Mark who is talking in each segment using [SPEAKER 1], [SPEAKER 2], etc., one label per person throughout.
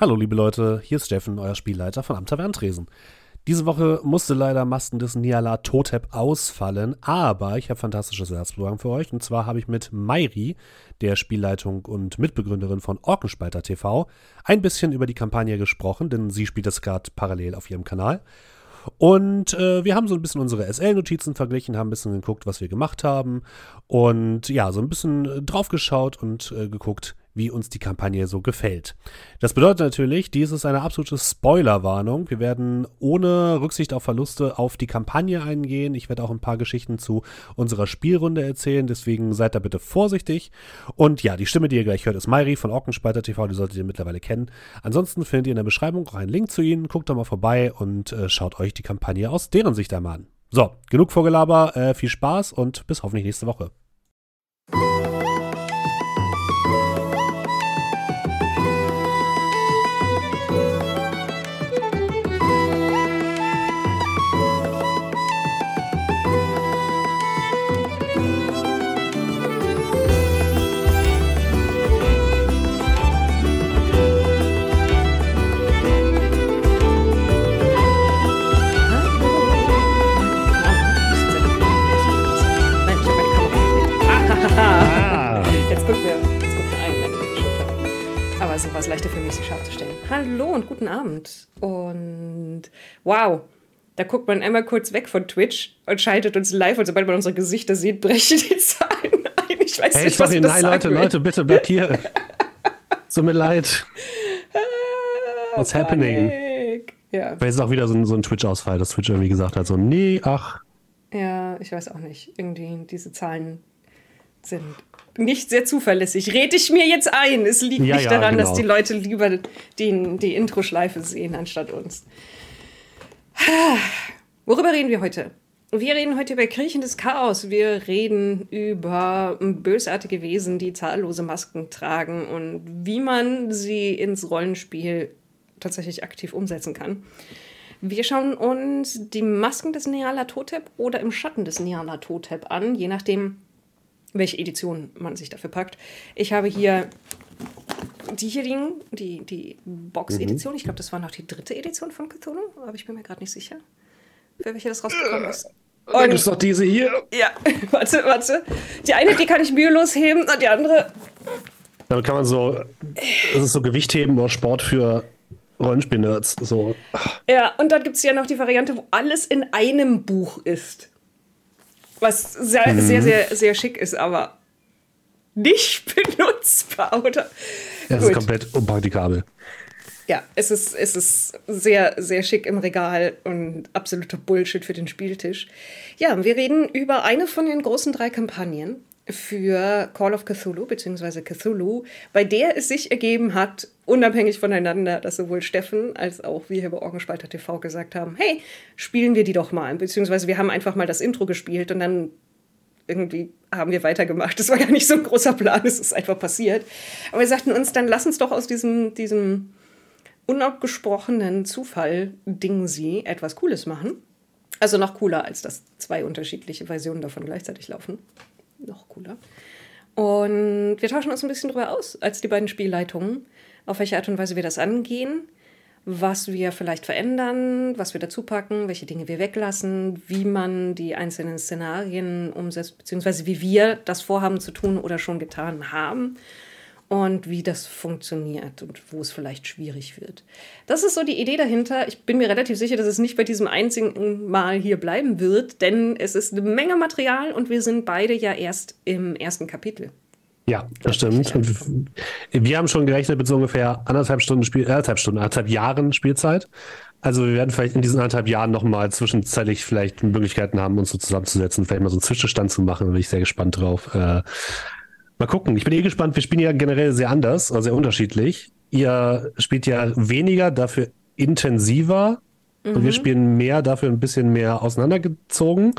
[SPEAKER 1] Hallo liebe Leute, hier ist Steffen, euer Spielleiter von Am Taverntresen. Diese Woche musste leider Masten des Niala Totep ausfallen, aber ich habe fantastisches Erzprogramm für euch. Und zwar habe ich mit Mairi, der Spielleitung und Mitbegründerin von Orkenspalter TV, ein bisschen über die Kampagne gesprochen, denn sie spielt das gerade parallel auf ihrem Kanal. Und äh, wir haben so ein bisschen unsere SL-Notizen verglichen, haben ein bisschen geguckt, was wir gemacht haben. Und ja, so ein bisschen draufgeschaut und äh, geguckt, wie uns die Kampagne so gefällt. Das bedeutet natürlich, dies ist eine absolute Spoilerwarnung. Wir werden ohne Rücksicht auf Verluste auf die Kampagne eingehen. Ich werde auch ein paar Geschichten zu unserer Spielrunde erzählen, deswegen seid da bitte vorsichtig. Und ja, die Stimme, die ihr gleich hört, ist Mairi von Orkenspalter TV, die solltet ihr mittlerweile kennen. Ansonsten findet ihr in der Beschreibung auch einen Link zu ihnen. Guckt da mal vorbei und äh, schaut euch die Kampagne aus deren Sicht einmal an. So, genug Vorgelaber, äh, viel Spaß und bis hoffentlich nächste Woche.
[SPEAKER 2] War es leichter für mich, sie scharf zu stellen. Hallo und guten Abend. Und wow, da guckt man einmal kurz weg von Twitch und schaltet uns live und sobald man unsere Gesichter sieht, brechen die Zahlen ein. Ich weiß hey, nicht, was
[SPEAKER 1] sorry, das Nein, Leute, will. Leute, bitte bleibt hier. so mit leid. What's Panik. happening? Ja. Weil es auch wieder so ein, so ein Twitch-Ausfall, dass Twitch irgendwie gesagt hat, so, nee, ach.
[SPEAKER 2] Ja, ich weiß auch nicht. Irgendwie diese Zahlen sind nicht sehr zuverlässig. Rede ich mir jetzt ein. Es liegt ja, nicht ja, daran, genau. dass die Leute lieber den, die Intro-Schleife sehen, anstatt uns. Worüber reden wir heute? Wir reden heute über kriechendes Chaos. Wir reden über bösartige Wesen, die zahllose Masken tragen und wie man sie ins Rollenspiel tatsächlich aktiv umsetzen kann. Wir schauen uns die Masken des Neala Totep oder im Schatten des Neala Totep an, je nachdem, welche Edition man sich dafür packt. Ich habe hier die hier liegen, die, die Box-Edition. Mhm. Ich glaube, das war noch die dritte Edition von Cthulhu, aber ich bin mir gerade nicht sicher, für welche das rausgekommen ist.
[SPEAKER 1] Und das ist doch diese hier.
[SPEAKER 2] Ja, warte, warte. Die eine, die kann ich mühelos heben, und die andere.
[SPEAKER 1] Damit kann man so, das ist so Gewichtheben oder Sport für Rollenspiel-Nerds. So.
[SPEAKER 2] Ja, und dann gibt es ja noch die Variante, wo alles in einem Buch ist. Was sehr, mhm. sehr, sehr, sehr schick ist, aber nicht benutzbar, oder?
[SPEAKER 1] Ja, es ist komplett unpraktikabel.
[SPEAKER 2] Ja, es ist, es ist sehr, sehr schick im Regal und absoluter Bullshit für den Spieltisch. Ja, wir reden über eine von den großen drei Kampagnen für Call of Cthulhu bzw. Cthulhu, bei der es sich ergeben hat, unabhängig voneinander, dass sowohl Steffen als auch wir hier bei Orgenspalter TV gesagt haben, hey, spielen wir die doch mal, beziehungsweise wir haben einfach mal das Intro gespielt und dann irgendwie haben wir weitergemacht. Das war gar nicht so ein großer Plan, es ist einfach passiert. Aber wir sagten uns, dann lass uns doch aus diesem, diesem unabgesprochenen Zufall-Ding sie etwas Cooles machen. Also noch cooler, als dass zwei unterschiedliche Versionen davon gleichzeitig laufen noch cooler. Und wir tauschen uns ein bisschen darüber aus, als die beiden Spielleitungen, auf welche Art und Weise wir das angehen, was wir vielleicht verändern, was wir dazu packen, welche Dinge wir weglassen, wie man die einzelnen Szenarien umsetzt, beziehungsweise wie wir das vorhaben zu tun oder schon getan haben und wie das funktioniert und wo es vielleicht schwierig wird. Das ist so die Idee dahinter. Ich bin mir relativ sicher, dass es nicht bei diesem einzigen Mal hier bleiben wird, denn es ist eine Menge Material und wir sind beide ja erst im ersten Kapitel.
[SPEAKER 1] Ja, das stimmt. Und wir haben schon gerechnet mit so ungefähr anderthalb Stunden Spiel, äh, anderthalb Stunden, anderthalb Jahren Spielzeit. Also wir werden vielleicht in diesen anderthalb Jahren nochmal zwischenzeitlich vielleicht Möglichkeiten haben, uns so zusammenzusetzen, vielleicht mal so einen Zwischenstand zu machen. Da bin ich sehr gespannt drauf. Äh, Mal gucken. Ich bin eh gespannt. Wir spielen ja generell sehr anders, also sehr unterschiedlich. Ihr spielt ja weniger, dafür intensiver. Mhm. Und wir mhm. spielen mehr, dafür ein bisschen mehr auseinandergezogen.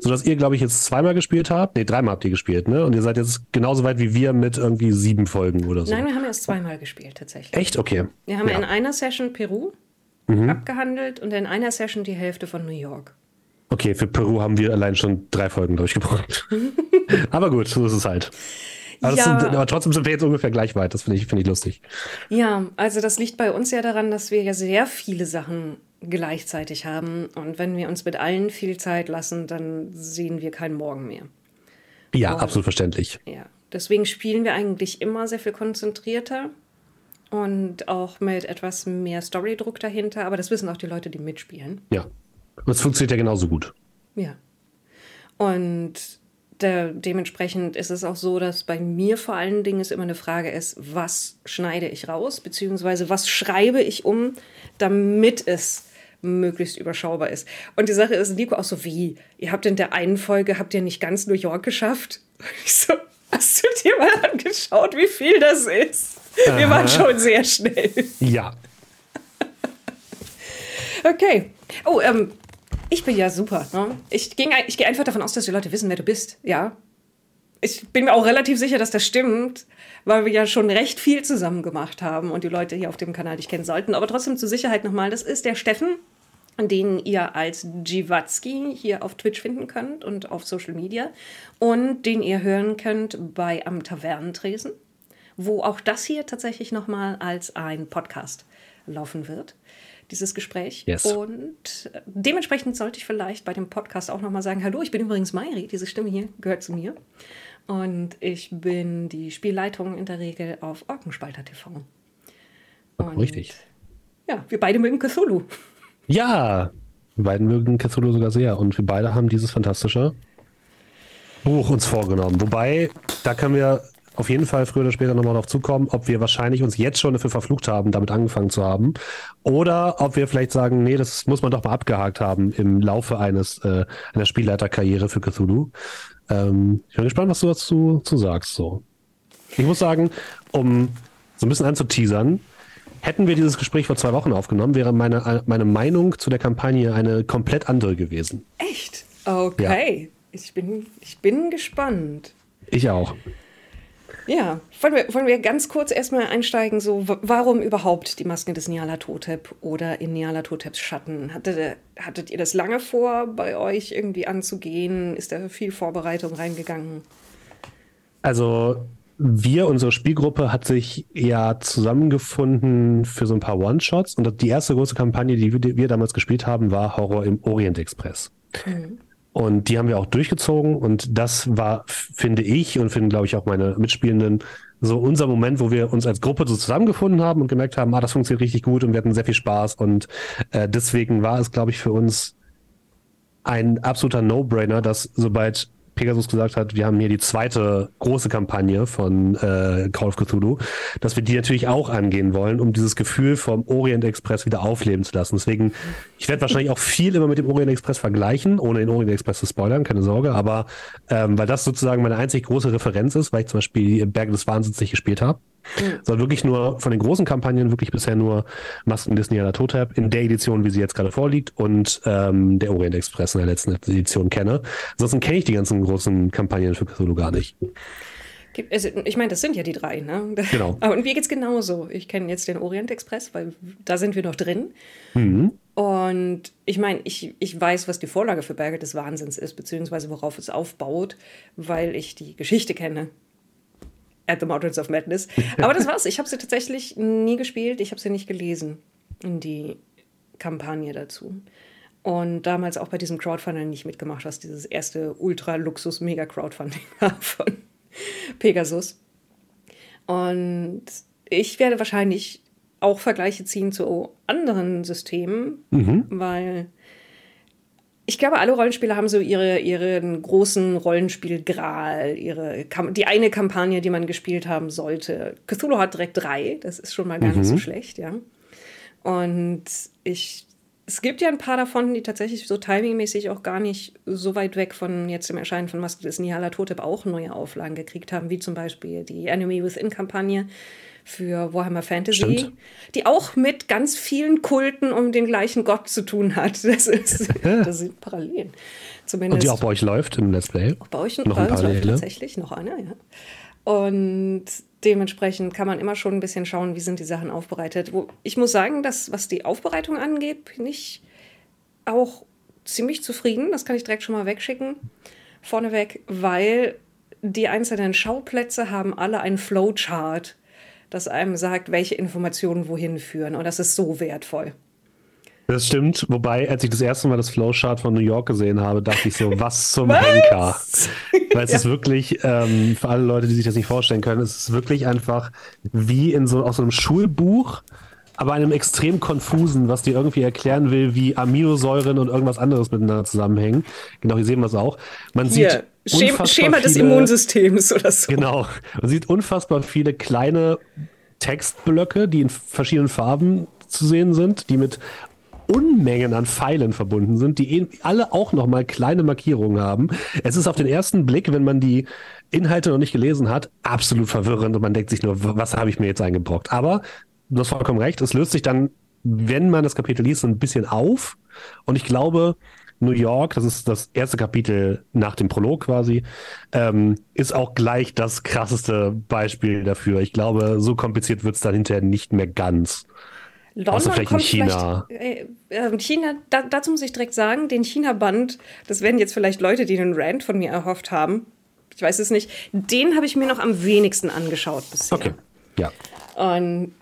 [SPEAKER 1] Sodass ihr, glaube ich, jetzt zweimal gespielt habt. Nee, dreimal habt ihr gespielt, ne? Und ihr seid jetzt genauso weit wie wir mit irgendwie sieben Folgen oder so.
[SPEAKER 2] Nein, wir haben erst zweimal gespielt, tatsächlich.
[SPEAKER 1] Echt? Okay.
[SPEAKER 2] Wir haben ja. in einer Session Peru mhm. abgehandelt und in einer Session die Hälfte von New York.
[SPEAKER 1] Okay, für Peru haben wir allein schon drei Folgen durchgebracht. Aber gut, so ist es halt. Aber,
[SPEAKER 2] Ja.
[SPEAKER 1] sind, aber trotzdem sind wir jetzt ungefähr gleich weit. Das finde ich, finde ich lustig.
[SPEAKER 2] Ja, also das liegt bei uns ja daran, dass wir ja sehr viele Sachen gleichzeitig haben. Und wenn wir uns mit allen viel Zeit lassen, dann sehen wir keinen Morgen mehr.
[SPEAKER 1] Ja,
[SPEAKER 2] Oh.
[SPEAKER 1] absolut verständlich.
[SPEAKER 2] Ja, deswegen spielen wir eigentlich immer sehr viel konzentrierter und auch mit etwas mehr Storydruck dahinter. Aber das wissen auch die Leute, die mitspielen.
[SPEAKER 1] Ja. Und es funktioniert ja genauso gut.
[SPEAKER 2] Ja. Und de dementsprechend ist es auch so, dass bei mir vor allen Dingen es immer eine Frage ist, was schneide ich raus, beziehungsweise was schreibe ich um, damit es möglichst überschaubar ist. Und die Sache ist, Nico auch so wie, ihr habt in der einen Folge, habt ihr nicht ganz New York geschafft? Ich so, hast du dir mal angeschaut, wie viel das ist? Wir waren schon sehr schnell.
[SPEAKER 1] Ja.
[SPEAKER 2] Okay. Oh, ähm, ich bin ja super. Ne? Ich, ging, ich gehe einfach davon aus, dass die Leute wissen, wer du bist. Ja. Ich bin mir auch relativ sicher, dass das stimmt, weil wir ja schon recht viel zusammen gemacht haben und die Leute hier auf dem Kanal dich kennen sollten. Aber trotzdem zur Sicherheit nochmal, das ist der Steffen, den ihr als Jiwatzki hier auf Twitch finden könnt und auf Social Media und den ihr hören könnt bei Am Tavernentresen, wo auch das hier tatsächlich nochmal als ein Podcast laufen wird, dieses Gespräch.
[SPEAKER 1] Yes.
[SPEAKER 2] Und dementsprechend sollte ich vielleicht bei dem Podcast auch nochmal sagen, hallo, ich bin übrigens Mairi, diese Stimme hier gehört zu mir. Und ich bin die Spielleitung in der Regel auf Orkenspalter TV. Und
[SPEAKER 1] Richtig.
[SPEAKER 2] Ja, wir beide mögen Cthulhu.
[SPEAKER 1] Ja. Wir beiden mögen Cthulhu sogar sehr. Und wir beide haben dieses fantastische Buch uns vorgenommen. Wobei, da können wir auf jeden Fall früher oder später nochmal drauf zukommen, ob wir wahrscheinlich uns jetzt schon dafür verflucht haben, damit angefangen zu haben. Oder ob wir vielleicht sagen, nee, das muss man doch mal abgehakt haben im Laufe eines äh, einer Spielleiterkarriere für Cthulhu. Ähm, ich bin gespannt, was du dazu zu sagst. So. Ich muss sagen, um so ein bisschen anzuteasern, hätten wir dieses Gespräch vor zwei Wochen aufgenommen, wäre meine, meine Meinung zu der Kampagne eine komplett andere gewesen.
[SPEAKER 2] Echt? Okay. Ich, bin, ich bin gespannt.
[SPEAKER 1] Ich auch.
[SPEAKER 2] Ja, wollen wir, wollen wir ganz kurz erstmal einsteigen, so warum überhaupt die Masken des Niala Totep oder in Niala Toteps Schatten? Hattet, hattet ihr das lange vor, bei euch irgendwie anzugehen? Ist da viel Vorbereitung reingegangen?
[SPEAKER 1] Also wir, unsere Spielgruppe, hat sich ja zusammengefunden für so ein paar One-Shots. Und die erste große Kampagne, die wir, die wir damals gespielt haben, war Horror im Orient Express. Und die haben wir auch durchgezogen. Und das war, finde ich und finden, glaube ich, auch meine Mitspielenden, so unser Moment, wo wir uns als Gruppe so zusammengefunden haben und gemerkt haben, ah, das funktioniert richtig gut und wir hatten sehr viel Spaß. Und äh, deswegen war es, glaube ich, für uns ein absoluter No-Brainer, dass sobald Pegasus gesagt hat, wir haben hier die zweite große Kampagne von äh, Call of Cthulhu, dass wir die natürlich auch angehen wollen, um dieses Gefühl vom Orient Express wieder aufleben zu lassen. Deswegen, ich werde wahrscheinlich auch viel immer mit dem Orient Express vergleichen, ohne den Orient Express zu spoilern, keine Sorge, aber ähm, weil das sozusagen meine einzig große Referenz ist, weil ich zum Beispiel Berge des Wahnsinns nicht gespielt habe, sondern wirklich nur von den großen Kampagnen wirklich bisher nur Masken Disney aller Totep in der Edition, wie sie jetzt gerade vorliegt und ähm, der Orient Express in der letzten Edition kenne. Ansonsten kenne ich die ganzen großen Kampagnen für Cthulhu gar nicht.
[SPEAKER 2] Also, ich meine, das sind ja die drei, ne?
[SPEAKER 1] Genau.
[SPEAKER 2] Aber Und mir geht's genauso. Ich kenne jetzt den Orient Express, weil da sind wir noch drin. Und ich meine, ich, ich weiß, was die Vorlage für Berge des Wahnsinns ist, beziehungsweise worauf es aufbaut, weil ich die Geschichte kenne. At the Mountains of Madness. Aber das war's. Ich habe sie tatsächlich nie gespielt. Ich habe sie nicht gelesen. In die Kampagne dazu. Und damals auch bei diesem Crowdfunding nicht mitgemacht, was dieses erste Ultra-Luxus-Mega-Crowdfunding war von Pegasus. Und ich werde wahrscheinlich auch Vergleiche ziehen zu anderen Systemen, weil ich glaube, alle Rollenspieler haben so ihre, ihren großen Rollenspiel-Gral, ihre die eine Kampagne, die man gespielt haben sollte. Cthulhu hat direkt drei, das ist schon mal gar nicht so schlecht, ja. Und ich, es gibt ja ein paar davon, die tatsächlich so timingmäßig auch gar nicht so weit weg von jetzt dem Erscheinen von Maske des Nihala Totep auch neue Auflagen gekriegt haben, wie zum Beispiel die Enemy Within-Kampagne für Warhammer Fantasy,
[SPEAKER 1] Stimmt.
[SPEAKER 2] die auch mit ganz vielen Kulten um den gleichen Gott zu tun hat. Das, ist, das sind Parallelen. Zumindest
[SPEAKER 1] Und die auch bei euch läuft im Let's Play.
[SPEAKER 2] bei euch
[SPEAKER 1] noch
[SPEAKER 2] bei uns läuft tatsächlich noch eine, ja. Und dementsprechend kann man immer schon ein bisschen schauen, wie sind die Sachen aufbereitet. Ich muss sagen, dass was die Aufbereitung angeht, bin ich auch ziemlich zufrieden. Das kann ich direkt schon mal wegschicken. Vorneweg, weil die einzelnen Schauplätze haben alle einen Flowchart, das einem sagt, welche Informationen wohin führen. Und das ist so wertvoll.
[SPEAKER 1] Das stimmt, wobei, als ich das erste Mal das Flowchart von New York gesehen habe, dachte ich so, was zum was? Henker. Weil es ja. ist wirklich, ähm, für alle Leute, die sich das nicht vorstellen können, es ist wirklich einfach wie in so, aus so einem Schulbuch, aber einem extrem konfusen, was dir irgendwie erklären will, wie Aminosäuren und irgendwas anderes miteinander zusammenhängen. Genau, hier sehen wir es auch. Man hier,
[SPEAKER 2] sieht Schema des Immunsystems oder so.
[SPEAKER 1] Genau, man sieht unfassbar viele kleine Textblöcke, die in verschiedenen Farben zu sehen sind, die mit Unmengen an Pfeilen verbunden sind, die eh alle auch nochmal kleine Markierungen haben. Es ist auf den ersten Blick, wenn man die Inhalte noch nicht gelesen hat, absolut verwirrend und man denkt sich nur, was habe ich mir jetzt eingebrockt? Aber du hast vollkommen recht, es löst sich dann, wenn man das Kapitel liest, so ein bisschen auf. Und ich glaube, New York, das ist das erste Kapitel nach dem Prolog quasi, ähm, ist auch gleich das krasseste Beispiel dafür. Ich glaube, so kompliziert wird es dann hinterher nicht mehr ganz.
[SPEAKER 2] London Außer vielleicht in China. Vielleicht, äh, äh, China, da, dazu muss ich direkt sagen, den China-Band, das werden jetzt vielleicht Leute, die einen Rant von mir erhofft haben. Ich weiß es nicht. Den habe ich mir noch am wenigsten angeschaut bisher.
[SPEAKER 1] Okay, ja.
[SPEAKER 2] Und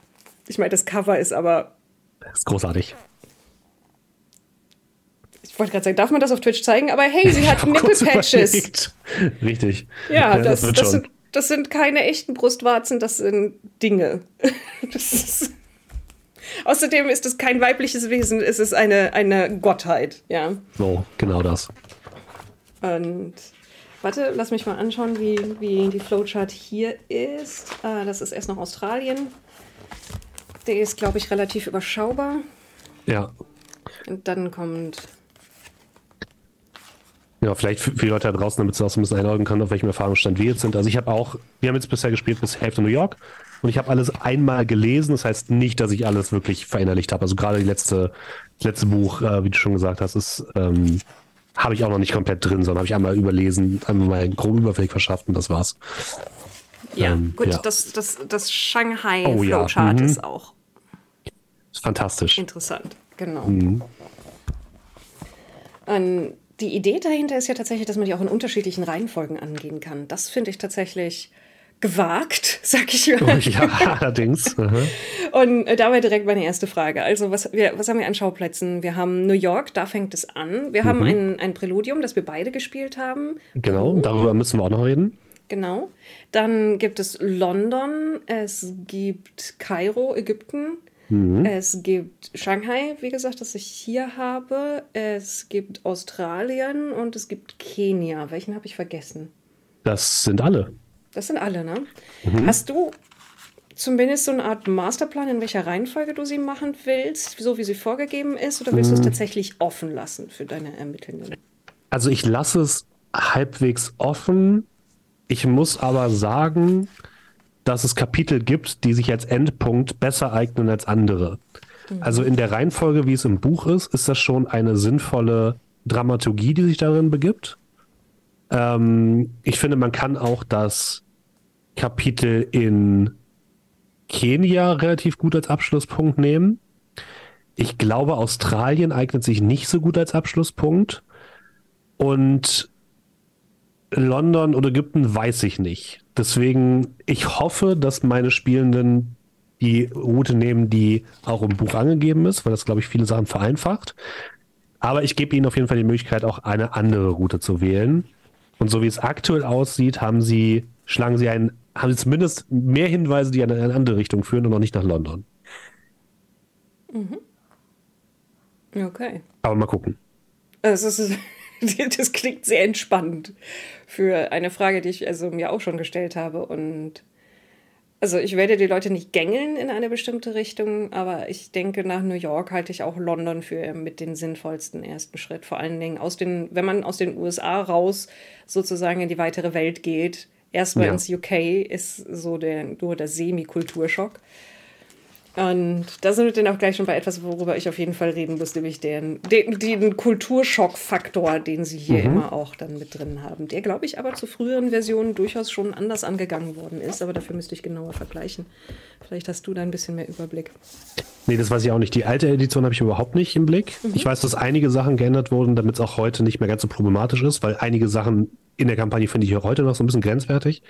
[SPEAKER 2] ich meine, das Cover ist aber.
[SPEAKER 1] Das ist großartig.
[SPEAKER 2] Ich wollte gerade sagen, darf man das auf Twitch zeigen? Aber hey, sie hat Nipple-Patches.
[SPEAKER 1] Richtig.
[SPEAKER 2] Ja, das, das, das, sind, das sind keine echten Brustwarzen, das sind Dinge. ist. Außerdem ist es kein weibliches Wesen, es ist eine, eine Gottheit, ja.
[SPEAKER 1] So, genau das.
[SPEAKER 2] Und warte, lass mich mal anschauen, wie, wie die Flowchart hier ist. Ah, das ist erst noch Australien. Der ist, glaube ich, relativ überschaubar.
[SPEAKER 1] Ja.
[SPEAKER 2] Und dann kommt
[SPEAKER 1] ja, vielleicht für die Leute da draußen, damit sie auch so ein bisschen einordnen können, auf welchem Erfahrungsstand wir jetzt sind. Also ich habe auch, wir haben jetzt bisher gespielt bis Hälfte New York und ich habe alles einmal gelesen. Das heißt nicht, dass ich alles wirklich verinnerlicht habe. Also gerade die letzte, das letzte Buch, äh, wie du schon gesagt hast, ist ähm, habe ich auch noch nicht komplett drin, sondern habe ich einmal überlesen, einmal mal einen groben Überblick verschafft und das war's.
[SPEAKER 2] Ja, ähm, gut, ja. das, das, das Shanghai oh, Flowchart ja. mhm. ist auch
[SPEAKER 1] ist fantastisch.
[SPEAKER 2] Interessant, genau. Mhm. Und die Idee dahinter ist ja tatsächlich, dass man die auch in unterschiedlichen Reihenfolgen angehen kann. Das finde ich tatsächlich gewagt, sag ich
[SPEAKER 1] mal. Oh, ja, allerdings.
[SPEAKER 2] Und äh, dabei direkt meine erste Frage. Also, was, wir, was haben wir an Schauplätzen? Wir haben New York, da fängt es an. Wir mhm. haben ein, ein Präludium, das wir beide gespielt haben.
[SPEAKER 1] Genau, darüber müssen wir auch noch reden.
[SPEAKER 2] Genau. Dann gibt es London, es gibt Kairo, Ägypten, Mhm. Es gibt Shanghai, wie gesagt, das ich hier habe. Es gibt Australien und es gibt Kenia. Welchen habe ich vergessen?
[SPEAKER 1] Das sind alle.
[SPEAKER 2] Das sind alle, ne? Mhm. Hast du zumindest so eine Art Masterplan, in welcher Reihenfolge du sie machen willst, so wie sie vorgegeben ist, oder willst mhm. du es tatsächlich offen lassen für deine Ermittlungen?
[SPEAKER 1] Also ich lasse es halbwegs offen. Ich muss aber sagen, dass es Kapitel gibt, die sich als Endpunkt besser eignen als andere. Mhm. Also in der Reihenfolge, wie es im Buch ist, ist das schon eine sinnvolle Dramaturgie, die sich darin begibt. Ähm, ich finde, man kann auch das Kapitel in Kenia relativ gut als Abschlusspunkt nehmen. Ich glaube, Australien eignet sich nicht so gut als Abschlusspunkt. Und London oder Ägypten weiß ich nicht. Deswegen, ich hoffe, dass meine Spielenden die Route nehmen, die auch im Buch angegeben ist, weil das, glaube ich, viele Sachen vereinfacht. Aber ich gebe ihnen auf jeden Fall die Möglichkeit, auch eine andere Route zu wählen. Und so wie es aktuell aussieht, haben sie, schlagen sie ein, haben sie zumindest mehr Hinweise, die in eine andere Richtung führen und noch nicht nach London.
[SPEAKER 2] Mhm. Okay.
[SPEAKER 1] Aber mal gucken.
[SPEAKER 2] Es ist das klingt sehr entspannend für eine Frage, die ich also mir auch schon gestellt habe. Und also ich werde die Leute nicht gängeln in eine bestimmte Richtung, aber ich denke, nach New York halte ich auch London für mit den sinnvollsten ersten Schritt. Vor allen Dingen aus den, wenn man aus den USA raus sozusagen in die weitere Welt geht. Erstmal ja. ins UK ist so der, nur der Semi-Kulturschock. Und da sind wir dann auch gleich schon bei etwas, worüber ich auf jeden Fall reden muss, nämlich den, den, den Kulturschock-Faktor, den sie hier mhm. immer auch dann mit drin haben. Der, glaube ich, aber zu früheren Versionen durchaus schon anders angegangen worden ist. Aber dafür müsste ich genauer vergleichen. Vielleicht hast du da ein bisschen mehr Überblick.
[SPEAKER 1] Nee, das weiß ich auch nicht. Die alte Edition habe ich überhaupt nicht im Blick. Mhm. Ich weiß, dass einige Sachen geändert wurden, damit es auch heute nicht mehr ganz so problematisch ist, weil einige Sachen in der Kampagne finde ich heute noch so ein bisschen grenzwertig.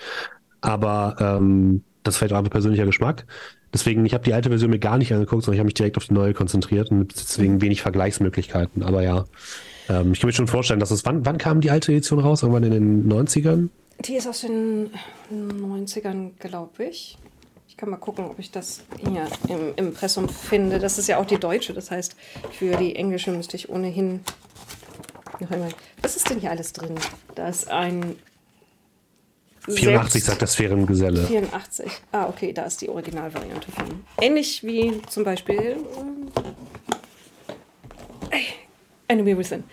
[SPEAKER 1] Aber ähm, das ist vielleicht auch einfach persönlicher Geschmack. Deswegen, ich habe die alte Version mir gar nicht angeguckt, sondern ich habe mich direkt auf die neue konzentriert und deswegen wenig Vergleichsmöglichkeiten. Aber ja, ähm, ich kann mir schon vorstellen, dass es, wann, wann kam die alte Edition raus? Irgendwann in den 90ern?
[SPEAKER 2] Die ist aus den 90ern, glaube ich. Ich kann mal gucken, ob ich das hier im Impressum finde. Das ist ja auch die deutsche, das heißt, für die englische müsste ich ohnehin. Was ist denn hier alles drin? Da ist ein
[SPEAKER 1] 84 sagt das Sphärengeselle.
[SPEAKER 2] 84. Ah, okay, da ist die Originalvariante von. Ähnlich wie zum Beispiel äh, Enemy Within.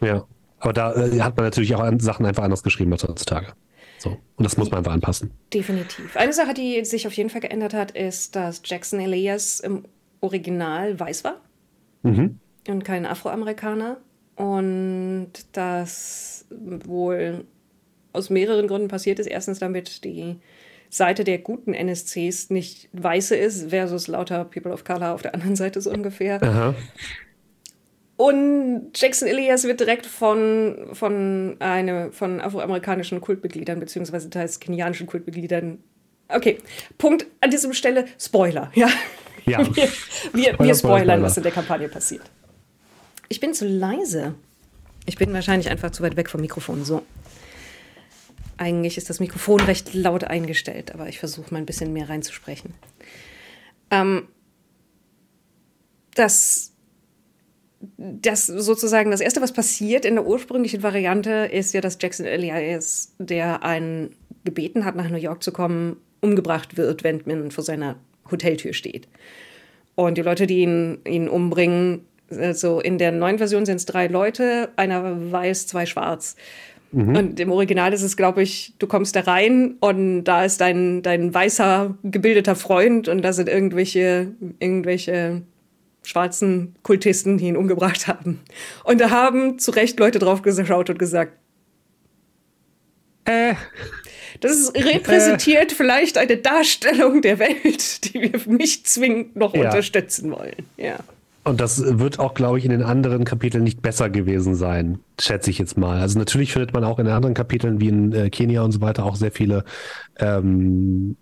[SPEAKER 1] Ja, aber da äh, hat man natürlich auch Sachen einfach anders geschrieben als heutzutage. So. Und das muss man einfach anpassen.
[SPEAKER 2] Definitiv. Eine Sache, die sich auf jeden Fall geändert hat, ist, dass Jackson Elias im Original weiß war mhm. und kein Afroamerikaner. Und das wohl aus mehreren Gründen passiert ist. Erstens, damit die Seite der guten NSCs nicht weiße ist, versus lauter People of Color auf der anderen Seite so ungefähr. Aha. Und Jackson Elias wird direkt von, von, eine, von afroamerikanischen Kultmitgliedern, beziehungsweise teils kenianischen Kultmitgliedern. Okay, Punkt an dieser Stelle: Spoiler, ja. ja. Wir, wir, wir spoilern, was in der Kampagne passiert. Ich bin zu leise. Ich bin wahrscheinlich einfach zu weit weg vom Mikrofon. So. Eigentlich ist das Mikrofon recht laut eingestellt, aber ich versuche mal ein bisschen mehr reinzusprechen. Ähm, das, das sozusagen das erste, was passiert in der ursprünglichen Variante, ist ja, dass Jackson Elias, der einen gebeten hat, nach New York zu kommen, umgebracht wird, wenn man vor seiner Hoteltür steht. Und die Leute, die ihn, ihn umbringen, also in der neuen Version sind es drei Leute, einer weiß, zwei schwarz. Mhm. Und im Original ist es, glaube ich, du kommst da rein und da ist dein, dein weißer, gebildeter Freund und da sind irgendwelche, irgendwelche schwarzen Kultisten, die ihn umgebracht haben. Und da haben zu Recht Leute drauf geschaut und gesagt, äh, das repräsentiert äh, vielleicht eine Darstellung der Welt, die wir nicht zwingend noch ja. unterstützen wollen. Ja.
[SPEAKER 1] Und das wird auch, glaube ich, in den anderen Kapiteln nicht besser gewesen sein, schätze ich jetzt mal. Also natürlich findet man auch in anderen Kapiteln wie in äh, Kenia und so weiter auch sehr viele ähm,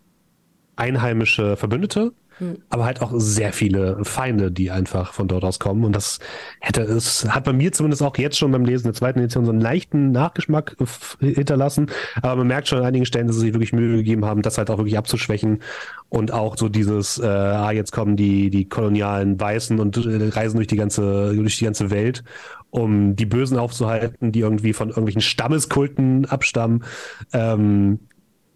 [SPEAKER 1] einheimische Verbündete, hm. aber halt auch sehr viele Feinde, die einfach von dort aus kommen. Und das hätte es, hat bei mir zumindest auch jetzt schon beim Lesen der zweiten Edition so einen leichten Nachgeschmack hinterlassen. Aber man merkt schon an einigen Stellen, dass sie sich wirklich Mühe gegeben haben, das halt auch wirklich abzuschwächen. Und auch so dieses, äh, ah, jetzt kommen die, die kolonialen Weißen und äh, reisen durch die ganze, durch die ganze Welt um die Bösen aufzuhalten, die irgendwie von irgendwelchen Stammeskulten abstammen. Ähm,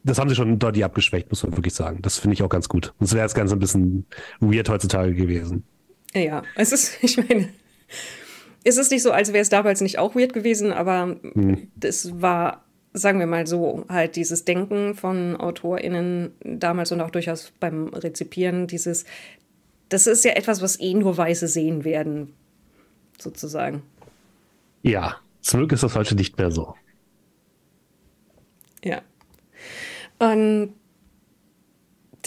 [SPEAKER 1] das haben sie schon deutlich abgeschwächt, muss man wirklich sagen. Das finde ich auch ganz gut. Das wäre das Ganze ein bisschen weird heutzutage gewesen.
[SPEAKER 2] Ja, es ist, ich meine, es ist nicht so, als wäre es damals nicht auch weird gewesen, aber hm. das war, sagen wir mal so, halt dieses Denken von AutorInnen damals und auch durchaus beim Rezipieren, dieses, das ist ja etwas, was eh nur Weiße sehen werden, sozusagen.
[SPEAKER 1] Ja, zum Glück ist das heute nicht mehr so.
[SPEAKER 2] Ja. Und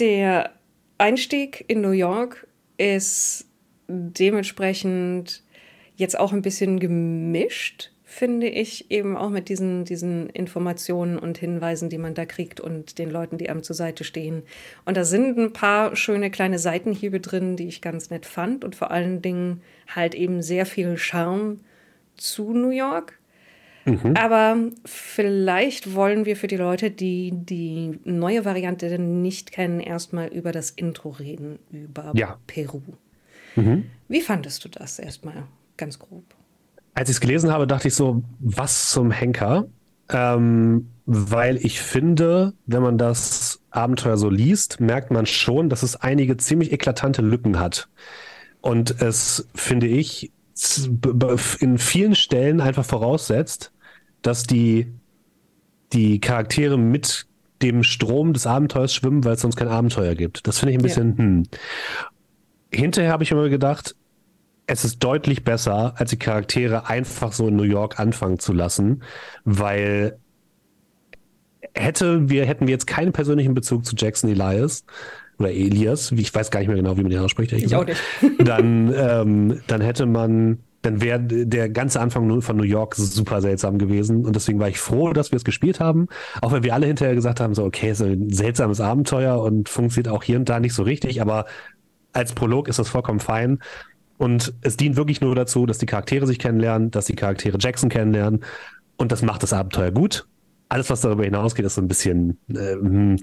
[SPEAKER 2] der Einstieg in New York ist dementsprechend jetzt auch ein bisschen gemischt, finde ich, eben auch mit diesen, diesen Informationen und Hinweisen, die man da kriegt und den Leuten, die einem zur Seite stehen. Und da sind ein paar schöne kleine Seitenhiebe drin, die ich ganz nett fand und vor allen Dingen halt eben sehr viel Charme zu New York. Mhm. Aber vielleicht wollen wir für die Leute, die die neue Variante nicht kennen, erstmal über das Intro reden, über ja. Peru. Mhm. Wie fandest du das erstmal ganz grob?
[SPEAKER 1] Als ich es gelesen habe, dachte ich so, was zum Henker? Ähm, weil ich finde, wenn man das Abenteuer so liest, merkt man schon, dass es einige ziemlich eklatante Lücken hat. Und es, finde ich, in vielen Stellen einfach voraussetzt, dass die, die Charaktere mit dem Strom des Abenteuers schwimmen, weil es sonst kein Abenteuer gibt. Das finde ich ein bisschen, ja. hm. Hinterher habe ich immer gedacht, es ist deutlich besser, als die Charaktere einfach so in New York anfangen zu lassen, weil hätte wir, hätten wir jetzt keinen persönlichen Bezug zu Jackson Elias, oder Elias, wie ich weiß gar nicht mehr genau, wie man den ausspricht.
[SPEAKER 2] Ich auch nicht.
[SPEAKER 1] dann, ähm, dann hätte man dann wäre der ganze Anfang von New York super seltsam gewesen. Und deswegen war ich froh, dass wir es gespielt haben. Auch wenn wir alle hinterher gesagt haben, so, okay, so ein seltsames Abenteuer und funktioniert auch hier und da nicht so richtig, aber als Prolog ist das vollkommen fein. Und es dient wirklich nur dazu, dass die Charaktere sich kennenlernen, dass die Charaktere Jackson kennenlernen. Und das macht das Abenteuer gut. Alles, was darüber hinausgeht, ist so ein bisschen äh, hm,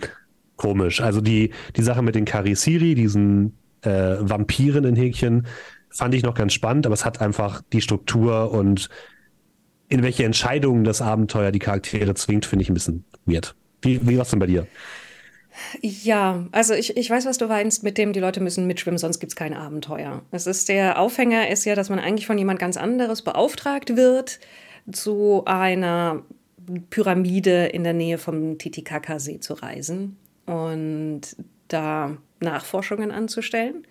[SPEAKER 1] komisch. Also die, die Sache mit den Karisiri, diesen äh, Vampiren in Häkchen, fand ich noch ganz spannend, aber es hat einfach die Struktur und in welche Entscheidungen das Abenteuer die Charaktere zwingt, finde ich ein bisschen weird. Wie, wie war es denn bei dir?
[SPEAKER 2] Ja, also ich, ich weiß, was du meinst, mit dem die Leute müssen mitschwimmen, sonst gibt es kein Abenteuer. Es ist der Aufhänger ist ja, dass man eigentlich von jemand ganz anderes beauftragt wird, zu einer Pyramide in der Nähe vom Titicacasee zu reisen und da Nachforschungen anzustellen.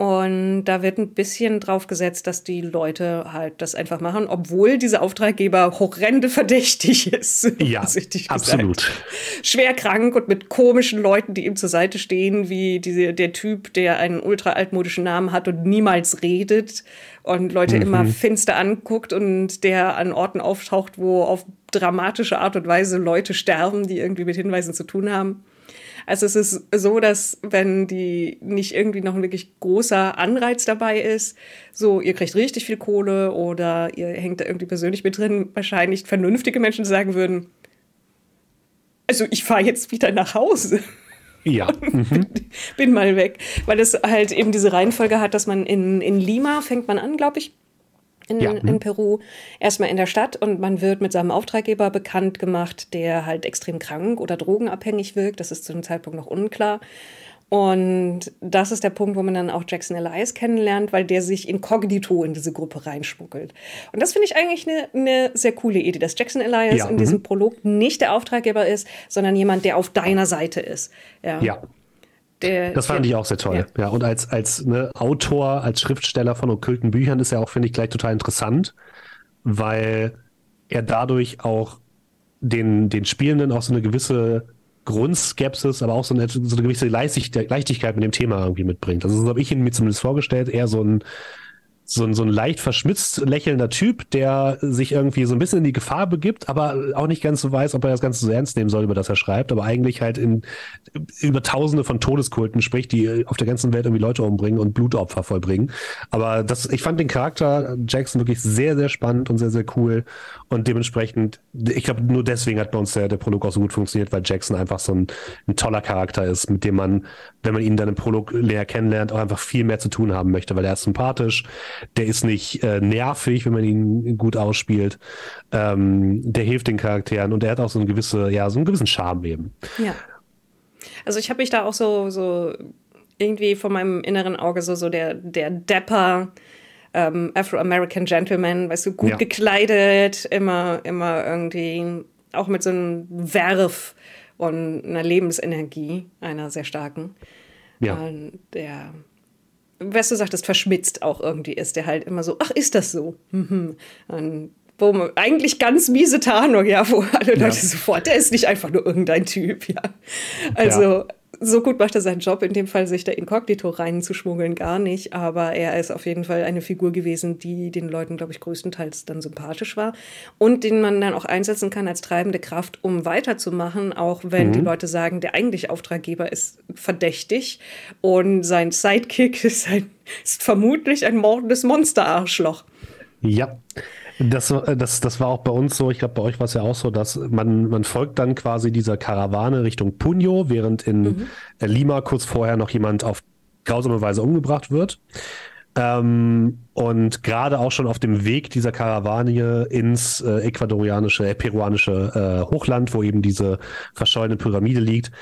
[SPEAKER 2] Und da wird ein bisschen drauf gesetzt, dass die Leute halt das einfach machen, obwohl dieser Auftraggeber horrende verdächtig ist.
[SPEAKER 1] Ja, absolut.
[SPEAKER 2] Schwer krank und mit komischen Leuten, die ihm zur Seite stehen, wie diese, der Typ, der einen ultra altmodischen Namen hat und niemals redet und Leute mhm. immer finster anguckt und der an Orten auftaucht, wo auf dramatische Art und Weise Leute sterben, die irgendwie mit Hinweisen zu tun haben. Also es ist so, dass wenn die nicht irgendwie noch ein wirklich großer Anreiz dabei ist, so ihr kriegt richtig viel Kohle oder ihr hängt da irgendwie persönlich mit drin, wahrscheinlich vernünftige Menschen sagen würden, also ich fahre jetzt wieder nach Hause.
[SPEAKER 1] Ja.
[SPEAKER 2] Mhm. Bin mal weg. Weil es halt eben diese Reihenfolge hat, dass man in, in Lima fängt man an, glaube ich, in, ja. in Peru. Erstmal in der Stadt und man wird mit seinem Auftraggeber bekannt gemacht, der halt extrem krank oder drogenabhängig wirkt. Das ist zu dem Zeitpunkt noch unklar. Und das ist der Punkt, wo man dann auch Jackson Elias kennenlernt, weil der sich inkognito in diese Gruppe reinschmuggelt. Und das finde ich eigentlich eine, eine sehr coole Idee, dass Jackson Elias ja, in diesem mhm. Prolog nicht der Auftraggeber ist, sondern jemand, der auf deiner Seite ist.
[SPEAKER 1] Ja. ja. Der, das fand der, ich auch sehr toll. Ja, ja und als, als ne, Autor, als Schriftsteller von okkulten Büchern ist er auch, finde ich, gleich total interessant, weil er dadurch auch den, den Spielenden auch so eine gewisse Grundskepsis, aber auch so eine, so eine gewisse Leichtigkeit mit dem Thema irgendwie mitbringt. Also so habe ich ihn mir zumindest vorgestellt, eher so ein so ein, so ein leicht verschmitzt lächelnder Typ, der sich irgendwie so ein bisschen in die Gefahr begibt, aber auch nicht ganz so weiß, ob er das Ganze so ernst nehmen soll, über das er schreibt, aber eigentlich halt in, über tausende von Todeskulten spricht, die auf der ganzen Welt irgendwie Leute umbringen und Blutopfer vollbringen. Aber das, ich fand den Charakter Jackson wirklich sehr, sehr spannend und sehr, sehr cool und dementsprechend, ich glaube, nur deswegen hat bei uns der, der Prolog auch so gut funktioniert, weil Jackson einfach so ein, ein toller Charakter ist, mit dem man, wenn man ihn dann im Prolog leer kennenlernt, auch einfach viel mehr zu tun haben möchte, weil er ist sympathisch, der ist nicht äh, nervig, wenn man ihn gut ausspielt. Ähm, der hilft den Charakteren und der hat auch so eine gewisse, ja, so einen gewissen Charme eben.
[SPEAKER 2] Ja. Also ich habe mich da auch so, so irgendwie von meinem inneren Auge so, so der, der Dapper ähm, Afro-American Gentleman, weißt du, gut ja. gekleidet, immer, immer irgendwie auch mit so einem Werf und einer Lebensenergie, einer sehr starken. Ja. Und der was du sagtest, verschmitzt auch irgendwie ist, der halt immer so, ach, ist das so? Mhm. Wo man, eigentlich ganz miese Tarnung, ja, wo alle ja. Leute sofort, der ist nicht einfach nur irgendein Typ, ja. Also ja so gut macht er seinen Job, in dem Fall sich da inkognito reinzuschmuggeln, gar nicht. Aber er ist auf jeden Fall eine Figur gewesen, die den Leuten, glaube ich, größtenteils dann sympathisch war und den man dann auch einsetzen kann als treibende Kraft, um weiterzumachen, auch wenn mhm. die Leute sagen, der eigentliche Auftraggeber ist verdächtig und sein Sidekick ist, ein, ist vermutlich ein mordendes Monsterarschloch.
[SPEAKER 1] Ja, das, das, das war auch bei uns so, ich glaube, bei euch war es ja auch so, dass man, man folgt dann quasi dieser Karawane Richtung Puño, während in mhm. Lima kurz vorher noch jemand auf grausame Weise umgebracht wird. Ähm, und gerade auch schon auf dem Weg dieser Karawane ins äh, ecuadorianische, äh, peruanische äh, Hochland, wo eben diese verschollene Pyramide liegt,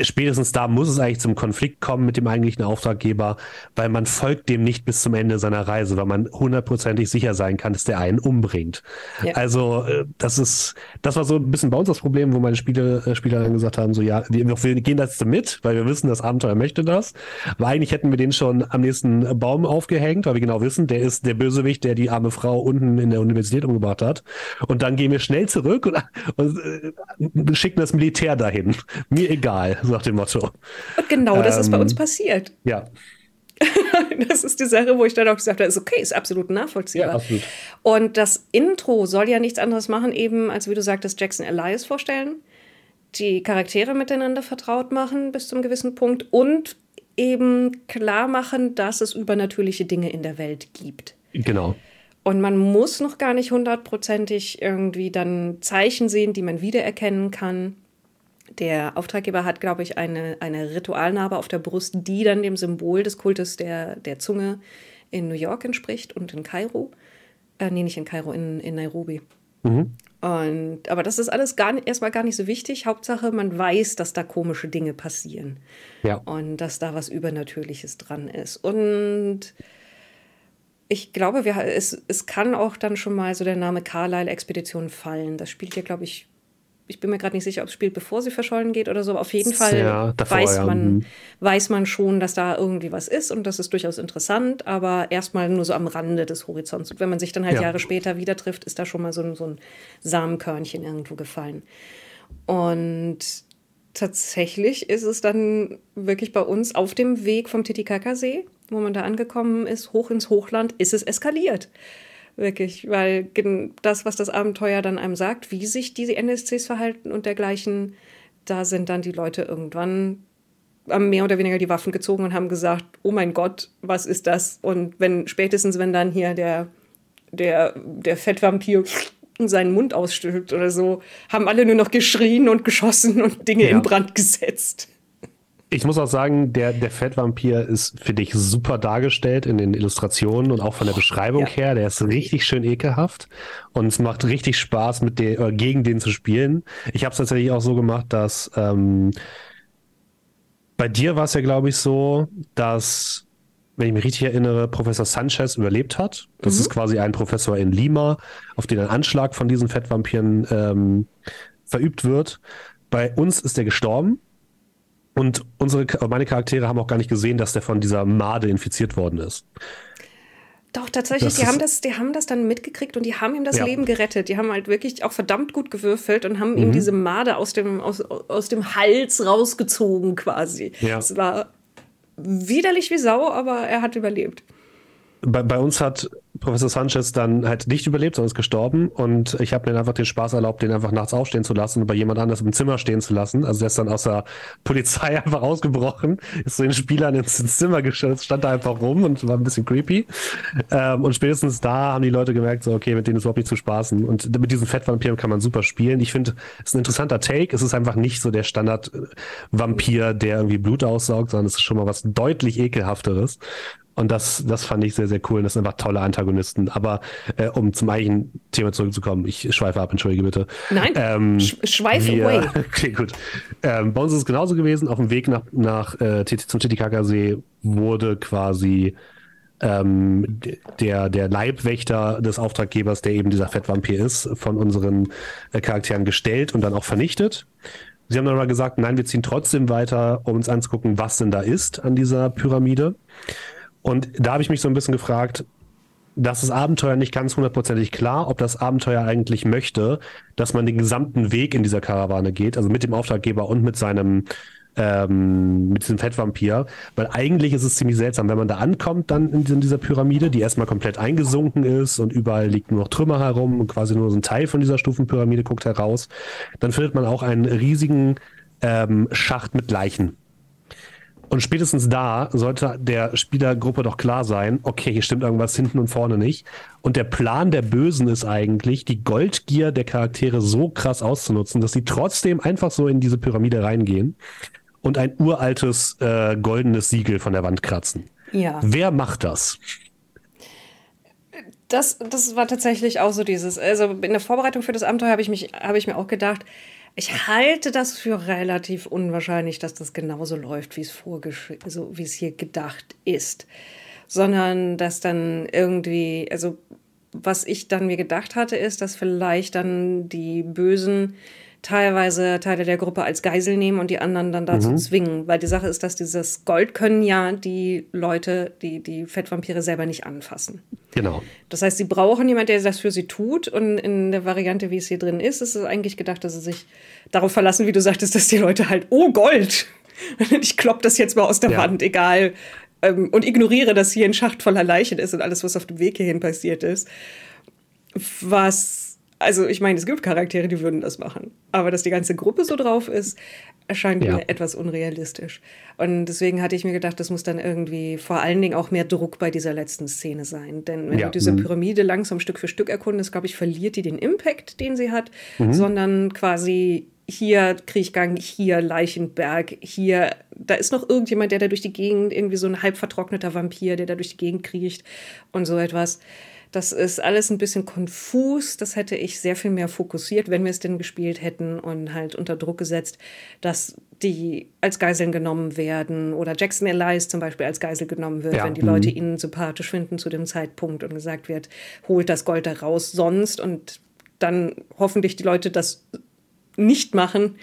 [SPEAKER 1] spätestens da muss es eigentlich zum Konflikt kommen mit dem eigentlichen Auftraggeber, weil man folgt dem nicht bis zum Ende seiner Reise, weil man hundertprozentig sicher sein kann, dass der einen umbringt. Ja. Also äh, das ist, das war so ein bisschen bei uns das Problem, wo meine Spiele, äh, Spieler dann gesagt haben, so ja, wir, wir gehen das mit, weil wir wissen, das Abenteuer möchte das. Aber eigentlich hätten wir den schon am nächsten Baum aufgehängt, weil wir genau wissen, der ist der Bösewicht, der die arme Frau unten in der Universität umgebracht hat. Und dann gehen wir schnell zurück und, und äh, schicken das Militär dahin. Mir egal. nach dem Motto.
[SPEAKER 2] Und genau das ähm, ist bei uns ähm, passiert.
[SPEAKER 1] Ja.
[SPEAKER 2] das ist die Sache, wo ich dann auch gesagt habe, ist okay, ist absolut nachvollziehbar. Ja, absolut. Und das Intro soll ja nichts anderes machen, eben, als wie du sagtest, Jackson Elias vorstellen, die Charaktere miteinander vertraut machen bis zum gewissen Punkt und eben klar machen, dass es übernatürliche Dinge in der Welt gibt.
[SPEAKER 1] Genau.
[SPEAKER 2] Und man muss noch gar nicht hundertprozentig irgendwie dann Zeichen sehen, die man wiedererkennen kann. Der Auftraggeber hat, glaube ich, eine, eine Ritualnarbe auf der Brust, die dann dem Symbol des Kultes der, der Zunge in New York entspricht und in Kairo. Äh, nee, nicht in Kairo, in, in Nairobi. Mhm. Und, aber das ist alles gar erstmal gar nicht so wichtig. Hauptsache, man weiß, dass da komische Dinge passieren.
[SPEAKER 1] Ja.
[SPEAKER 2] Und dass da was Übernatürliches dran ist. Und ich glaube, wir, es, es kann auch dann schon mal so der Name Carlyle-Expedition fallen. Das spielt ja, glaube ich, ich bin mir gerade nicht sicher, ob es spielt, bevor sie verschollen geht oder so. Aber auf jeden Fall ja, davor, weiß, ja. man, mhm. weiß man schon, dass da irgendwie was ist und das ist durchaus interessant, aber erstmal nur so am Rande des Horizonts. Und wenn man sich dann halt ja. Jahre später wieder trifft, ist da schon mal so ein, so ein Samenkörnchen irgendwo gefallen. Und tatsächlich ist es dann wirklich bei uns auf dem Weg vom Titicacasee wo man da angekommen ist, hoch ins Hochland, ist es eskaliert. Wirklich, weil das, was das Abenteuer dann einem sagt, wie sich diese NSCs verhalten und dergleichen, da sind dann die Leute irgendwann haben mehr oder weniger die Waffen gezogen und haben gesagt, oh mein Gott, was ist das? Und wenn spätestens, wenn dann hier der, der, der Fettvampir seinen Mund ausstülpt oder so, haben alle nur noch geschrien und geschossen und Dinge ja. in Brand gesetzt.
[SPEAKER 1] Ich muss auch sagen, der, der Fettvampir ist, finde ich, super dargestellt in den Illustrationen und auch von der Beschreibung ja. her. Der ist richtig schön ekelhaft und es macht richtig Spaß, mit den, äh, gegen den zu spielen. Ich habe es tatsächlich auch so gemacht, dass ähm, bei dir war es ja, glaube ich, so, dass, wenn ich mich richtig erinnere, Professor Sanchez überlebt hat. Das mhm. ist quasi ein Professor in Lima, auf den ein Anschlag von diesen Fettvampiren ähm, verübt wird. Bei uns ist er gestorben und unsere, meine Charaktere haben auch gar nicht gesehen, dass der von dieser Made infiziert worden ist.
[SPEAKER 2] Doch, tatsächlich, die haben, das, die haben das dann mitgekriegt und die haben ihm das ja. Leben gerettet. Die haben halt wirklich auch verdammt gut gewürfelt und haben mhm. ihm diese Made aus dem, aus, aus dem Hals rausgezogen quasi. Ja. Es war widerlich wie Sau, aber er hat überlebt
[SPEAKER 1] bei, bei uns hat Professor Sanchez dann halt nicht überlebt, sondern ist gestorben. Und ich habe mir einfach den Spaß erlaubt, den einfach nachts aufstehen zu lassen und bei jemand anders im Zimmer stehen zu lassen. Also der ist dann aus der Polizei einfach ausgebrochen, ist so den Spielern ins, Zimmer gestellt, stand da einfach rum und war ein bisschen creepy. Ähm, und spätestens da haben die Leute gemerkt, so, okay, mit denen ist überhaupt nicht zu spaßen. Und mit diesen Fettvampiren kann man super spielen. Ich finde, es ist ein interessanter Take. Es ist einfach nicht so der Standard-Vampir, der irgendwie Blut aussaugt, sondern es ist schon mal was deutlich ekelhafteres. Und das, das fand ich sehr, sehr cool. Das sind einfach tolle Antagonisten. Aber äh, um zum eigentlichen Thema zurückzukommen, ich schweife ab, entschuldige bitte.
[SPEAKER 2] Nein, ähm, sch schweif wir, away.
[SPEAKER 1] Okay, gut. Ähm, bei uns ist es genauso gewesen. Auf dem Weg nach, nach äh, zum Titicacasee wurde quasi ähm, der, der Leibwächter des Auftraggebers, der eben dieser Fettvampir ist, von unseren äh, Charakteren gestellt und dann auch vernichtet. Sie haben dann aber gesagt, nein, wir ziehen trotzdem weiter, um uns anzugucken, was denn da ist an dieser Pyramide. Und da habe ich mich so ein bisschen gefragt, das ist Abenteuer nicht ganz hundertprozentig klar, ob das Abenteuer eigentlich möchte, dass man den gesamten Weg in dieser Karawane geht, also mit dem Auftraggeber und mit seinem ähm, mit diesem Fettvampir, weil eigentlich ist es ziemlich seltsam, wenn man da ankommt, dann in dieser Pyramide, die erstmal komplett eingesunken ist und überall liegt nur noch Trümmer herum und quasi nur so ein Teil von dieser Stufenpyramide guckt heraus, dann findet man auch einen riesigen ähm, Schacht mit Leichen und spätestens da sollte der Spielergruppe doch klar sein, okay, hier stimmt irgendwas hinten und vorne nicht. Und der Plan der Bösen ist eigentlich, die Goldgier der Charaktere so krass auszunutzen, dass sie trotzdem einfach so in diese Pyramide reingehen und ein uraltes äh, goldenes Siegel von der Wand kratzen.
[SPEAKER 2] Ja.
[SPEAKER 1] Wer macht das?
[SPEAKER 2] Das, das war tatsächlich auch so dieses. Also in der Vorbereitung für das Abenteuer habe ich, mich, hab ich mir auch gedacht, ich halte das für relativ unwahrscheinlich, dass das genauso läuft, wie es also wie es hier gedacht ist. Sondern dass dann irgendwie, also was ich dann mir gedacht hatte, ist, dass vielleicht dann die Bösen teilweise Teile der Gruppe als Geisel nehmen und die anderen dann dazu mhm. zwingen. Weil die Sache ist, dass dieses Gold können ja die Leute, die, die Fettvampire selber nicht anfassen.
[SPEAKER 1] Genau.
[SPEAKER 2] Das heißt, sie brauchen jemanden, der das für sie tut. Und in der Variante, wie es hier drin ist, ist es eigentlich gedacht, dass sie sich darauf verlassen, wie du sagtest, dass die Leute halt, oh Gold, ich klopp das jetzt mal aus der ja. Wand, egal. Ähm, und ignoriere, dass hier ein Schacht voller Leichen ist und alles, was auf dem Weg hierhin passiert ist. Was also ich meine, es gibt Charaktere, die würden das machen. Aber dass die ganze Gruppe so drauf ist, erscheint ja. mir etwas unrealistisch. Und deswegen hatte ich mir gedacht, das muss dann irgendwie vor allen Dingen auch mehr Druck bei dieser letzten Szene sein. Denn wenn ja. du diese mhm. Pyramide langsam Stück für Stück erkundest, glaube ich, verliert die den Impact, den sie hat, mhm. sondern quasi hier Kriechgang, hier Leichenberg, hier, da ist noch irgendjemand, der da durch die Gegend, irgendwie so ein halb vertrockneter Vampir, der da durch die Gegend kriecht und so etwas. Das ist alles ein bisschen konfus. Das hätte ich sehr viel mehr fokussiert, wenn wir es denn gespielt hätten und halt unter Druck gesetzt, dass die als Geiseln genommen werden oder Jackson Elias zum Beispiel als Geisel genommen wird, ja. wenn die Leute mhm. ihn sympathisch finden zu dem Zeitpunkt und gesagt wird, holt das Gold da raus sonst und dann hoffentlich die Leute das nicht machen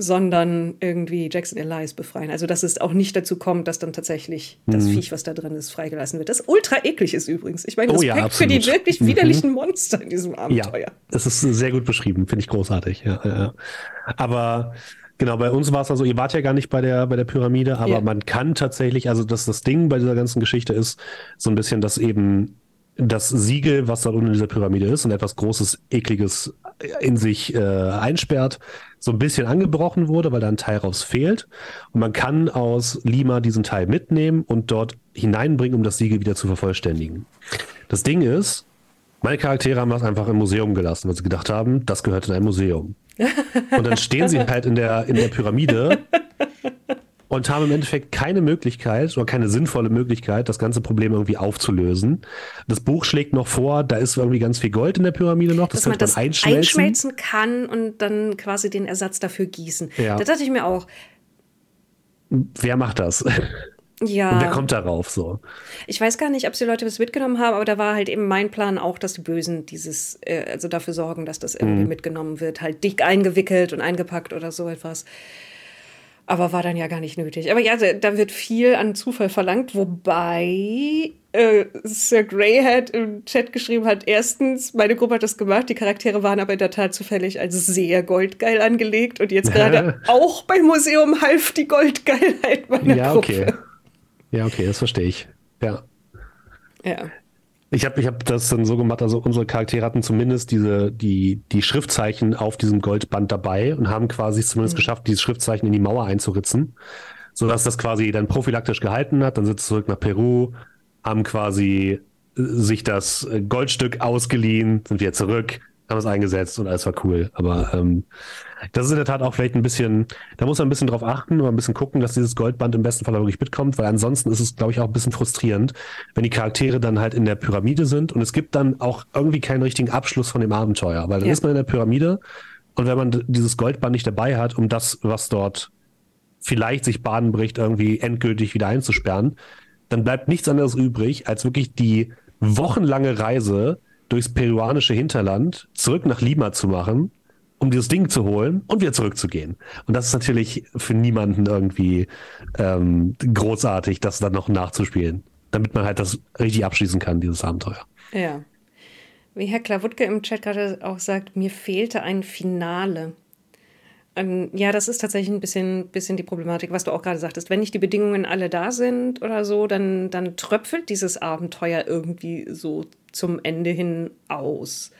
[SPEAKER 2] sondern irgendwie Jackson Elias befreien. Also, dass es auch nicht dazu kommt, dass dann tatsächlich das mhm. Viech, was da drin ist, freigelassen wird. Das ultra eklig ist übrigens. Ich meine,
[SPEAKER 1] oh Respekt
[SPEAKER 2] ja, für die wirklich mhm. widerlichen Monster in diesem Abenteuer.
[SPEAKER 1] Ja, das ist sehr gut beschrieben, finde ich großartig. Ja, ja. Aber Genau, bei uns war es also, ihr wart ja gar nicht bei der, bei der Pyramide, aber ja. man kann tatsächlich, also dass das Ding bei dieser ganzen Geschichte ist, so ein bisschen, dass eben das Siegel, was da unten in dieser Pyramide ist und etwas Großes, Ekliges in sich äh, einsperrt, so ein bisschen angebrochen wurde, weil da ein Teil raus fehlt. Und man kann aus Lima diesen Teil mitnehmen und dort hineinbringen, um das Siegel wieder zu vervollständigen. Das Ding ist, meine Charaktere haben das einfach im Museum gelassen, weil sie gedacht haben, das gehört in ein Museum. Und dann stehen sie halt in der, in der Pyramide und haben im Endeffekt keine Möglichkeit oder keine sinnvolle Möglichkeit, das ganze Problem irgendwie aufzulösen. Das Buch schlägt noch vor, da ist irgendwie ganz viel Gold in der Pyramide noch, das
[SPEAKER 2] Dass man das einschmelzen. einschmelzen kann und dann quasi den Ersatz dafür gießen. Ja. Da dachte ich mir auch.
[SPEAKER 1] Wer macht das?
[SPEAKER 2] Ja.
[SPEAKER 1] Und wer kommt darauf so?
[SPEAKER 2] Ich weiß gar nicht, ob die Leute was mitgenommen haben, aber da war halt eben mein Plan auch, dass die Bösen dieses, äh, also dafür sorgen, dass das irgendwie mhm. mitgenommen wird, halt dick eingewickelt und eingepackt oder so etwas. Aber war dann ja gar nicht nötig. Aber ja, da wird viel an Zufall verlangt, wobei äh, Sir Greyhead im Chat geschrieben hat, erstens, meine Gruppe hat das gemacht, die Charaktere waren aber in der Tat zufällig als sehr goldgeil angelegt und jetzt gerade auch beim Museum half die Goldgeilheit meiner
[SPEAKER 1] ja,
[SPEAKER 2] Gruppe.
[SPEAKER 1] Okay. Ja, okay, das verstehe ich. Ja.
[SPEAKER 2] Ja.
[SPEAKER 1] Ich habe ich hab das dann so gemacht, also unsere Charaktere hatten zumindest diese, die, die Schriftzeichen auf diesem Goldband dabei und haben quasi zumindest mhm. geschafft, dieses Schriftzeichen in die Mauer einzuritzen, sodass das quasi dann prophylaktisch gehalten hat. Dann sind sie zurück nach Peru, haben quasi äh, sich das Goldstück ausgeliehen, sind wieder zurück, haben es eingesetzt und alles war cool. Aber ähm, das ist in der Tat auch vielleicht ein bisschen, da muss man ein bisschen drauf achten und ein bisschen gucken, dass dieses Goldband im besten Fall wirklich mitkommt, weil ansonsten ist es, glaube ich, auch ein bisschen frustrierend, wenn die Charaktere dann halt in der Pyramide sind und es gibt dann auch irgendwie keinen richtigen Abschluss von dem Abenteuer, weil dann ja. ist man in der Pyramide und wenn man dieses Goldband nicht dabei hat, um das, was dort vielleicht sich Bahnen bricht, irgendwie endgültig wieder einzusperren, dann bleibt nichts anderes übrig, als wirklich die wochenlange Reise durchs peruanische Hinterland zurück nach Lima zu machen um dieses Ding zu holen und wieder zurückzugehen. Und das ist natürlich für niemanden irgendwie ähm, großartig, das dann noch nachzuspielen, damit man halt das richtig abschließen kann, dieses Abenteuer.
[SPEAKER 2] Ja. Wie Herr Klawutke im Chat gerade auch sagt, mir fehlte ein Finale. Ähm, ja, das ist tatsächlich ein bisschen, bisschen die Problematik, was du auch gerade sagtest. Wenn nicht die Bedingungen alle da sind oder so, dann, dann tröpfelt dieses Abenteuer irgendwie so zum Ende hin aus.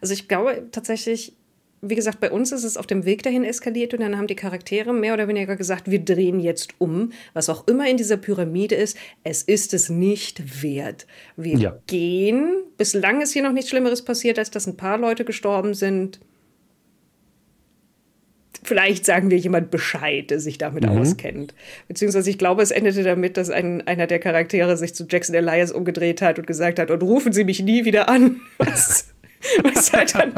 [SPEAKER 2] Also ich glaube tatsächlich, wie gesagt, bei uns ist es auf dem Weg dahin eskaliert und dann haben die Charaktere mehr oder weniger gesagt, wir drehen jetzt um, was auch immer in dieser Pyramide ist, es ist es nicht wert. Wir ja. gehen, bislang ist hier noch nichts Schlimmeres passiert, als dass ein paar Leute gestorben sind. Vielleicht sagen wir jemand Bescheid, der sich damit mhm. auskennt. Beziehungsweise ich glaube, es endete damit, dass ein, einer der Charaktere sich zu Jackson Elias umgedreht hat und gesagt hat, und rufen Sie mich nie wieder an. Was, was halt dann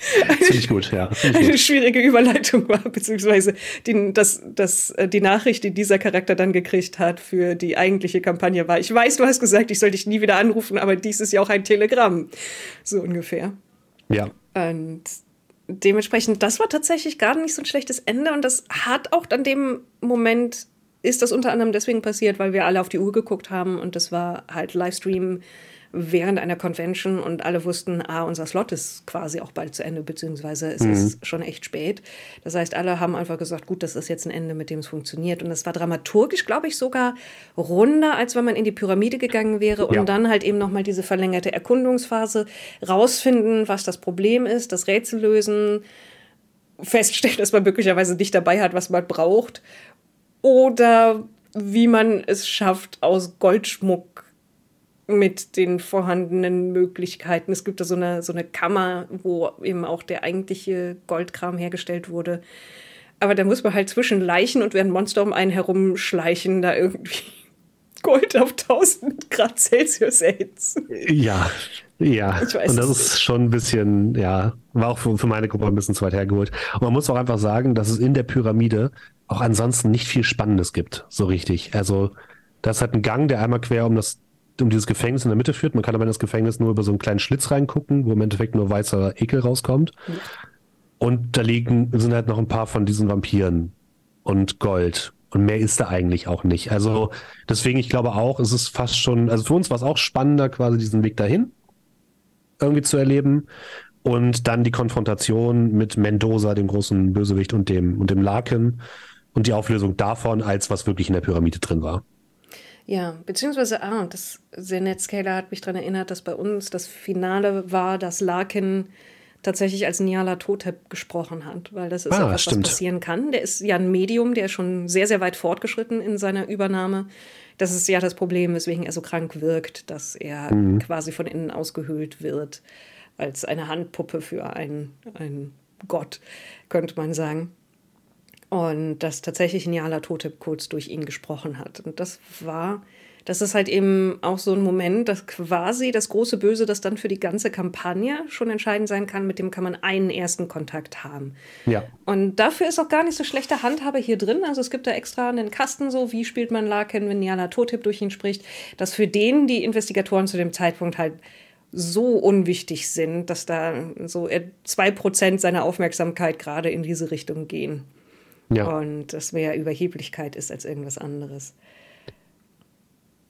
[SPEAKER 1] Ziemlich gut, ja.
[SPEAKER 2] eine schwierige Überleitung war, beziehungsweise die, das, das, äh, die Nachricht, die dieser Charakter dann gekriegt hat für die eigentliche Kampagne war, ich weiß, du hast gesagt, ich soll dich nie wieder anrufen, aber dies ist ja auch ein Telegramm. So ungefähr.
[SPEAKER 1] Ja.
[SPEAKER 2] Und dementsprechend, das war tatsächlich gar nicht so ein schlechtes Ende und das hat auch an dem Moment ist das unter anderem deswegen passiert, weil wir alle auf die Uhr geguckt haben und das war halt Livestream während einer Convention und alle wussten, ah, unser Slot ist quasi auch bald zu Ende, beziehungsweise es mhm. ist schon echt spät. Das heißt, alle haben einfach gesagt, gut, das ist jetzt ein Ende, mit dem es funktioniert. Und das war dramaturgisch, glaube ich, sogar runder, als wenn man in die Pyramide gegangen wäre und ja. dann halt eben nochmal diese verlängerte Erkundungsphase rausfinden, was das Problem ist, das Rätsel lösen, feststellen, dass man möglicherweise nicht dabei hat, was man braucht. Oder wie man es schafft, aus Goldschmuck mit den vorhandenen Möglichkeiten. Es gibt da so eine, so eine Kammer, wo eben auch der eigentliche Goldkram hergestellt wurde. Aber da muss man halt zwischen Leichen und während Monster um einen herumschleichen, da irgendwie Gold auf 1000 Grad Celsius erhitzen.
[SPEAKER 1] Ja, ja. Ich weiß und das ist schon ein bisschen, ja, war auch für, für meine Gruppe ein bisschen zu weit hergeholt. Und man muss auch einfach sagen, dass es in der Pyramide auch ansonsten nicht viel Spannendes gibt, so richtig. Also, das hat einen Gang, der einmal quer um das um dieses Gefängnis in der Mitte führt. Man kann aber in das Gefängnis nur über so einen kleinen Schlitz reingucken, wo im Endeffekt nur weißer Ekel rauskommt. Ja. Und da liegen, sind halt noch ein paar von diesen Vampiren und Gold. Und mehr ist da eigentlich auch nicht. Also deswegen, ich glaube auch, es ist fast schon, also für uns war es auch spannender, quasi diesen Weg dahin irgendwie zu erleben. Und dann die Konfrontation mit Mendoza, dem großen Bösewicht, und dem, und dem Laken und die Auflösung davon, als was wirklich in der Pyramide drin war.
[SPEAKER 2] Ja, beziehungsweise, ah, das sehr nett, Scaler hat mich daran erinnert, dass bei uns das Finale war, dass Larkin tatsächlich als Niala Totep gesprochen hat, weil das ist ah, auch was, was passieren kann. Der ist ja ein Medium, der ist schon sehr, sehr weit fortgeschritten in seiner Übernahme. Das ist ja das Problem, weswegen er so krank wirkt, dass er mhm. quasi von innen ausgehöhlt wird, als eine Handpuppe für einen, einen Gott, könnte man sagen und dass tatsächlich Niala Totep kurz durch ihn gesprochen hat. Und das war, das ist halt eben auch so ein Moment, dass quasi das große Böse, das dann für die ganze Kampagne schon entscheidend sein kann, mit dem kann man einen ersten Kontakt haben. Ja. Und dafür ist auch gar nicht so schlechte Handhabe hier drin. Also es gibt da extra einen Kasten so, wie spielt man Larkin, wenn Niala Totep durch ihn spricht, dass für den die Investigatoren zu dem Zeitpunkt halt so unwichtig sind, dass da so zwei Prozent seiner Aufmerksamkeit gerade in diese Richtung gehen. Ja. Und das mehr Überheblichkeit ist als irgendwas anderes.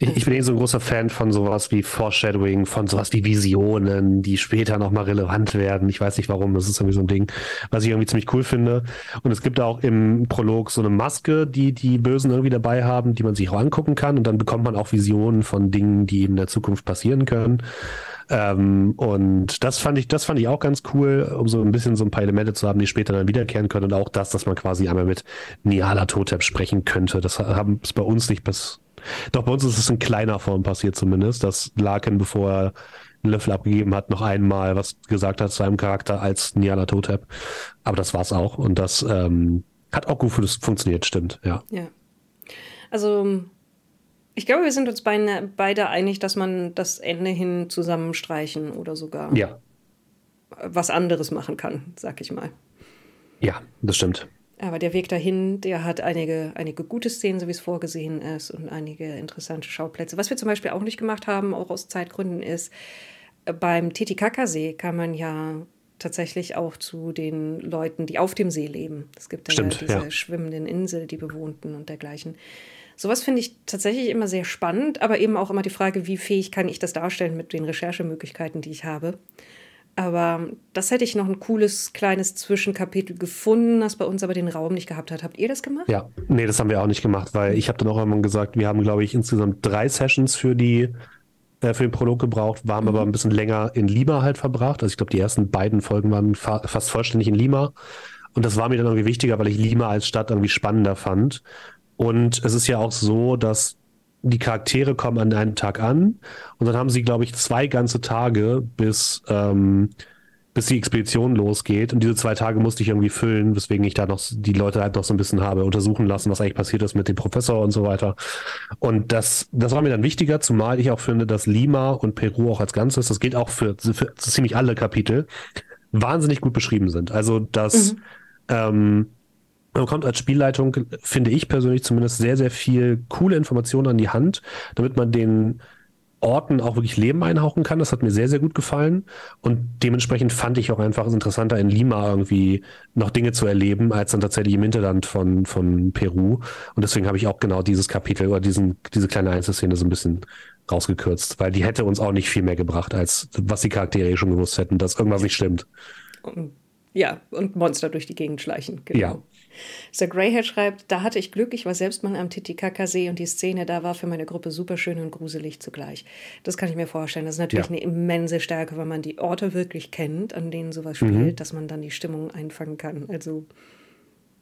[SPEAKER 1] Ich, ich bin eh so ein großer Fan von sowas wie Foreshadowing, von sowas wie Visionen, die später nochmal relevant werden. Ich weiß nicht warum, das ist irgendwie so ein Ding, was ich irgendwie ziemlich cool finde. Und es gibt auch im Prolog so eine Maske, die die Bösen irgendwie dabei haben, die man sich auch angucken kann. Und dann bekommt man auch Visionen von Dingen, die in der Zukunft passieren können. Ähm, und das fand ich, das fand ich auch ganz cool, um so ein bisschen so ein paar Elemente zu haben, die später dann wiederkehren können. Und auch das, dass man quasi einmal mit Niala Totep sprechen könnte. Das haben es bei uns nicht bis. Doch bei uns ist es in kleiner Form passiert zumindest, dass Larkin, bevor er einen Löffel abgegeben hat, noch einmal was gesagt hat zu einem Charakter als Niala Totep. Aber das war's auch. Und das ähm, hat auch gut funktioniert, stimmt, ja.
[SPEAKER 2] Ja. Also ich glaube, wir sind uns beide, beide einig, dass man das Ende hin zusammenstreichen oder sogar ja. was anderes machen kann, sag ich mal.
[SPEAKER 1] Ja, das stimmt.
[SPEAKER 2] Aber der Weg dahin, der hat einige, einige gute Szenen, so wie es vorgesehen ist, und einige interessante Schauplätze. Was wir zum Beispiel auch nicht gemacht haben, auch aus Zeitgründen, ist, beim Titicacasee kann man ja tatsächlich auch zu den Leuten, die auf dem See leben. Es gibt ja diese ja. schwimmenden Insel, die bewohnten und dergleichen. Sowas finde ich tatsächlich immer sehr spannend, aber eben auch immer die Frage, wie fähig kann ich das darstellen mit den Recherchemöglichkeiten, die ich habe. Aber das hätte ich noch ein cooles kleines Zwischenkapitel gefunden, das bei uns aber den Raum nicht gehabt hat. Habt ihr das gemacht?
[SPEAKER 1] Ja, nee, das haben wir auch nicht gemacht, weil ich habe dann auch immer gesagt, wir haben, glaube ich, insgesamt drei Sessions für die äh, für den Prolog gebraucht, waren mhm. aber ein bisschen länger in Lima halt verbracht. Also ich glaube, die ersten beiden Folgen waren fa fast vollständig in Lima. Und das war mir dann irgendwie wichtiger, weil ich Lima als Stadt irgendwie spannender fand. Und es ist ja auch so, dass die Charaktere kommen an einem Tag an und dann haben sie, glaube ich, zwei ganze Tage, bis, ähm, bis die Expedition losgeht. Und diese zwei Tage musste ich irgendwie füllen, weswegen ich da noch die Leute halt noch so ein bisschen habe untersuchen lassen, was eigentlich passiert ist mit dem Professor und so weiter. Und das, das war mir dann wichtiger, zumal ich auch finde, dass Lima und Peru auch als Ganzes, das gilt auch für, für ziemlich alle Kapitel, wahnsinnig gut beschrieben sind. Also, dass mhm. ähm, man bekommt als Spielleitung, finde ich persönlich zumindest, sehr, sehr viel coole Informationen an die Hand, damit man den Orten auch wirklich Leben einhauchen kann. Das hat mir sehr, sehr gut gefallen. Und dementsprechend fand ich auch einfach es interessanter, in Lima irgendwie noch Dinge zu erleben, als dann tatsächlich im Hinterland von, von Peru. Und deswegen habe ich auch genau dieses Kapitel oder diesen, diese kleine Einzelszene so ein bisschen rausgekürzt, weil die hätte uns auch nicht viel mehr gebracht, als was die Charaktere eh schon gewusst hätten, dass irgendwas nicht stimmt.
[SPEAKER 2] Ja, und Monster durch die Gegend schleichen.
[SPEAKER 1] Genau. Ja.
[SPEAKER 2] Sir Greyhead schreibt, da hatte ich Glück, ich war selbst mal am Titicacasee und die Szene da war für meine Gruppe super schön und gruselig zugleich. Das kann ich mir vorstellen. Das ist natürlich ja. eine immense Stärke, wenn man die Orte wirklich kennt, an denen sowas spielt, mhm. dass man dann die Stimmung einfangen kann. Also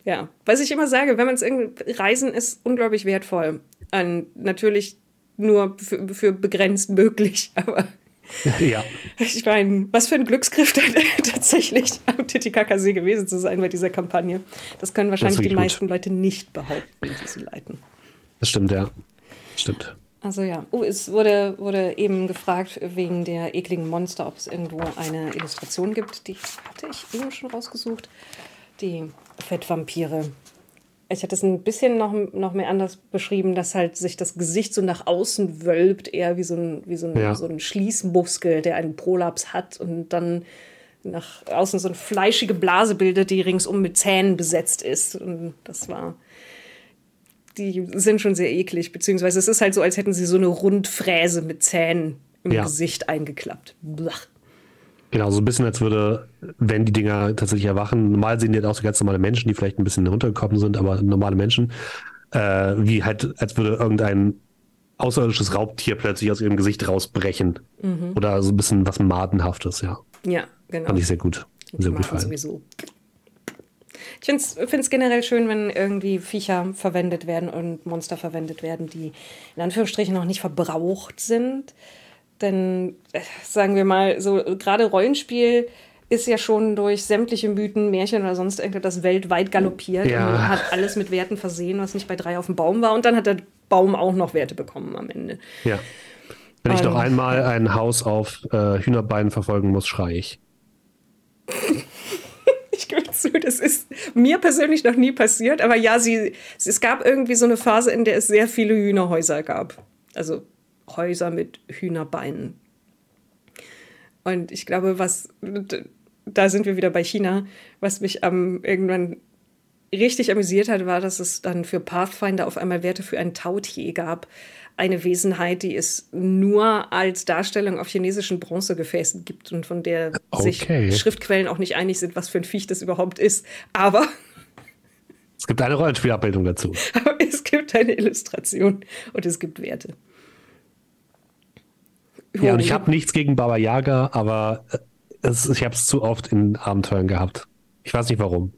[SPEAKER 2] ja, was ich immer sage, wenn man es irgendwie Reisen ist unglaublich wertvoll. Und natürlich nur für, für begrenzt möglich, aber
[SPEAKER 1] Ja.
[SPEAKER 2] Ich meine, was für ein Glücksgriff tatsächlich am Titicacasee gewesen zu sein bei dieser Kampagne. Das können wahrscheinlich das die meisten gut. Leute nicht behaupten, die sie leiten.
[SPEAKER 1] Das stimmt, ja. Stimmt.
[SPEAKER 2] Also ja, oh, es wurde, wurde eben gefragt wegen der ekligen Monster, ob es irgendwo eine Illustration gibt. Die hatte ich eben schon rausgesucht. Die Fettvampire ich hatte es ein bisschen noch, noch mehr anders beschrieben, dass halt sich das Gesicht so nach außen wölbt, eher wie so ein, wie so ein, ja. so ein Schließmuskel, der einen Prolaps hat und dann nach außen so eine fleischige Blase bildet, die ringsum mit Zähnen besetzt ist. Und das war. Die sind schon sehr eklig, beziehungsweise es ist halt so, als hätten sie so eine Rundfräse mit Zähnen im ja. Gesicht eingeklappt. Blach.
[SPEAKER 1] Genau, so ein bisschen, als würde, wenn die Dinger tatsächlich erwachen, normal sehen die halt auch so ganz normale Menschen, die vielleicht ein bisschen runtergekommen sind, aber normale Menschen, äh, wie halt, als würde irgendein außerirdisches Raubtier plötzlich aus ihrem Gesicht rausbrechen. Mhm. Oder so ein bisschen was Madenhaftes, ja.
[SPEAKER 2] Ja, genau.
[SPEAKER 1] Fand ich sehr gut. Sehr gut gefallen. Sowieso.
[SPEAKER 2] Ich finde es generell schön, wenn irgendwie Viecher verwendet werden und Monster verwendet werden, die in Anführungsstrichen noch nicht verbraucht sind. Denn, äh, sagen wir mal, so gerade Rollenspiel ist ja schon durch sämtliche Mythen, Märchen oder sonst irgendwas weltweit galoppiert
[SPEAKER 1] ja.
[SPEAKER 2] und hat alles mit Werten versehen, was nicht bei drei auf dem Baum war. Und dann hat der Baum auch noch Werte bekommen am Ende.
[SPEAKER 1] Ja. Wenn ich noch ähm. einmal ein Haus auf äh, Hühnerbeinen verfolgen muss, schreie ich.
[SPEAKER 2] ich gebe zu, das ist mir persönlich noch nie passiert. Aber ja, sie, es gab irgendwie so eine Phase, in der es sehr viele Hühnerhäuser gab. Also Häuser mit Hühnerbeinen. Und ich glaube, was, da sind wir wieder bei China, was mich am irgendwann richtig amüsiert hat, war, dass es dann für Pathfinder auf einmal Werte für ein Tautier gab. Eine Wesenheit, die es nur als Darstellung auf chinesischen Bronzegefäßen gibt und von der okay. sich Schriftquellen auch nicht einig sind, was für ein Viech das überhaupt ist. Aber.
[SPEAKER 1] Es gibt eine Rollenspielabbildung dazu.
[SPEAKER 2] Aber es gibt eine Illustration und es gibt Werte.
[SPEAKER 1] Ja, und ich habe nichts gegen Baba Yaga, aber äh, es, ich habe es zu oft in Abenteuern gehabt. Ich weiß nicht warum.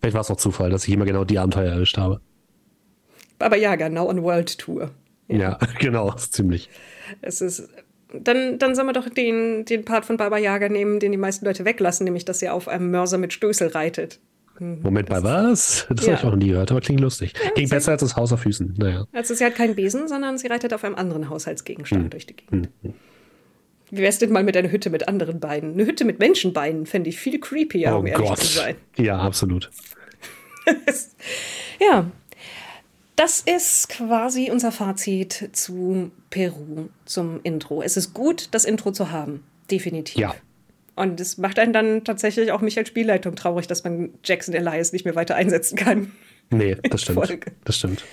[SPEAKER 1] Vielleicht war es auch Zufall, dass ich immer genau die Abenteuer erwischt habe.
[SPEAKER 2] Baba Yaga, Now on World Tour.
[SPEAKER 1] Ja, ja genau, ziemlich.
[SPEAKER 2] Es ist. Dann, dann sollen wir doch den, den Part von Baba Yaga nehmen, den die meisten Leute weglassen, nämlich dass er auf einem Mörser mit Stößel reitet.
[SPEAKER 1] Hm, Moment, bei was? Das ja. habe ich auch noch nie gehört, aber klingt lustig. Ja, Ging besser als das Haus auf Füßen. Naja.
[SPEAKER 2] Also sie hat keinen Besen, sondern sie reitet auf einem anderen Haushaltsgegenstand hm. durch die Gegend. Hm. Wie wär's denn mal mit einer Hütte mit anderen Beinen? Eine Hütte mit Menschenbeinen fände ich viel creepier,
[SPEAKER 1] oh um ehrlich Gott. zu sein. Ja, absolut.
[SPEAKER 2] ja. Das ist quasi unser Fazit zu Peru, zum Intro. Es ist gut, das Intro zu haben. Definitiv.
[SPEAKER 1] Ja.
[SPEAKER 2] Und es macht einen dann tatsächlich auch mich als Spielleitung traurig, dass man Jackson Elias nicht mehr weiter einsetzen kann.
[SPEAKER 1] Nee, das stimmt. Folge. Das stimmt.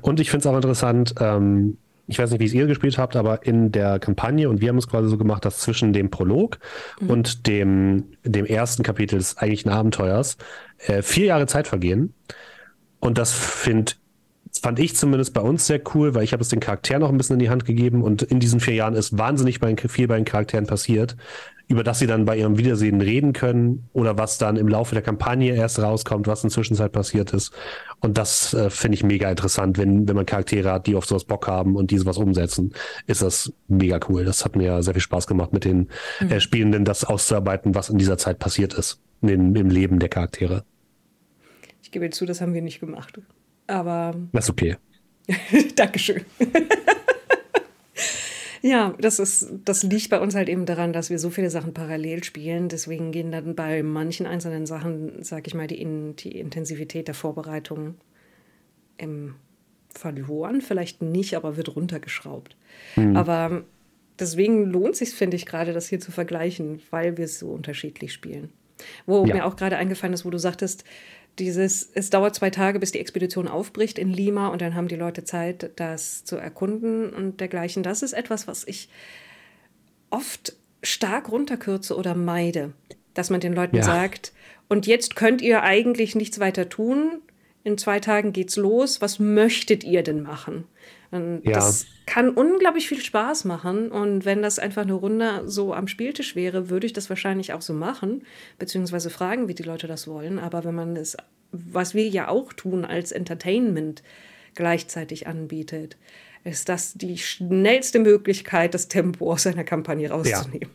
[SPEAKER 1] Und ich finde es auch interessant, ähm, ich weiß nicht, wie es ihr gespielt habt, aber in der Kampagne, und wir haben es quasi so gemacht, dass zwischen dem Prolog mhm. und dem, dem ersten Kapitel des eigentlichen Abenteuers äh, vier Jahre Zeit vergehen. Und das find, fand ich zumindest bei uns sehr cool, weil ich habe es den Charakteren noch ein bisschen in die Hand gegeben und in diesen vier Jahren ist wahnsinnig viel bei den Charakteren passiert über das sie dann bei ihrem Wiedersehen reden können oder was dann im Laufe der Kampagne erst rauskommt, was in der Zwischenzeit passiert ist. Und das äh, finde ich mega interessant, wenn, wenn man Charaktere hat, die auf sowas Bock haben und diese was umsetzen, ist das mega cool. Das hat mir sehr viel Spaß gemacht, mit den mhm. äh, Spielenden das auszuarbeiten, was in dieser Zeit passiert ist, in, im Leben der Charaktere.
[SPEAKER 2] Ich gebe zu, das haben wir nicht gemacht. Aber.
[SPEAKER 1] Das ist okay.
[SPEAKER 2] Dankeschön. Ja, das ist, das liegt bei uns halt eben daran, dass wir so viele Sachen parallel spielen. Deswegen gehen dann bei manchen einzelnen Sachen, sag ich mal, die, in, die Intensivität der Vorbereitung im verloren, vielleicht nicht, aber wird runtergeschraubt. Mhm. Aber deswegen lohnt sich, finde ich, gerade das hier zu vergleichen, weil wir es so unterschiedlich spielen. Wo ja. mir auch gerade eingefallen ist, wo du sagtest, dieses, es dauert zwei Tage, bis die Expedition aufbricht in Lima und dann haben die Leute Zeit, das zu erkunden und dergleichen. Das ist etwas, was ich oft stark runterkürze oder meide, dass man den Leuten ja. sagt, und jetzt könnt ihr eigentlich nichts weiter tun. In zwei Tagen geht's los. Was möchtet ihr denn machen? Und ja. Das kann unglaublich viel Spaß machen. Und wenn das einfach eine Runde so am Spieltisch wäre, würde ich das wahrscheinlich auch so machen, beziehungsweise fragen, wie die Leute das wollen. Aber wenn man es, was wir ja auch tun, als Entertainment gleichzeitig anbietet, ist das die schnellste Möglichkeit, das Tempo aus einer Kampagne rauszunehmen.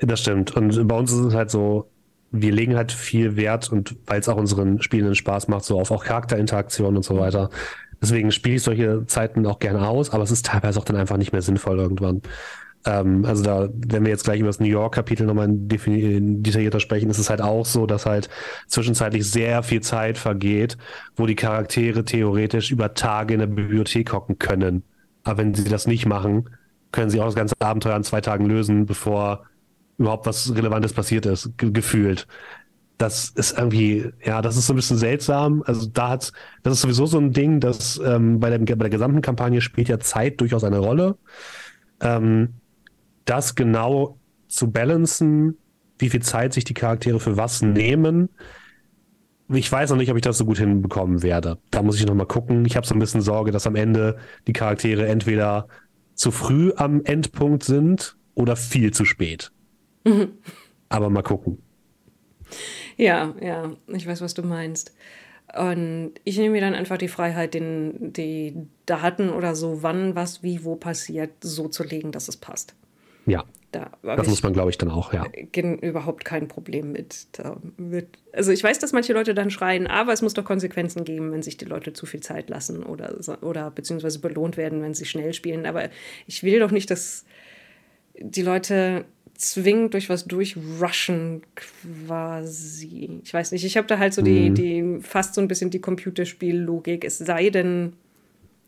[SPEAKER 1] Ja, das stimmt. Und bei uns ist es halt so, wir legen halt viel Wert und weil es auch unseren Spielenden Spaß macht, so auf auch Charakterinteraktion und so weiter. Deswegen spiele ich solche Zeiten auch gerne aus, aber es ist teilweise auch dann einfach nicht mehr sinnvoll irgendwann. Ähm, also da, wenn wir jetzt gleich über das New York-Kapitel nochmal detaillierter sprechen, ist es halt auch so, dass halt zwischenzeitlich sehr viel Zeit vergeht, wo die Charaktere theoretisch über Tage in der Bibliothek hocken können. Aber wenn sie das nicht machen, können sie auch das ganze Abenteuer in zwei Tagen lösen, bevor überhaupt was Relevantes passiert ist, ge gefühlt das ist irgendwie, ja, das ist so ein bisschen seltsam. Also da hat, das ist sowieso so ein Ding, dass ähm, bei, der, bei der gesamten Kampagne spielt ja Zeit durchaus eine Rolle. Ähm, das genau zu balancen, wie viel Zeit sich die Charaktere für was nehmen. Ich weiß noch nicht, ob ich das so gut hinbekommen werde. Da muss ich noch mal gucken. Ich habe so ein bisschen Sorge, dass am Ende die Charaktere entweder zu früh am Endpunkt sind oder viel zu spät. Mhm. Aber mal gucken.
[SPEAKER 2] Ja, ja, ich weiß, was du meinst. Und ich nehme mir dann einfach die Freiheit, den, die Daten oder so, wann, was, wie, wo passiert, so zu legen, dass es passt.
[SPEAKER 1] Ja. Da das muss man, glaube ich, dann auch, ja.
[SPEAKER 2] Überhaupt kein Problem mit. Wird, also ich weiß, dass manche Leute dann schreien, aber es muss doch Konsequenzen geben, wenn sich die Leute zu viel Zeit lassen oder, oder beziehungsweise belohnt werden, wenn sie schnell spielen. Aber ich will doch nicht, dass die Leute zwingend durch was durchrushen quasi. Ich weiß nicht, ich habe da halt so die, mhm. die, fast so ein bisschen die Computerspiellogik. Es sei denn,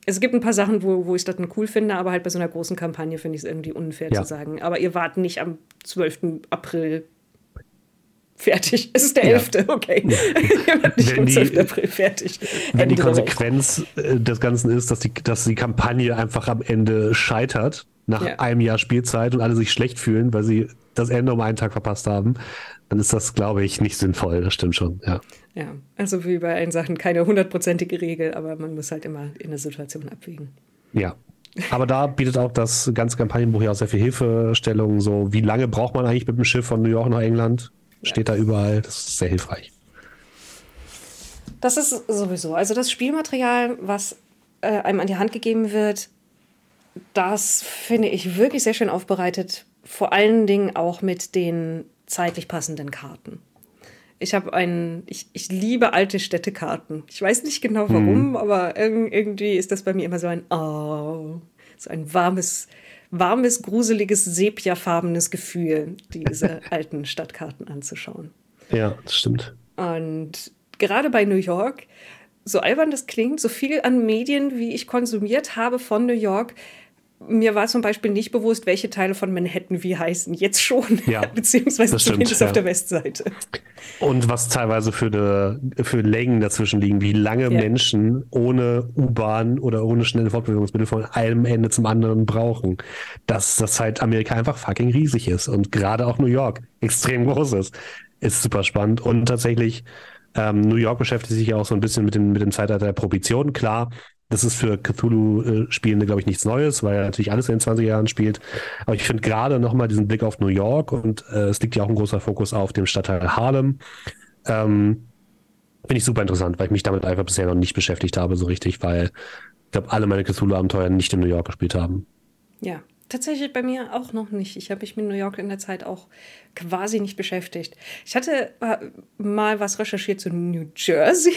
[SPEAKER 2] es gibt ein paar Sachen, wo, wo ich das dann cool finde, aber halt bei so einer großen Kampagne finde ich es irgendwie unfair ja. zu sagen. Aber ihr wart nicht am 12. April fertig. Es ist der 11. Ja. Okay. nicht am 12. April fertig.
[SPEAKER 1] Wenn Ende die Konsequenz äh, des Ganzen ist, dass die, dass die Kampagne einfach am Ende scheitert, nach ja. einem Jahr Spielzeit und alle sich schlecht fühlen, weil sie das Ende um einen Tag verpasst haben, dann ist das, glaube ich, nicht sinnvoll. Das stimmt schon, ja.
[SPEAKER 2] Ja, also wie bei allen Sachen keine hundertprozentige Regel, aber man muss halt immer in der Situation abwägen.
[SPEAKER 1] Ja. Aber da bietet auch das ganze Kampagnenbuch ja auch sehr viel Hilfestellung. So, wie lange braucht man eigentlich mit dem Schiff von New York nach England? Steht da überall. Das ist sehr hilfreich.
[SPEAKER 2] Das ist sowieso. Also das Spielmaterial, was äh, einem an die Hand gegeben wird, das finde ich wirklich sehr schön aufbereitet. Vor allen Dingen auch mit den zeitlich passenden Karten. Ich habe einen, ich, ich liebe alte Städtekarten. Ich weiß nicht genau warum, mhm. aber irgendwie ist das bei mir immer so ein Oh, so ein warmes, warmes, gruseliges, sepiafarbenes Gefühl, diese alten Stadtkarten anzuschauen.
[SPEAKER 1] Ja, das stimmt.
[SPEAKER 2] Und gerade bei New York, so albern das klingt, so viel an Medien, wie ich konsumiert habe von New York, mir war zum Beispiel nicht bewusst, welche Teile von Manhattan wie heißen. Jetzt schon, ja, beziehungsweise zumindest stimmt, auf der Westseite.
[SPEAKER 1] Und was teilweise für, eine, für Längen dazwischen liegen, wie lange ja. Menschen ohne U-Bahn oder ohne schnelle Fortbewegungsmittel von einem Ende zum anderen brauchen. Dass das halt Amerika einfach fucking riesig ist und gerade auch New York extrem groß ist. Ist super spannend und tatsächlich ähm, New York beschäftigt sich ja auch so ein bisschen mit dem, mit dem Zeitalter der Prohibition. Klar, das ist für Cthulhu-Spielende, glaube ich, nichts Neues, weil er natürlich alles in den 20er Jahren spielt. Aber ich finde gerade nochmal diesen Blick auf New York und äh, es liegt ja auch ein großer Fokus auf dem Stadtteil Harlem. Ähm, finde ich super interessant, weil ich mich damit einfach bisher noch nicht beschäftigt habe, so richtig, weil ich glaube, alle meine Cthulhu-Abenteuer nicht in New York gespielt haben.
[SPEAKER 2] Ja, tatsächlich bei mir auch noch nicht. Ich habe mich mit New York in der Zeit auch quasi nicht beschäftigt. Ich hatte äh, mal was recherchiert zu New Jersey.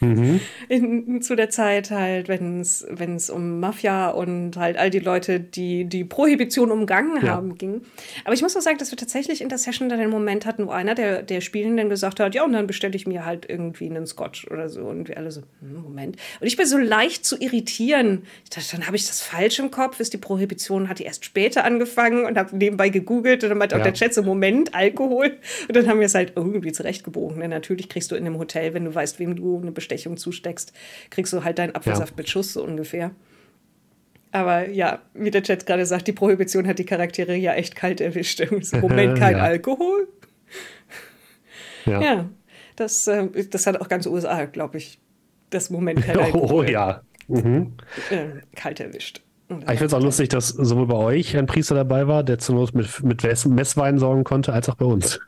[SPEAKER 2] Mhm. In, zu der Zeit halt, wenn es um Mafia und halt all die Leute, die die Prohibition umgangen ja. haben, ging. Aber ich muss auch sagen, dass wir tatsächlich in der Session dann den Moment hatten, wo einer der, der Spielenden gesagt hat, ja, und dann bestelle ich mir halt irgendwie einen Scotch oder so. Und wir alle so, hm, Moment. Und ich bin so leicht zu irritieren. Ich dachte, dann habe ich das falsch im Kopf. Ist die Prohibition, hat die erst später angefangen und habe nebenbei gegoogelt und dann meinte ja. auch der Chat so, Moment, Alkohol. Und dann haben wir es halt irgendwie zurechtgebogen. Denn natürlich kriegst du in einem Hotel, wenn du weißt, wem du eine Bestechung zusteckst, kriegst du halt deinen Apfelsaft ja. mit Schuss so ungefähr. Aber ja, wie der Chat gerade sagt, die Prohibition hat die Charaktere ja echt kalt erwischt. Im Moment kein ja. Alkohol. Ja. ja, das, äh, das hat auch ganz USA, glaube ich, das Moment kein
[SPEAKER 1] Alkohol. Oh ja. Mhm.
[SPEAKER 2] Äh, kalt erwischt.
[SPEAKER 1] Ich finde es auch lustig, dass sowohl bei euch ein Priester dabei war, der zur Not mit, mit Messwein sorgen konnte, als auch bei uns.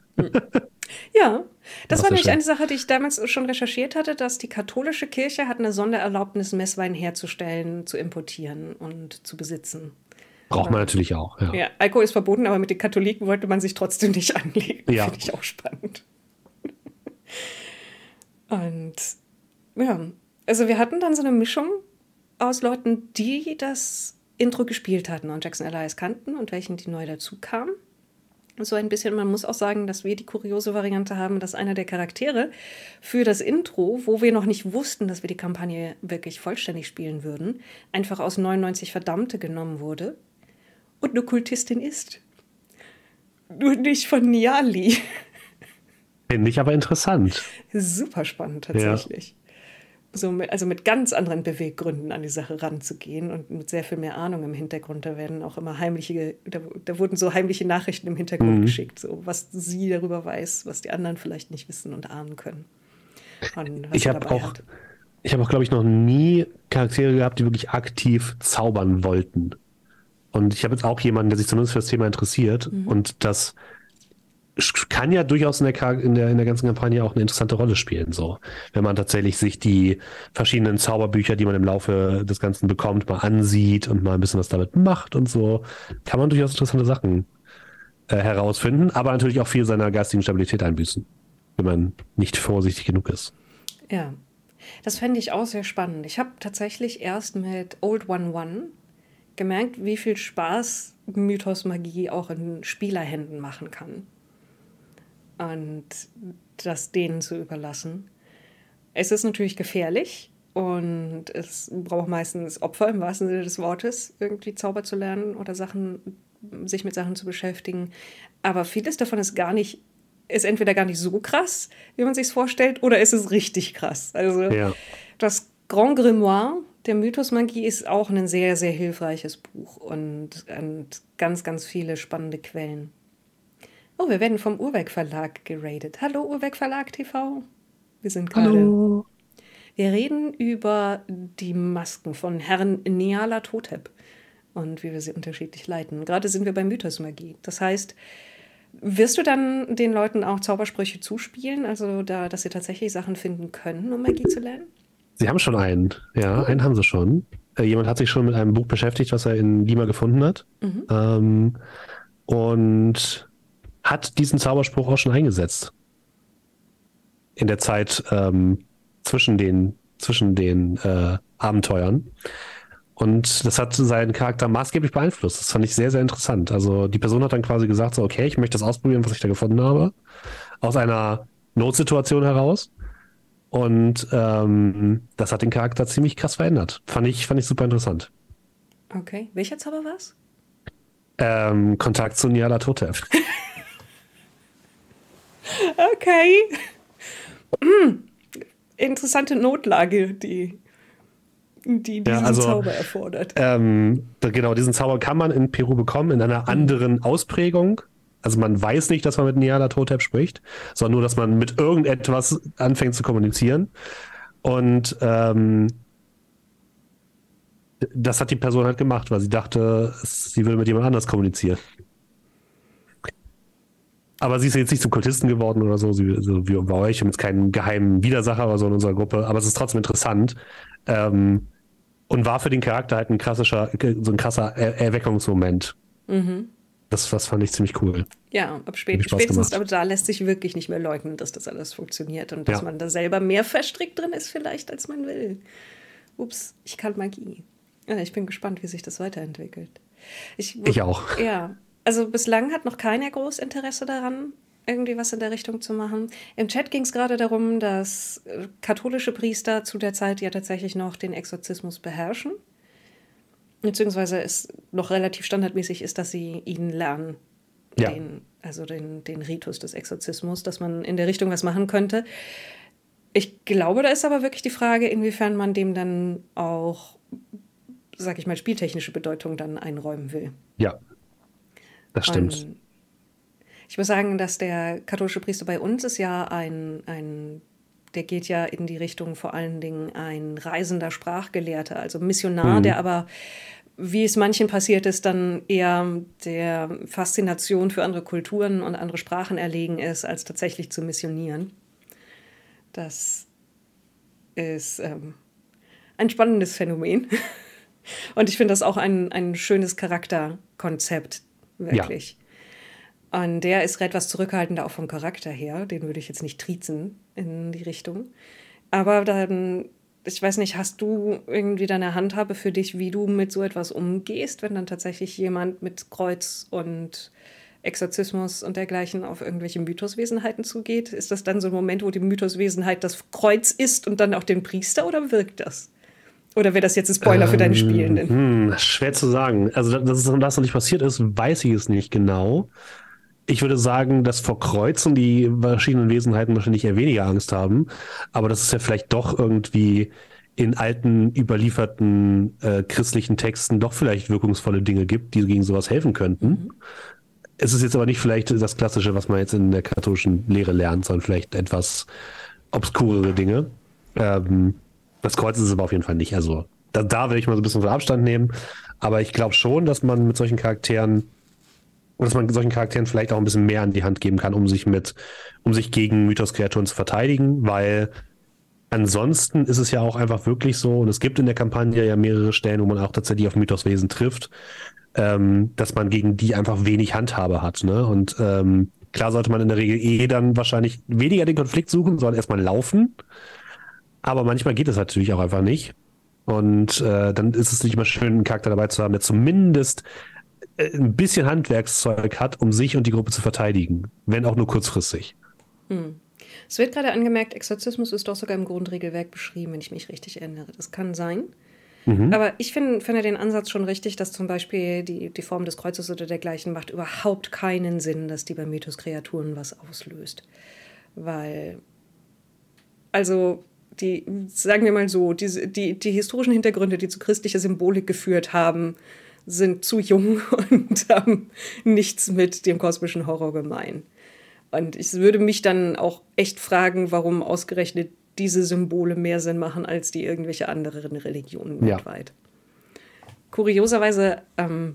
[SPEAKER 2] Ja, das war nämlich schön. eine Sache, die ich damals schon recherchiert hatte, dass die katholische Kirche hat eine Sondererlaubnis, Messwein herzustellen, zu importieren und zu besitzen.
[SPEAKER 1] Braucht man natürlich auch. Ja.
[SPEAKER 2] ja. Alkohol ist verboten, aber mit den Katholiken wollte man sich trotzdem nicht anlegen. Ja. Finde ich auch spannend. und ja, also wir hatten dann so eine Mischung aus Leuten, die das Intro gespielt hatten und Jackson Elias kannten und welchen, die neu dazu kamen so ein bisschen, man muss auch sagen, dass wir die kuriose Variante haben, dass einer der Charaktere für das Intro, wo wir noch nicht wussten, dass wir die Kampagne wirklich vollständig spielen würden, einfach aus 99 Verdammte genommen wurde und eine Kultistin ist. Nur nicht von Niali.
[SPEAKER 1] Finde ich aber interessant.
[SPEAKER 2] Super spannend tatsächlich. Ja so mit, also mit ganz anderen Beweggründen an die Sache ranzugehen und mit sehr viel mehr Ahnung im Hintergrund. Da werden auch immer heimliche, da, da wurden so heimliche Nachrichten im Hintergrund mhm. geschickt, so was sie darüber weiß, was die anderen vielleicht nicht wissen und ahnen können.
[SPEAKER 1] Und ich habe auch, hat. ich habe auch, glaube ich, noch nie Charaktere gehabt, die wirklich aktiv zaubern wollten. Und ich habe jetzt auch jemanden, der sich zumindest für das Thema interessiert mhm. und das kann ja durchaus in der, in, der, in der ganzen Kampagne auch eine interessante Rolle spielen, so. Wenn man tatsächlich sich die verschiedenen Zauberbücher, die man im Laufe des Ganzen bekommt, mal ansieht und mal ein bisschen was damit macht und so, kann man durchaus interessante Sachen äh, herausfinden, aber natürlich auch viel seiner geistigen Stabilität einbüßen, wenn man nicht vorsichtig genug ist.
[SPEAKER 2] Ja, das fände ich auch sehr spannend. Ich habe tatsächlich erst mit Old One One gemerkt, wie viel Spaß Mythos Magie auch in Spielerhänden machen kann und das denen zu überlassen. Es ist natürlich gefährlich und es braucht meistens Opfer im wahrsten Sinne des Wortes, irgendwie Zauber zu lernen oder Sachen, sich mit Sachen zu beschäftigen. Aber vieles davon ist gar nicht, ist entweder gar nicht so krass, wie man sich vorstellt, oder ist es richtig krass. Also ja. das Grand Grimoire der Mythosmagie ist auch ein sehr, sehr hilfreiches Buch und, und ganz, ganz viele spannende Quellen. Oh, wir werden vom Urwerk Verlag geradet. Hallo Urwerk Verlag TV. Wir sind gerade. Hallo. Wir reden über die Masken von Herrn Niala Totep und wie wir sie unterschiedlich leiten. Gerade sind wir bei Mythosmagie. Das heißt, wirst du dann den Leuten auch Zaubersprüche zuspielen, also da, dass sie tatsächlich Sachen finden können, um Magie zu lernen?
[SPEAKER 1] Sie haben schon einen, ja, einen haben sie schon. Äh, jemand hat sich schon mit einem Buch beschäftigt, was er in Lima gefunden hat. Mhm. Ähm, und hat diesen Zauberspruch auch schon eingesetzt. In der Zeit ähm, zwischen den, zwischen den äh, Abenteuern. Und das hat seinen Charakter maßgeblich beeinflusst. Das fand ich sehr, sehr interessant. Also die Person hat dann quasi gesagt, so, okay, ich möchte das ausprobieren, was ich da gefunden habe. Aus einer Notsituation heraus. Und ähm, das hat den Charakter ziemlich krass verändert. Fand ich, fand ich super interessant.
[SPEAKER 2] Okay. Welcher Zauber war's?
[SPEAKER 1] Ähm, Kontakt zu Niala Totev.
[SPEAKER 2] Okay. Hm. Interessante Notlage, die, die diesen ja, also, Zauber erfordert.
[SPEAKER 1] Ähm, genau, diesen Zauber kann man in Peru bekommen, in einer anderen Ausprägung. Also man weiß nicht, dass man mit Niala Totep spricht, sondern nur, dass man mit irgendetwas anfängt zu kommunizieren. Und ähm, das hat die Person halt gemacht, weil sie dachte, sie will mit jemand anders kommunizieren. Aber sie ist jetzt nicht zum Kultisten geworden oder so, sie, so wie bei euch. Wir haben jetzt keinen geheimen Widersacher oder so in unserer Gruppe, aber es ist trotzdem interessant. Ähm, und war für den Charakter halt ein krasser, so ein krasser er Erweckungsmoment. Mhm. Das, das fand ich ziemlich cool.
[SPEAKER 2] Ja, ab spät, spätestens aber da lässt sich wirklich nicht mehr leugnen, dass das alles funktioniert und dass ja. man da selber mehr verstrickt drin ist, vielleicht, als man will. Ups, ich kann Magie. Ja, ich bin gespannt, wie sich das weiterentwickelt.
[SPEAKER 1] Ich, ich auch.
[SPEAKER 2] Ja, also bislang hat noch keiner groß Interesse daran, irgendwie was in der Richtung zu machen. Im Chat ging es gerade darum, dass äh, katholische Priester zu der Zeit ja tatsächlich noch den Exorzismus beherrschen. Beziehungsweise es noch relativ standardmäßig ist, dass sie ihn lernen. Ja. Den, also den, den Ritus des Exorzismus, dass man in der Richtung was machen könnte. Ich glaube, da ist aber wirklich die Frage, inwiefern man dem dann auch, sag ich mal, spieltechnische Bedeutung dann einräumen will.
[SPEAKER 1] Ja, das stimmt. Und
[SPEAKER 2] ich muss sagen, dass der katholische Priester bei uns ist ja ein, ein der geht ja in die Richtung vor allen Dingen ein reisender Sprachgelehrter, also Missionar, mhm. der aber, wie es manchen passiert ist, dann eher der Faszination für andere Kulturen und andere Sprachen erlegen ist, als tatsächlich zu missionieren. Das ist ähm, ein spannendes Phänomen. Und ich finde das auch ein, ein schönes Charakterkonzept, wirklich. Ja. Und der ist etwas zurückhaltender auch vom Charakter her. Den würde ich jetzt nicht triezen in die Richtung. Aber dann, ich weiß nicht, hast du irgendwie deine Handhabe für dich, wie du mit so etwas umgehst, wenn dann tatsächlich jemand mit Kreuz und Exorzismus und dergleichen auf irgendwelche Mythoswesenheiten zugeht? Ist das dann so ein Moment, wo die Mythoswesenheit das Kreuz ist und dann auch den Priester oder wirkt das? Oder wäre das jetzt ein Spoiler ähm, für deine ähm, Spielenden?
[SPEAKER 1] Hm, schwer zu sagen. Also, dass das noch nicht passiert ist, weiß ich es nicht genau. Ich würde sagen, dass vor Kreuzen die verschiedenen Wesenheiten wahrscheinlich eher weniger Angst haben, aber dass es ja vielleicht doch irgendwie in alten, überlieferten äh, christlichen Texten doch vielleicht wirkungsvolle Dinge gibt, die gegen sowas helfen könnten. Mhm. Es ist jetzt aber nicht vielleicht das Klassische, was man jetzt in der katholischen Lehre lernt, sondern vielleicht etwas obskurere Dinge. Ähm, das Kreuz ist es aber auf jeden Fall nicht. Also da, da will ich mal so ein bisschen Abstand nehmen. Aber ich glaube schon, dass man mit solchen Charakteren dass man solchen Charakteren vielleicht auch ein bisschen mehr an die Hand geben kann, um sich mit, um sich gegen Mythos-Kreaturen zu verteidigen, weil ansonsten ist es ja auch einfach wirklich so, und es gibt in der Kampagne ja mehrere Stellen, wo man auch tatsächlich auf Mythoswesen trifft, ähm, dass man gegen die einfach wenig Handhabe hat. Ne? Und ähm, klar sollte man in der Regel eh dann wahrscheinlich weniger den Konflikt suchen, sondern erstmal laufen. Aber manchmal geht es natürlich auch einfach nicht. Und äh, dann ist es nicht mal schön, einen Charakter dabei zu haben, der zumindest äh, ein bisschen Handwerkszeug hat, um sich und die Gruppe zu verteidigen, wenn auch nur kurzfristig.
[SPEAKER 2] Hm. Es wird gerade angemerkt, Exorzismus ist doch sogar im Grundregelwerk beschrieben, wenn ich mich richtig erinnere. Das kann sein. Mhm. Aber ich find, finde den Ansatz schon richtig, dass zum Beispiel die, die Form des Kreuzes oder dergleichen macht überhaupt keinen Sinn, dass die bei Mythos-Kreaturen was auslöst. Weil, also die, sagen wir mal so, die, die, die historischen Hintergründe, die zu christlicher Symbolik geführt haben, sind zu jung und haben nichts mit dem kosmischen Horror gemein. Und ich würde mich dann auch echt fragen, warum ausgerechnet diese Symbole mehr Sinn machen als die irgendwelche anderen Religionen ja. weltweit. Kurioserweise, ähm,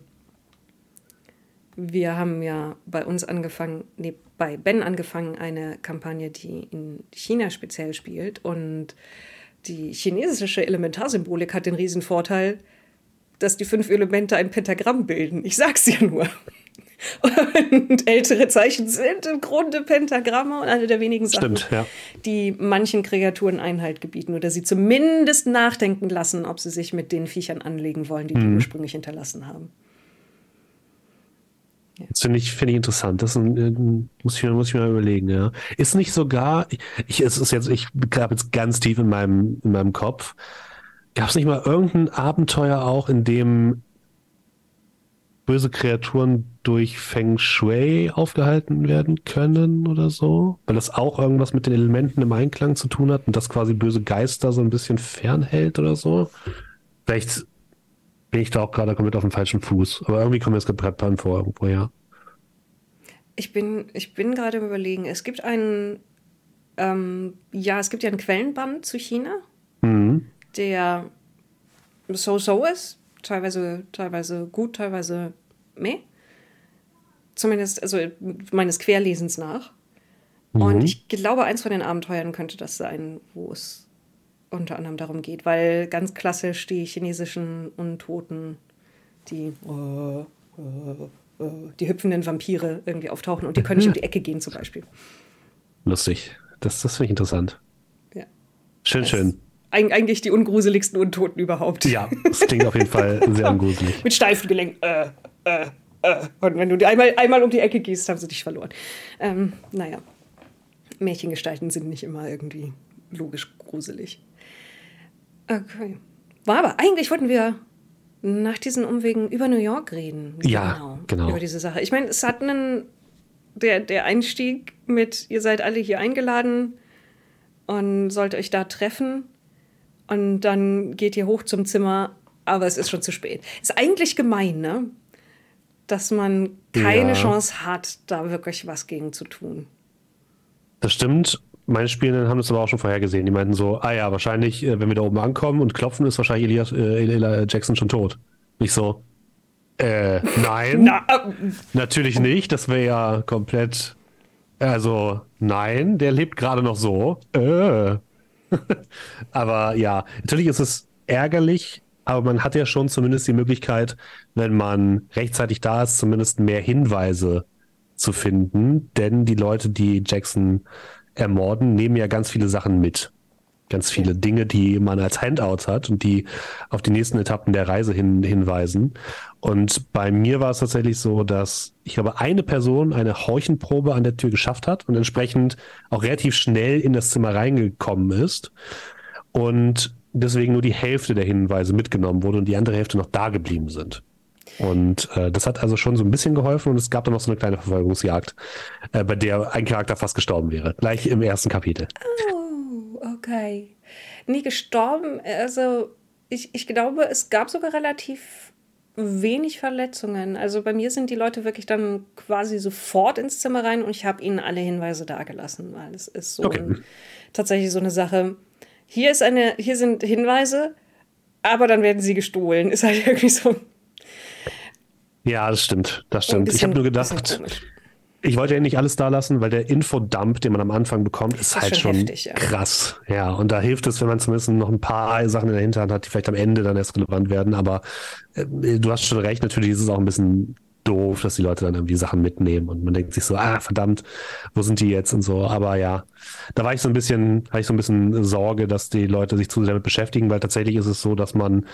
[SPEAKER 2] wir haben ja bei uns angefangen, nee, bei Ben angefangen, eine Kampagne, die in China speziell spielt. Und die chinesische Elementarsymbolik hat den riesen Vorteil, dass die fünf Elemente ein Pentagramm bilden. Ich sag's ja nur. Und ältere Zeichen sind im Grunde Pentagramme und eine der wenigen Sachen,
[SPEAKER 1] Stimmt, ja.
[SPEAKER 2] die manchen Kreaturen Einhalt gebieten oder sie zumindest nachdenken lassen, ob sie sich mit den Viechern anlegen wollen, die mhm. die ursprünglich hinterlassen haben.
[SPEAKER 1] Das finde ich, find ich interessant. Das ein, muss, ich, muss ich mir mal überlegen, ja. Ist nicht sogar, ich, es ist jetzt, ich habe jetzt ganz tief in meinem, in meinem Kopf, Gab es nicht mal irgendein Abenteuer auch, in dem böse Kreaturen durch Feng Shui aufgehalten werden können oder so? Weil das auch irgendwas mit den Elementen im Einklang zu tun hat und das quasi böse Geister so ein bisschen fernhält oder so? Vielleicht bin ich da auch gerade komplett auf dem falschen Fuß. Aber irgendwie kommt mir das gerade vor irgendwo, ja.
[SPEAKER 2] Ich bin, ich bin gerade überlegen, es gibt einen, ähm, ja, es gibt ja einen Quellenband zu China. Mhm der so-so ist, teilweise, teilweise gut, teilweise meh. Zumindest also meines Querlesens nach. Mhm. Und ich glaube, eins von den Abenteuern könnte das sein, wo es unter anderem darum geht, weil ganz klassisch die chinesischen Untoten, die uh, uh, äh, die hüpfenden Vampire irgendwie auftauchen und die können nicht um die Ecke gehen zum Beispiel.
[SPEAKER 1] Lustig. Das, das finde ich interessant.
[SPEAKER 2] Ja.
[SPEAKER 1] Schön,
[SPEAKER 2] Das
[SPEAKER 1] schön.
[SPEAKER 2] Eig eigentlich die ungruseligsten Untoten überhaupt.
[SPEAKER 1] Ja, das klingt auf jeden Fall sehr ungruselig.
[SPEAKER 2] Mit steifen Gelenken. Äh, äh, äh. Und wenn du einmal, einmal um die Ecke gehst, haben sie dich verloren. Ähm, naja. Märchengestalten sind nicht immer irgendwie logisch gruselig. Okay. War aber, eigentlich wollten wir nach diesen Umwegen über New York reden.
[SPEAKER 1] Ja, genau.
[SPEAKER 2] Über diese Sache. Ich meine, es hat einen, der, der Einstieg mit, ihr seid alle hier eingeladen und sollt euch da treffen und dann geht ihr hoch zum Zimmer, aber es ist schon zu spät. Ist eigentlich gemein, ne? Dass man keine
[SPEAKER 1] Ja.
[SPEAKER 2] Chance hat, da wirklich was gegen zu tun.
[SPEAKER 1] Das stimmt. Meine Spielenden haben das aber auch schon vorher gesehen. Die meinten so, ah ja, wahrscheinlich, äh, wenn wir da oben ankommen und klopfen, ist wahrscheinlich Elias, äh, Eli Jackson schon tot. Nicht so, äh, nein,
[SPEAKER 2] Na, äh,
[SPEAKER 1] natürlich nicht. Das wäre ja komplett, also, nein, der lebt gerade noch so. Äh. aber ja, natürlich ist es ärgerlich, aber man hat ja schon zumindest die Möglichkeit, wenn man rechtzeitig da ist, zumindest mehr Hinweise zu finden. Denn die Leute, die Jackson ermorden, nehmen ja ganz viele Sachen mit. Ganz viele Dinge, die man als Handouts hat und die auf die nächsten Etappen der Reise hin, hinweisen. Und bei mir war es tatsächlich so, dass ich glaube, eine Person eine Horchenprobe an der Tür geschafft hat und entsprechend auch relativ schnell in das Zimmer reingekommen ist. Und deswegen nur die Hälfte der Hinweise mitgenommen wurde und die andere Hälfte noch da geblieben sind. Und äh, das hat also schon so ein bisschen geholfen und es gab dann noch so eine kleine Verfolgungsjagd, äh, bei der ein Charakter fast gestorben wäre. Gleich im ersten Kapitel.
[SPEAKER 2] Oh, okay. Nie gestorben. Also, ich, ich glaube, es gab sogar relativ wenig Verletzungen. Also bei mir sind die Leute wirklich dann quasi sofort ins Zimmer rein und ich habe ihnen alle Hinweise dagelassen, weil es ist so
[SPEAKER 1] Okay.
[SPEAKER 2] ein, tatsächlich so eine Sache. Hier ist eine, hier sind Hinweise, aber dann werden sie gestohlen. Ist halt irgendwie so
[SPEAKER 1] Ja, das stimmt. Das stimmt. ich habe nur gedacht, ich wollte ja nicht alles da lassen, weil der Infodump, den man am Anfang bekommt, ist,
[SPEAKER 2] ist
[SPEAKER 1] halt
[SPEAKER 2] schon heftig, ja.
[SPEAKER 1] krass. Ja, und da hilft es, wenn man zumindest noch ein paar Sachen in der Hinterhand hat, die vielleicht am Ende dann erst relevant werden. Aber äh, du hast schon recht, natürlich ist es auch ein bisschen doof, dass die Leute dann irgendwie Sachen mitnehmen und man denkt sich so, ah, verdammt, wo sind die jetzt und so. Aber ja, da war ich so ein bisschen, hatte ich so ein bisschen Sorge, dass die Leute sich zu sehr damit beschäftigen, weil tatsächlich ist es so, dass man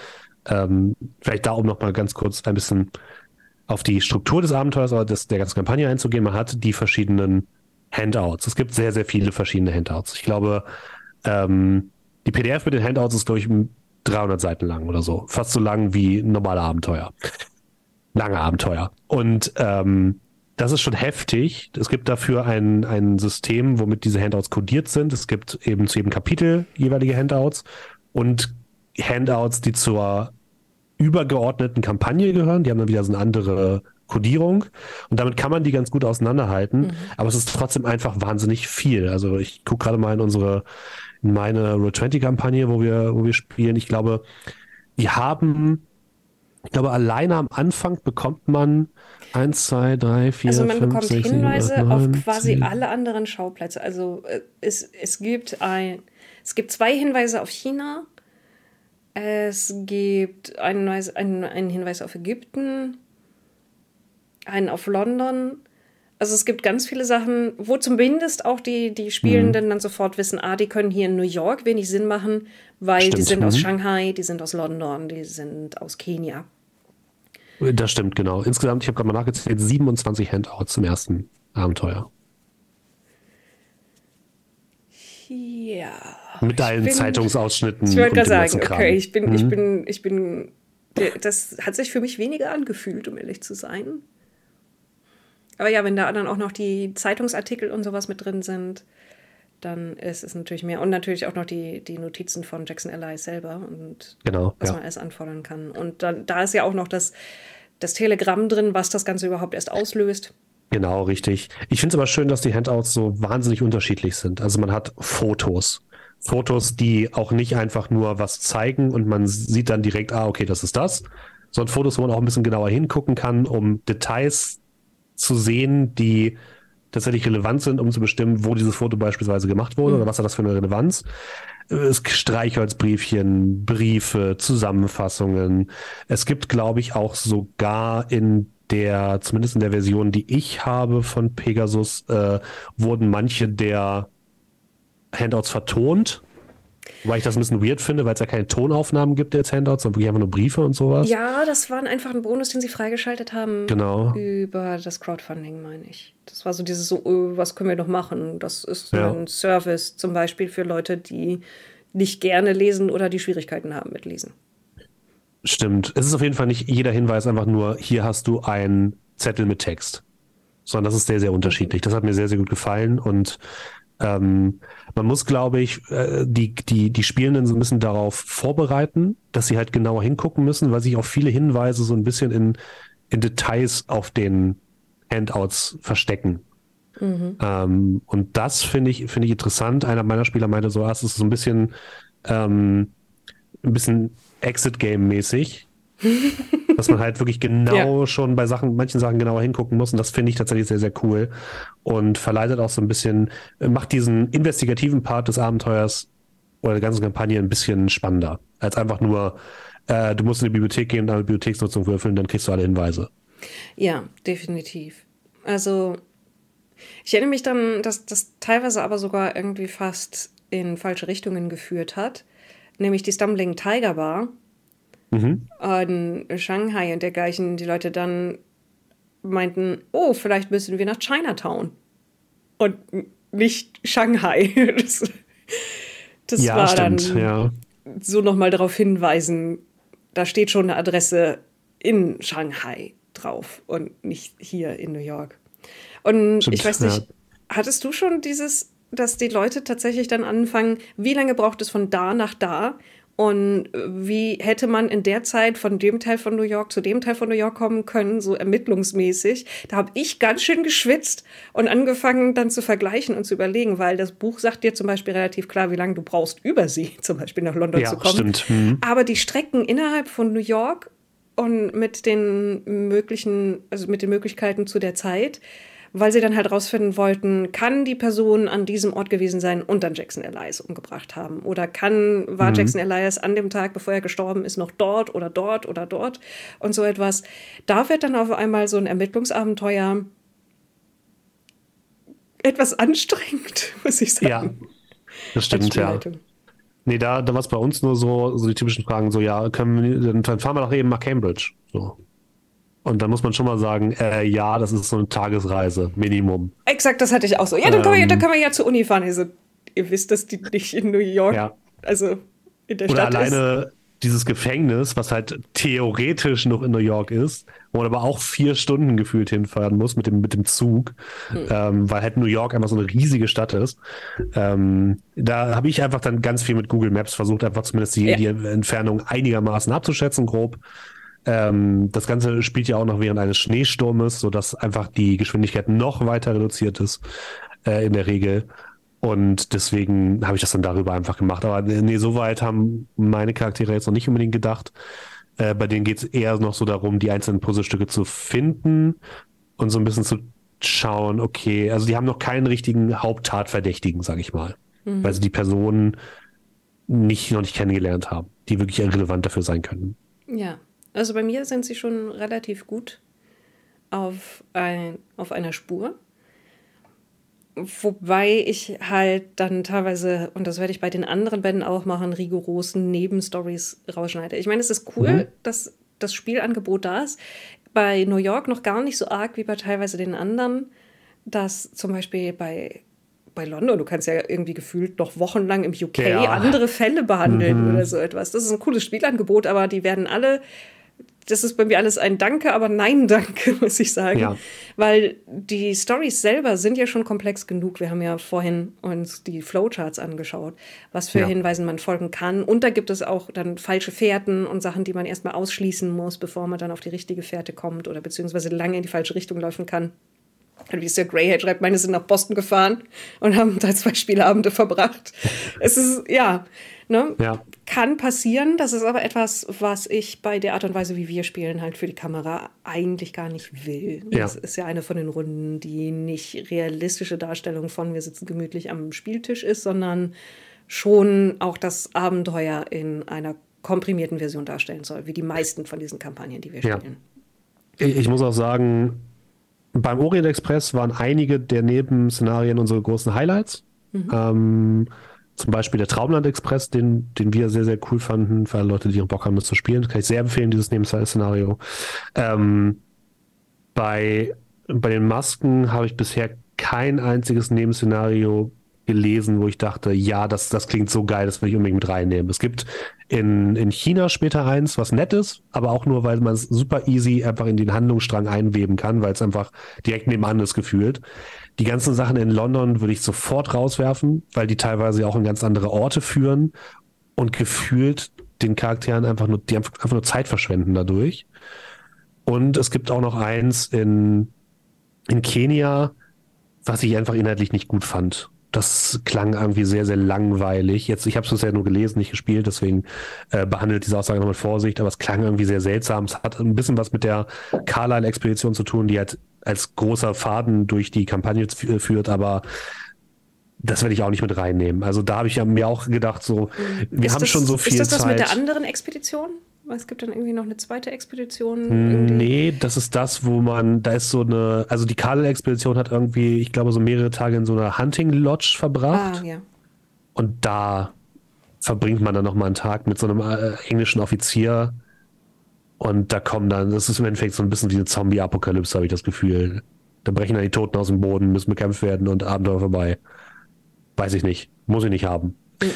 [SPEAKER 1] ähm, vielleicht da um noch mal ganz kurz ein bisschen auf die Struktur des Abenteuers oder des, der ganzen Kampagne einzugehen. Man hat die verschiedenen Handouts. Es gibt sehr, sehr viele verschiedene Handouts. Ich glaube, ähm, die PDF mit den Handouts ist, glaube ich, 300 Seiten lang oder so. Fast so lang wie normale Abenteuer. Lange Abenteuer. Und ähm, das ist schon heftig. Es gibt dafür ein, ein System, womit diese Handouts codiert sind. Es gibt eben zu jedem Kapitel jeweilige Handouts und Handouts, die zur übergeordneten Kampagne gehören. Die haben dann wieder so eine andere Codierung. Und damit kann man die ganz gut auseinanderhalten. Aber es ist trotzdem einfach wahnsinnig viel. Also ich gucke gerade mal in unsere, in meine Roll 20 Kampagne, wo wir, wo wir spielen. Ich glaube, die haben, ich glaube, alleine am Anfang bekommt man eins, zwei, drei, vier,
[SPEAKER 2] Also man
[SPEAKER 1] fünf,
[SPEAKER 2] bekommt
[SPEAKER 1] sechs,
[SPEAKER 2] Hinweise
[SPEAKER 1] acht, neun,
[SPEAKER 2] auf quasi
[SPEAKER 1] zehn.
[SPEAKER 2] alle anderen Schauplätze. Also äh, es, es, gibt ein, es gibt zwei Hinweise auf China. Es gibt einen, Hinweis- einen, einen Hinweis auf Ägypten, einen auf London. Also es gibt ganz viele Sachen, wo zumindest auch die, die Spielenden dann sofort wissen, ah, die können hier in New York wenig Sinn machen, weil die
[SPEAKER 1] Stimmt,
[SPEAKER 2] sind aus
[SPEAKER 1] mhm.
[SPEAKER 2] Shanghai, die sind aus London, die sind aus Kenia.
[SPEAKER 1] Das stimmt, genau. Insgesamt, ich habe gerade mal nachgezählt, 27 Handouts im ersten Abenteuer.
[SPEAKER 2] Ja.
[SPEAKER 1] Mit deinen
[SPEAKER 2] bin-
[SPEAKER 1] Zeitungsausschnitten.
[SPEAKER 2] Ich wollte gerade sagen, okay, ich bin,
[SPEAKER 1] Mhm.
[SPEAKER 2] ich bin, ich bin. Das hat sich für mich weniger angefühlt, um ehrlich zu sein. Aber ja, wenn da dann auch noch die Zeitungsartikel und sowas mit drin sind, dann ist es natürlich mehr. Und natürlich auch noch die, die Notizen von Jackson Ally selber und
[SPEAKER 1] Genau,
[SPEAKER 2] was
[SPEAKER 1] ja.
[SPEAKER 2] man alles anfordern kann. Und dann, da ist ja auch noch das, das Telegramm drin, was das Ganze überhaupt erst auslöst.
[SPEAKER 1] Genau, richtig. Ich finde es aber schön, dass die Handouts so wahnsinnig unterschiedlich sind. Also man hat Fotos. Fotos, die auch nicht einfach nur was zeigen und man sieht dann direkt, ah, okay, das ist das, sondern Fotos, wo man auch ein bisschen genauer hingucken kann, um Details zu sehen, die tatsächlich relevant sind, um zu bestimmen, wo dieses Foto beispielsweise gemacht wurde oder was hat das für eine Relevanz. Es Streichholzbriefchen, Briefe, Zusammenfassungen. Es gibt, glaube ich, auch sogar in der, zumindest in der Version, die ich habe von Pegasus, äh, wurden manche der Handouts vertont. Weil ich das ein bisschen weird finde, weil es ja keine Tonaufnahmen gibt als Handouts, sondern wirklich einfach nur Briefe und sowas.
[SPEAKER 2] Ja, das war einfach ein Bonus, den sie freigeschaltet haben.
[SPEAKER 1] Genau.
[SPEAKER 2] Über das Crowdfunding, meine ich. Das war so dieses so, oh, was können wir noch machen? Das ist ja. ein Service zum Beispiel für Leute, die nicht gerne lesen oder die Schwierigkeiten haben mit Lesen.
[SPEAKER 1] Stimmt. Es ist auf jeden Fall nicht jeder Hinweis einfach nur, hier hast du einen Zettel mit Text. Sondern das ist sehr, sehr unterschiedlich. Das hat mir sehr, sehr gut gefallen und ähm, man muss, glaube ich, äh, die, die, die Spielenden so ein bisschen darauf vorbereiten, dass sie halt genauer hingucken müssen, weil sich auch viele Hinweise so ein bisschen in, in Details auf den Handouts verstecken. Mhm. Ähm, und das finde ich, finde ich interessant. Einer meiner Spieler meinte so, ah, es ist so ein bisschen, ähm, ein bisschen Exit-Game-mäßig. dass man halt wirklich genau ja. schon bei Sachen, manchen Sachen genauer hingucken muss. Und das finde ich tatsächlich sehr, sehr cool. Und verleitet auch so ein bisschen, macht diesen investigativen Part des Abenteuers oder der ganzen Kampagne ein bisschen spannender. Als einfach nur, äh, du musst in die Bibliothek gehen und eine Bibliotheksnutzung würfeln, dann kriegst du alle Hinweise.
[SPEAKER 2] Ja, definitiv. Also, ich erinnere mich dann, dass das teilweise aber sogar irgendwie fast in falsche Richtungen geführt hat nämlich die Stumbling Tiger Bar mhm. in Shanghai und dergleichen. Die Leute dann meinten, oh, vielleicht müssen wir nach Chinatown und nicht Shanghai. Das, das ja, war stimmt, dann ja. so nochmal darauf hinweisen, da steht schon eine Adresse in Shanghai drauf und nicht hier in New York. Und stimmt, ich weiß nicht, ja. hattest du schon dieses dass die Leute tatsächlich dann anfangen, wie lange braucht es von da nach da? Und wie hätte man in der Zeit von dem Teil von New York zu dem Teil von New York kommen können, so ermittlungsmäßig? Da habe ich ganz schön geschwitzt und angefangen dann zu vergleichen und zu überlegen, weil das Buch sagt dir zum Beispiel relativ klar, wie lange du brauchst, über sie zum Beispiel nach London ja, zu kommen. Stimmt. Mhm. Aber die Strecken innerhalb von New York und mit den möglichen, also mit den Möglichkeiten zu der Zeit, weil sie dann halt rausfinden wollten, kann die Person an diesem Ort gewesen sein und dann Jackson Elias umgebracht haben? Oder kann, war mhm. Jackson Elias an dem Tag, bevor er gestorben ist, noch dort oder dort oder dort und so etwas? Da wird dann auf einmal so ein Ermittlungsabenteuer etwas anstrengend, muss ich sagen.
[SPEAKER 1] Ja, das stimmt, ja. Nee, da, da war es bei uns nur so, so die typischen Fragen, so, ja, können wir, dann fahren wir doch eben nach Cambridge. So. Und dann muss man schon mal sagen, äh, ja, das ist so eine Tagesreise, Minimum.
[SPEAKER 2] Exakt, das hatte ich auch so. Ja, dann, ähm, können, wir, dann ähm, können wir ja zur Uni fahren. Also, ihr wisst, dass die nicht in New York, ja. also in der
[SPEAKER 1] Oder
[SPEAKER 2] Stadt
[SPEAKER 1] alleine ist. dieses Gefängnis, was halt theoretisch noch in New York ist, wo man aber auch vier Stunden gefühlt hinfahren muss mit dem, mit dem Zug, hm. ähm, weil halt New York einfach so eine riesige Stadt ist. Ähm, da habe ich einfach dann ganz viel mit Google Maps versucht, einfach zumindest die, ja. die Entfernung einigermaßen abzuschätzen, grob. Ähm, das Ganze spielt ja auch noch während eines Schneesturmes, sodass einfach die Geschwindigkeit noch weiter reduziert ist äh, in der Regel. Und deswegen habe ich das dann darüber einfach gemacht. Aber nee, so weit haben meine Charaktere jetzt noch nicht unbedingt gedacht. Äh, bei denen geht es eher noch so darum, die einzelnen Puzzlestücke zu finden und so ein bisschen zu schauen, okay, also die haben noch keinen richtigen Haupttatverdächtigen, sage ich mal. Mhm. Weil sie die Personen nicht, noch nicht kennengelernt haben, die wirklich relevant dafür sein können.
[SPEAKER 2] Ja, also bei mir sind sie schon relativ gut auf, ein, auf einer Spur. Wobei ich halt dann teilweise, und das werde ich bei den anderen Bänden auch machen, rigorosen Nebenstories rausschneide. Ich meine, es ist cool, mhm. dass das Spielangebot da ist. Bei New York noch gar nicht so arg wie bei teilweise den anderen, dass zum Beispiel bei, bei London, du kannst ja irgendwie gefühlt noch wochenlang im UK ja. andere Fälle behandeln mhm. oder so etwas. Das ist ein cooles Spielangebot, aber die werden alle das ist bei mir alles ein Danke, aber nein, danke, muss ich sagen. Ja. Weil die Stories selber sind ja schon komplex genug. Wir haben ja vorhin uns die Flowcharts angeschaut, was für ja. Hinweisen man folgen kann. Und da gibt es auch dann falsche Fährten und Sachen, die man erstmal ausschließen muss, bevor man dann auf die richtige Fährte kommt oder beziehungsweise lange in die falsche Richtung laufen kann. Wie es der Greyhead schreibt, meine sind nach Boston gefahren und haben da zwei Spielabende verbracht. es ist, ja, Ne? Ja. Kann passieren. Das ist aber etwas, was ich bei der Art und Weise, wie wir spielen, halt für die Kamera eigentlich gar nicht will. Ja. Das ist ja eine von den Runden, die nicht realistische Darstellung von wir sitzen gemütlich am Spieltisch ist, sondern schon auch das Abenteuer in einer komprimierten Version darstellen soll, wie die meisten von diesen Kampagnen, die wir spielen.
[SPEAKER 1] Ich, ich muss auch sagen, beim Orient Express waren einige der Nebenszenarien unsere großen Highlights. Mhm. Ähm, zum Beispiel der Traumland Express, den, den wir sehr, sehr cool fanden, für alle Leute, die Bock haben, das zu spielen. Kann ich sehr empfehlen, dieses Nebenszenario. Ähm, bei, bei den Masken habe ich bisher kein einziges Nebenszenario gelesen, wo ich dachte, ja, das, das klingt so geil, das will ich unbedingt mit reinnehmen. Es gibt in, in China später eins, was nett ist, aber auch nur, weil man es super easy einfach in den Handlungsstrang einweben kann, weil es einfach direkt nebenan ist gefühlt. Die ganzen Sachen in London würde ich sofort rauswerfen, weil die teilweise auch in ganz andere Orte führen und gefühlt den Charakteren einfach nur, die einfach nur Zeit verschwenden dadurch. Und es gibt auch noch eins in, in Kenia, was ich einfach inhaltlich nicht gut fand das klang irgendwie sehr, sehr langweilig. Jetzt, ich habe es bisher nur gelesen, nicht gespielt, deswegen äh, behandelt diese Aussage noch mit Vorsicht, aber es klang irgendwie sehr seltsam. Es hat ein bisschen was mit der Carlyle-Expedition zu tun, die halt als großer Faden durch die Kampagne führt, aber das werde ich auch nicht mit reinnehmen. Also da habe ich ja mir auch gedacht, so, wir ist haben das, schon so viel Zeit. Ist das das
[SPEAKER 2] mit der anderen Expedition? Es gibt dann irgendwie noch eine zweite Expedition.
[SPEAKER 1] Hm, irgendwie. Nee, das ist das, wo man, da ist so eine, also die Kadel-Expedition hat irgendwie, ich glaube, so mehrere Tage in so einer Hunting Lodge verbracht. Ah, ja. Und da verbringt man dann nochmal einen Tag mit so einem äh, englischen Offizier. Und da kommen dann, das ist im Endeffekt so ein bisschen wie eine Zombie-Apokalypse, habe ich das Gefühl. Da brechen dann die Toten aus dem Boden, müssen bekämpft werden und Abenteuer vorbei. Weiß ich nicht. Muss ich nicht haben. Mhm.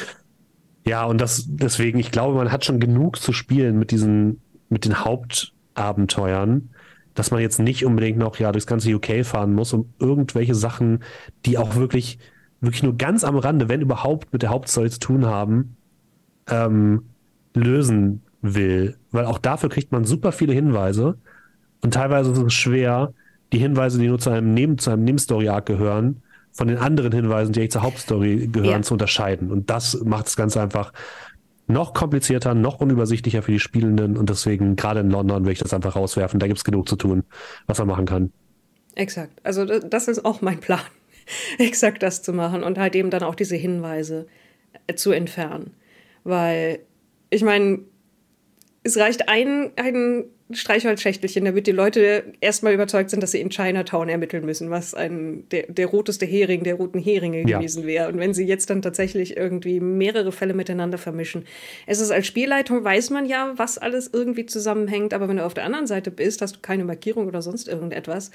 [SPEAKER 1] Ja, und das deswegen, ich glaube, man hat schon genug zu spielen mit diesen, mit den Hauptabenteuern, dass man jetzt nicht unbedingt noch ja durchs ganze UK fahren muss, um irgendwelche Sachen, die auch wirklich, wirklich nur ganz am Rande, wenn überhaupt, mit der Hauptstory zu tun haben, ähm, lösen will. Weil auch dafür kriegt man super viele Hinweise. Und teilweise ist es schwer, die Hinweise, die nur zu einem Neben, zu einem Nebenstory-Arc gehören, von den anderen Hinweisen, die eigentlich zur Hauptstory gehören, ja. zu unterscheiden. Und das macht es ganz einfach noch komplizierter, noch unübersichtlicher für die Spielenden. Und deswegen, gerade in London, will ich das einfach rauswerfen. Da gibt es genug zu tun, was man machen kann.
[SPEAKER 2] Exakt. Also das ist auch mein Plan, exakt das zu machen und halt eben dann auch diese Hinweise äh, zu entfernen. Weil, ich meine, es reicht ein, ein Streichholzschächtelchen, damit die Leute erstmal überzeugt sind, dass sie in Chinatown ermitteln müssen, was ein, der, der roteste Hering der roten Heringe ja. gewesen wäre. Und wenn sie jetzt dann tatsächlich irgendwie mehrere Fälle miteinander vermischen. Es ist als Spielleitung, weiß man ja, was alles irgendwie zusammenhängt, aber wenn du auf der anderen Seite bist, hast du keine Markierung oder sonst irgendetwas.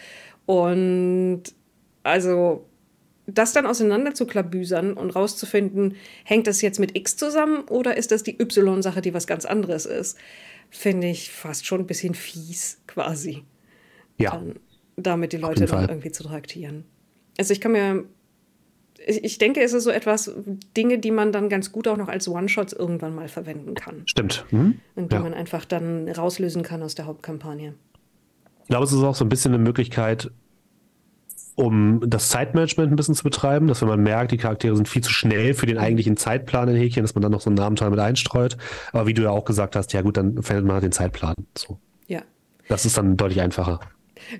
[SPEAKER 2] Und also das dann auseinander zu klabüsern und rauszufinden, hängt das jetzt mit X zusammen oder ist das die Y-Sache, die was ganz anderes ist? Finde ich fast schon ein bisschen fies quasi. Ja. Dann, damit die Leute dann irgendwie zu traktieren. Also ich kann mir, ich, ich denke, es ist so etwas, Dinge, die man dann ganz gut auch noch als One-Shots irgendwann mal verwenden kann.
[SPEAKER 1] Stimmt.
[SPEAKER 2] Mhm. Und die ja. man einfach dann rauslösen kann aus der Hauptkampagne.
[SPEAKER 1] Ich glaube, es ist auch so ein bisschen eine Möglichkeit, um das Zeitmanagement ein bisschen zu betreiben, dass wenn man merkt, die Charaktere sind viel zu schnell für den eigentlichen Zeitplan in Häkchen, dass man dann noch so einen Abenteuer mit einstreut. Aber wie du ja auch gesagt hast, ja gut, dann findet man halt den Zeitplan. So.
[SPEAKER 2] Ja.
[SPEAKER 1] Das ist dann deutlich einfacher.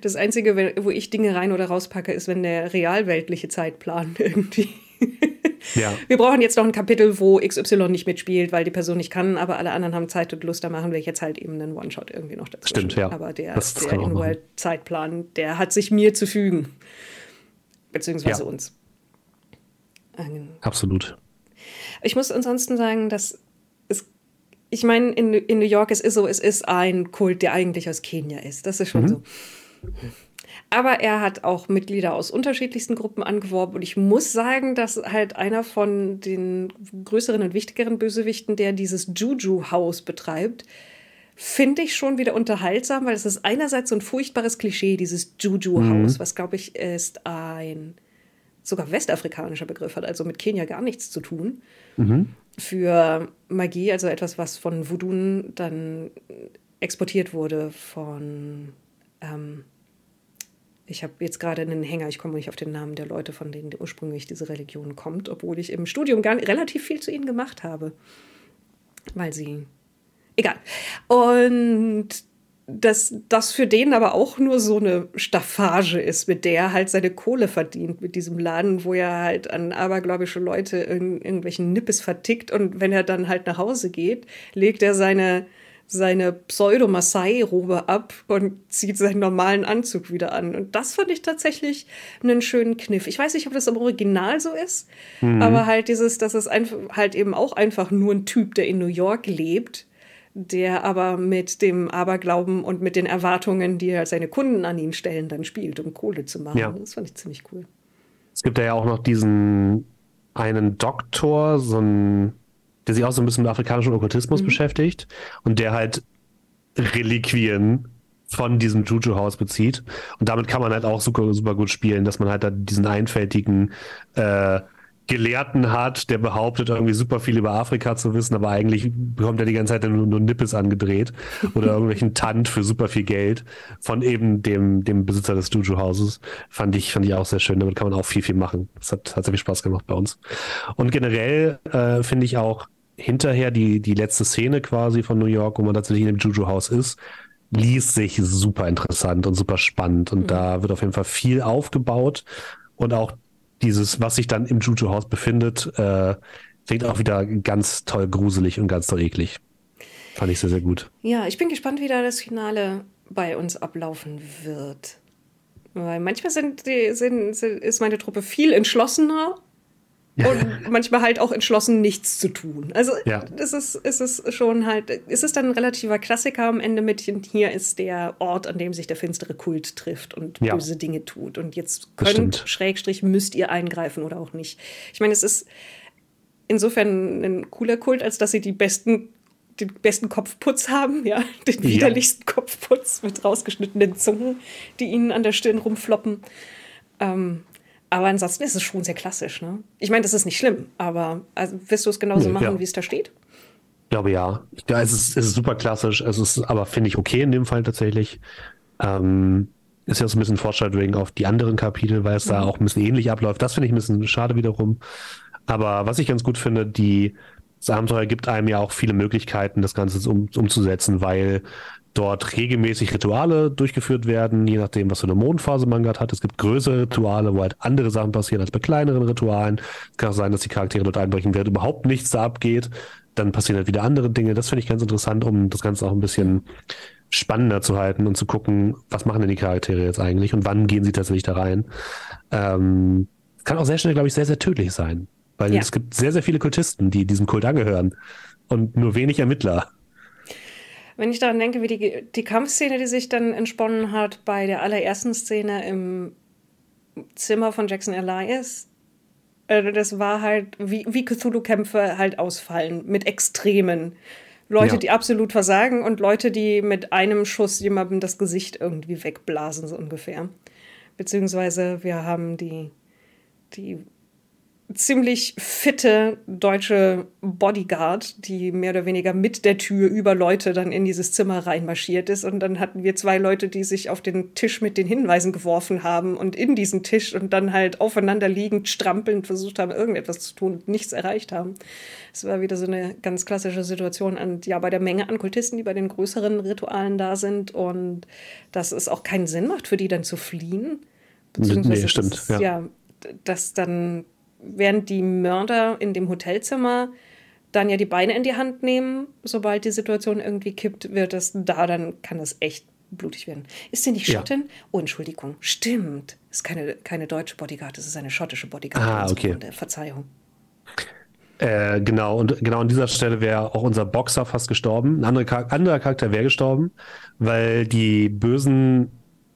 [SPEAKER 2] Das Einzige, wo ich Dinge rein oder rauspacke, ist, wenn der realweltliche Zeitplan irgendwie. ja. Wir brauchen jetzt noch ein Kapitel, wo XY nicht mitspielt, weil die Person nicht kann, aber alle anderen haben Zeit und Lust. Da machen wir jetzt halt eben einen One-Shot irgendwie noch dazu.
[SPEAKER 1] Stimmt, ja.
[SPEAKER 2] Aber der, der In-World-Zeitplan, der hat sich mir zu fügen. Beziehungsweise ja. uns.
[SPEAKER 1] Absolut.
[SPEAKER 2] Ich muss ansonsten sagen, dass es, ich meine, in, in New York, es ist so, es ist ein Kult, der eigentlich aus Kenia ist. Das ist schon mhm. so. Aber er hat auch Mitglieder aus unterschiedlichsten Gruppen angeworben. Und ich muss sagen, dass halt einer von den größeren und wichtigeren Bösewichten, der dieses Juju-Haus betreibt, finde ich schon wieder unterhaltsam, weil es ist einerseits so ein furchtbares Klischee, dieses Juju-Haus, mhm. was glaube ich ist ein sogar westafrikanischer Begriff hat, also mit Kenia gar nichts zu tun. Mhm. Für Magie, also etwas, was von Voodoo dann exportiert wurde von ähm, ich habe jetzt gerade einen Hänger, ich komme nicht auf den Namen der Leute, von denen ursprünglich diese Religion kommt, obwohl ich im Studium gar, relativ viel zu ihnen gemacht habe. Weil sie. Egal. Und dass das für den aber auch nur so eine Staffage ist, mit der er halt seine Kohle verdient, mit diesem Laden, wo er halt an abergläubische Leute in irgendwelchen Nippes vertickt und wenn er dann halt nach Hause geht, legt er seine seine Pseudo-Maasai-Robe ab und zieht seinen normalen Anzug wieder an. Und das fand ich tatsächlich einen schönen Kniff. Ich weiß nicht, ob das im Original so ist, mhm. aber halt dieses, dass es einfach halt eben auch einfach nur ein Typ, der in New York lebt, der aber mit dem Aberglauben und mit den Erwartungen, die halt seine Kunden an ihn stellen, dann spielt, um Kohle zu machen. Ja. Das fand ich ziemlich cool.
[SPEAKER 1] Es gibt ja auch noch diesen einen Doktor, so ein der sich auch so ein bisschen mit afrikanischem Okkultismus mhm. beschäftigt und der halt Reliquien von diesem Juju-Haus bezieht. Und damit kann man halt auch super, super gut spielen, dass man halt da diesen einfältigen äh, Gelehrten hat, der behauptet, irgendwie super viel über Afrika zu wissen, aber eigentlich bekommt er die ganze Zeit nur, nur Nippes angedreht oder irgendwelchen Tant für super viel Geld von eben dem, dem Besitzer des Juju-Hauses. Fand ich, fand ich auch sehr schön. Damit kann man auch viel, viel machen. Das hat, hat sehr viel Spaß gemacht bei uns. Und generell äh, finde ich auch hinterher die, die letzte Szene quasi von New York, wo man tatsächlich in dem Juju-Haus ist, liest sich super interessant und super spannend. Und mhm. da wird auf jeden Fall viel aufgebaut und auch dieses, was sich dann im Juju-Haus befindet, äh, klingt auch wieder ganz toll gruselig und ganz toll eklig. Fand ich sehr, sehr gut.
[SPEAKER 2] Ja, ich bin gespannt, wie da das Finale bei uns ablaufen wird. Weil manchmal sind die, sind, sind, ist meine Truppe viel entschlossener und manchmal halt auch entschlossen, nichts zu tun. Also ja. es ist, es ist schon halt, es ist dann ein relativer Klassiker am Ende mit, hier ist der Ort, an dem sich der finstere Kult trifft und ja. böse Dinge tut. Und jetzt könnt, Schrägstrich, müsst ihr eingreifen oder auch nicht. Ich meine, es ist insofern ein cooler Kult, als dass sie die besten den besten Kopfputz haben, ja, den widerlichsten ja. Kopfputz mit rausgeschnittenen Zungen, die ihnen an der Stirn rumfloppen. Ähm, aber ansonsten ist es schon sehr klassisch. Ne? Ich meine, das ist nicht schlimm, aber also, wirst du es genauso nee, machen, ja. wie es da steht?
[SPEAKER 1] Ich glaube ja. ja es, ist, es ist super klassisch. Es ist aber, finde ich, okay in dem Fall tatsächlich. Ähm, ist ja so ein bisschen Foreshadowing auf die anderen Kapitel, weil es mhm. da auch ein bisschen ähnlich abläuft. Das finde ich ein bisschen schade wiederum. Aber was ich ganz gut finde, die, das Abenteuer gibt einem ja auch viele Möglichkeiten, das Ganze um, umzusetzen, weil dort regelmäßig Rituale durchgeführt werden, je nachdem, was für eine Mondphase man gerade hat. Es gibt größere Rituale, wo halt andere Sachen passieren als bei kleineren Ritualen. Es kann auch sein, dass die Charaktere dort einbrechen, während überhaupt nichts da abgeht. Dann passieren halt wieder andere Dinge. Das finde ich ganz interessant, um das Ganze auch ein bisschen spannender zu halten und zu gucken, was machen denn die Charaktere jetzt eigentlich und wann gehen sie tatsächlich da rein. Ähm, kann auch sehr schnell, glaube ich, sehr, sehr tödlich sein. Weil ja. es gibt sehr, sehr viele Kultisten, die diesem Kult angehören und nur wenig Ermittler.
[SPEAKER 2] Wenn ich daran denke, wie die, die Kampfszene, die sich dann entsponnen hat bei der allerersten Szene im Zimmer von Jackson Elias, äh, das war halt, wie, wie Cthulhu-Kämpfe halt ausfallen, mit Extremen. Leute, ja. die absolut versagen und Leute, die mit einem Schuss jemandem das Gesicht irgendwie wegblasen, so ungefähr. Beziehungsweise wir haben die, die ziemlich fitte deutsche Bodyguard, die mehr oder weniger mit der Tür über Leute dann in dieses Zimmer reinmarschiert ist. Und dann hatten wir zwei Leute, die sich auf den Tisch mit den Hinweisen geworfen haben und in diesen Tisch und dann halt aufeinander liegend, strampelnd versucht haben, irgendetwas zu tun und nichts erreicht haben. Es war wieder so eine ganz klassische Situation. Und ja, bei der Menge an Kultisten, die bei den größeren Ritualen da sind und dass es auch keinen Sinn macht, für die dann zu fliehen.
[SPEAKER 1] Beziehungsweise nee, stimmt.
[SPEAKER 2] Ist, ja. ja, dass dann während die Mörder in dem Hotelzimmer dann ja die Beine in die Hand nehmen, sobald die Situation irgendwie kippt, wird es da, dann kann es echt blutig werden. Ist sie nicht Schottin? Ja. Oh, Entschuldigung. Stimmt. Ist keine, keine deutsche Bodyguard, es ist eine schottische Bodyguard.
[SPEAKER 1] Ah, okay.
[SPEAKER 2] Verzeihung.
[SPEAKER 1] Äh, genau, und genau an dieser Stelle wäre auch unser Boxer fast gestorben. Ein anderer, anderer Charakter wäre gestorben, weil die bösen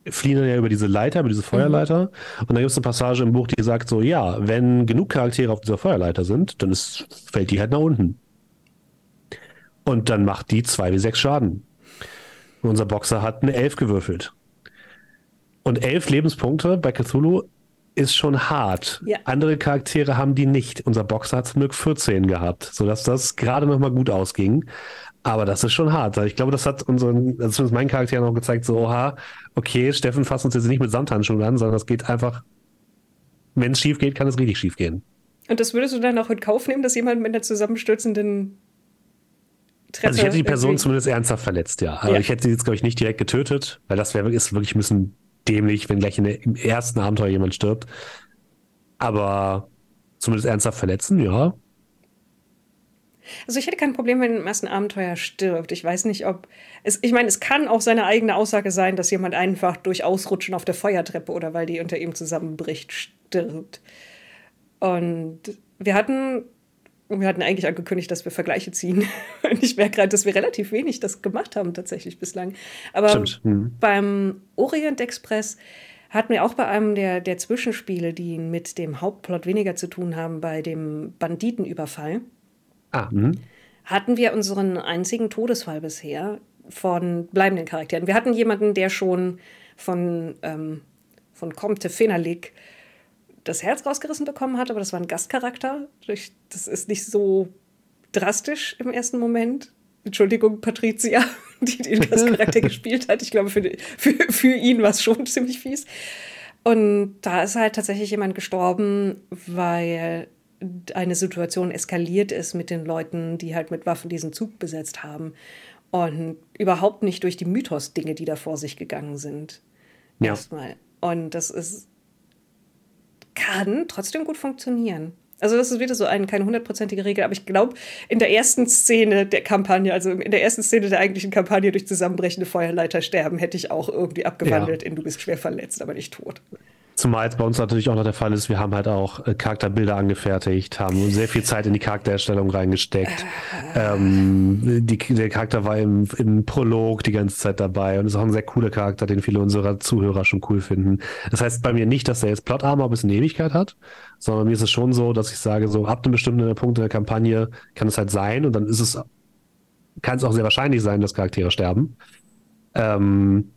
[SPEAKER 1] fliehen dann ja über diese Leiter, über diese mhm. Feuerleiter. Und dann gibt es eine Passage im Buch, die sagt so, ja, wenn genug Charaktere auf dieser Feuerleiter sind, dann ist, fällt die halt nach unten. Und dann macht die zwei wie sechs Schaden. Und unser Boxer hat eine Elf gewürfelt. Und elf Lebenspunkte bei Cthulhu ist schon hart. Ja. Andere Charaktere haben die nicht. Unser Boxer hat zum Glück 14 gehabt, sodass das gerade noch mal gut ausging. Aber das ist schon hart. Ich glaube, das hat unseren, also zumindest mein Charakter noch gezeigt, so, oha, okay, Steffen fasst uns jetzt nicht mit Samthandschuhen an, sondern es geht einfach, wenn es schief geht, kann es richtig schief gehen.
[SPEAKER 2] Und das würdest du dann auch in Kauf nehmen, dass jemand mit einer zusammenstürzenden
[SPEAKER 1] Treppe Also ich hätte die Person irgendwie... zumindest ernsthaft verletzt, ja. Also ja. ich hätte sie jetzt, glaube ich, nicht direkt getötet, weil das wäre ist wirklich ein bisschen dämlich, wenn gleich der, im ersten Abenteuer jemand stirbt. Aber zumindest ernsthaft verletzen, ja.
[SPEAKER 2] Also ich hätte kein Problem, wenn im ersten Abenteuer stirbt. Ich weiß nicht, ob es. Ich meine, es kann auch seine eigene Aussage sein, dass jemand einfach durch Ausrutschen auf der Feuertreppe oder weil die unter ihm zusammenbricht stirbt. Und wir hatten, wir hatten eigentlich angekündigt, dass wir Vergleiche ziehen. Und ich merke gerade, dass wir relativ wenig das gemacht haben tatsächlich bislang. Aber mhm. beim Orient Express hatten wir auch bei einem der, der Zwischenspiele, die mit dem Hauptplot weniger zu tun haben, bei dem Banditenüberfall Ah, mhm. hatten wir unseren einzigen Todesfall bisher von bleibenden Charakteren. Wir hatten jemanden, der schon von, ähm, von Comte Fenalik das Herz rausgerissen bekommen hat, aber das war ein Gastcharakter. Das ist nicht so drastisch im ersten Moment. Entschuldigung, Patricia, die den Gastcharakter gespielt hat. Ich glaube, für, für, für ihn war es schon ziemlich fies. Und da ist halt tatsächlich jemand gestorben, weil eine Situation eskaliert ist mit den Leuten, die halt mit Waffen diesen Zug besetzt haben. Und überhaupt nicht durch die Mythos-Dinge, die da vor sich gegangen sind. Ja. Erstmal. Und das ist, kann trotzdem gut funktionieren. Also das ist wieder so ein, keine hundertprozentige Regel, aber ich glaube, in der ersten Szene der Kampagne, also in der ersten Szene der eigentlichen Kampagne durch zusammenbrechende Feuerleiter sterben, hätte ich auch irgendwie abgewandelt ja. in du bist schwer verletzt, aber nicht tot.
[SPEAKER 1] Zumal es bei uns natürlich auch noch der Fall ist, wir haben halt auch äh, Charakterbilder angefertigt, haben sehr viel Zeit in die Charaktererstellung reingesteckt. Ähm, die, der Charakter war im, im Prolog die ganze Zeit dabei und ist auch ein sehr cooler Charakter, den viele unserer Zuhörer schon cool finden. Das heißt bei mir nicht, dass er jetzt Plot-Armor bis in die Ewigkeit hat, sondern mir ist es schon so, dass ich sage, so ab einem bestimmten Punkt in der Kampagne kann es halt sein und dann ist es, kann es auch sehr wahrscheinlich sein, dass Charaktere sterben. Ähm,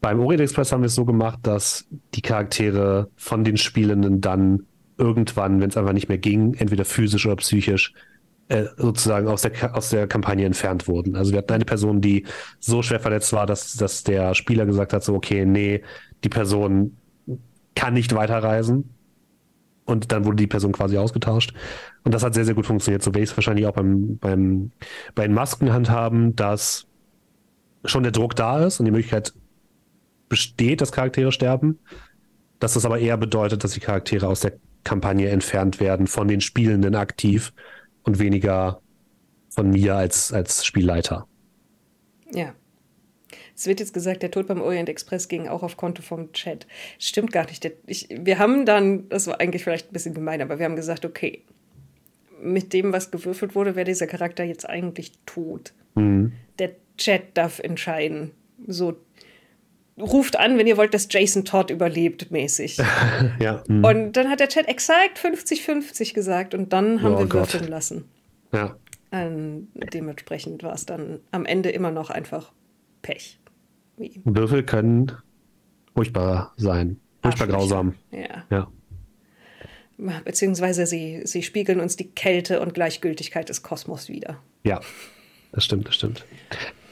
[SPEAKER 1] beim Orient Express haben wir es so gemacht, dass die Charaktere von den Spielenden dann irgendwann, wenn es einfach nicht mehr ging, entweder physisch oder psychisch, äh, sozusagen aus der, aus der Kampagne entfernt wurden. Also wir hatten eine Person, die so schwer verletzt war, dass, dass der Spieler gesagt hat, so, okay, nee, die Person kann nicht weiterreisen. Und dann wurde die Person quasi ausgetauscht. Und das hat sehr, sehr gut funktioniert. So werde ich es wahrscheinlich auch beim, beim, bei den Masken handhaben, dass schon der Druck da ist und die Möglichkeit besteht, dass Charaktere sterben. Dass das aber eher bedeutet, dass die Charaktere aus der Kampagne entfernt werden, von den Spielenden aktiv und weniger von mir als, als Spielleiter.
[SPEAKER 2] Ja. Es wird jetzt gesagt, der Tod beim Orient Express ging auch auf Konto vom Chat. Stimmt gar nicht. Ich, wir haben dann, das war eigentlich vielleicht ein bisschen gemein, aber wir haben gesagt, okay, mit dem, was gewürfelt wurde, wäre dieser Charakter jetzt eigentlich tot. Mhm. Der Chat darf entscheiden. So ruft an, wenn ihr wollt, dass Jason Todd überlebt, mäßig. ja. Hm. Und dann hat der Chat exakt 50-50 gesagt und dann haben oh, wir Gott. würfeln lassen. Ja. Ähm, dementsprechend war es dann am Ende immer noch einfach Pech.
[SPEAKER 1] Wie? Würfel können furchtbar sein. Furchtbar grausam.
[SPEAKER 2] Ja. ja. Beziehungsweise sie, sie spiegeln uns die Kälte und Gleichgültigkeit des Kosmos wieder.
[SPEAKER 1] Ja, das stimmt, das stimmt.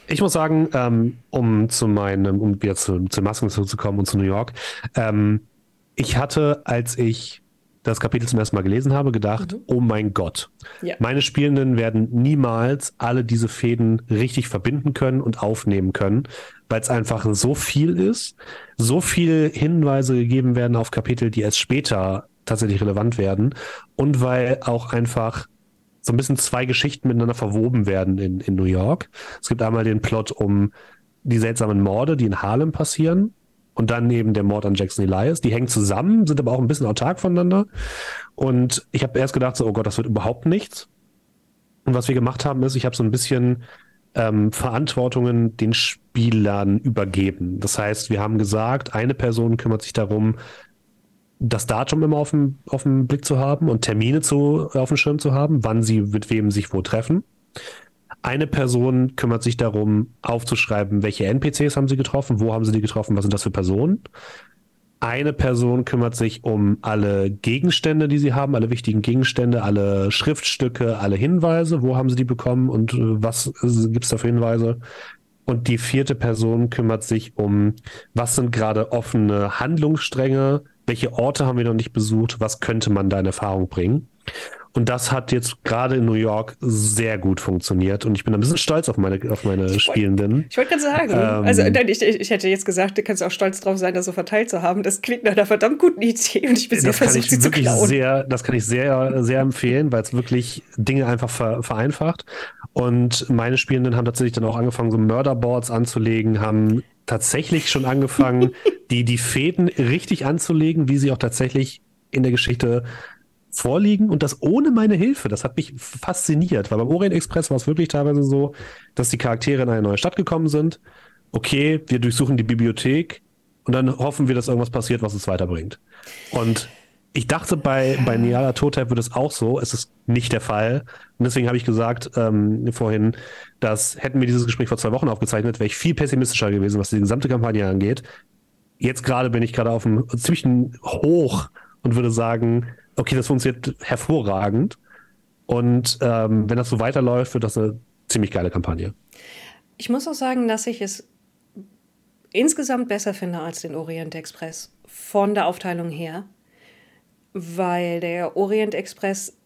[SPEAKER 1] Ich muss sagen, ähm, um zu meinem, um wieder zu, zu Masken zurückzukommen und zu New York, ähm, ich hatte, als ich das Kapitel zum ersten Mal gelesen habe, gedacht, mhm. oh mein Gott, ja. meine Spielenden werden niemals alle diese Fäden richtig verbinden können und aufnehmen können, weil es einfach so viel ist, so viele Hinweise gegeben werden auf Kapitel, die erst später tatsächlich relevant werden und weil auch einfach so ein bisschen zwei Geschichten miteinander verwoben werden in, in New York. Es gibt einmal den Plot um die seltsamen Morde, die in Harlem passieren. Und dann eben der Mord an Jackson Elias. Die hängen zusammen, sind aber auch ein bisschen autark voneinander. Und ich habe erst gedacht, so, oh Gott, das wird überhaupt nichts. Und was wir gemacht haben, ist, ich habe so ein bisschen ähm, Verantwortungen den Spielern übergeben. Das heißt, wir haben gesagt, eine Person kümmert sich darum, das Datum immer auf dem, auf dem Blick zu haben und Termine zu, auf dem Schirm zu haben, wann sie mit wem sich wo treffen. Eine Person kümmert sich darum, aufzuschreiben, welche NPCs haben sie getroffen, wo haben sie die getroffen, was sind das für Personen. Eine Person kümmert sich um alle Gegenstände, die sie haben, alle wichtigen Gegenstände, alle Schriftstücke, alle Hinweise, wo haben sie die bekommen und äh, was gibt es da für Hinweise. Und die vierte Person kümmert sich um, was sind gerade offene Handlungsstränge, welche Orte haben wir noch nicht besucht, was könnte man da in Erfahrung bringen. Und das hat jetzt gerade in New York sehr gut funktioniert. Und ich bin ein bisschen stolz auf meine, auf meine ich Spielenden.
[SPEAKER 2] Wollt, ich wollte gerade sagen, ähm, also nein, ich, ich hätte jetzt gesagt, du kannst auch stolz drauf sein, das so verteilt zu haben. Das klingt nach einer verdammt guten Idee und ich bin sehr
[SPEAKER 1] versucht, sie zu Sehr, das kann ich sehr, sehr empfehlen, weil es wirklich Dinge einfach ver, vereinfacht. Und meine Spielenden haben tatsächlich dann auch angefangen, so Murderboards anzulegen, haben tatsächlich schon angefangen, die, die Fäden richtig anzulegen, wie sie auch tatsächlich in der Geschichte vorliegen und das ohne meine Hilfe. Das hat mich fasziniert, weil beim Orient Express war es wirklich teilweise so, dass die Charaktere in eine neue Stadt gekommen sind. Okay, wir durchsuchen die Bibliothek und dann hoffen wir, dass irgendwas passiert, was uns weiterbringt. Und ich dachte, bei, bei Niala Totep wird es auch so. Es ist nicht der Fall. Und deswegen habe ich gesagt ähm, vorhin, dass hätten wir dieses Gespräch vor zwei Wochen aufgezeichnet, wäre ich viel pessimistischer gewesen, was die gesamte Kampagne angeht. Jetzt gerade bin ich gerade auf einem ziemlichen Hoch und würde sagen, okay, das funktioniert hervorragend. Und ähm, wenn das so weiterläuft, wird das eine ziemlich geile Kampagne.
[SPEAKER 2] Ich muss auch sagen, dass ich es insgesamt besser finde als den Orient Express von der Aufteilung her, weil der Orient Express,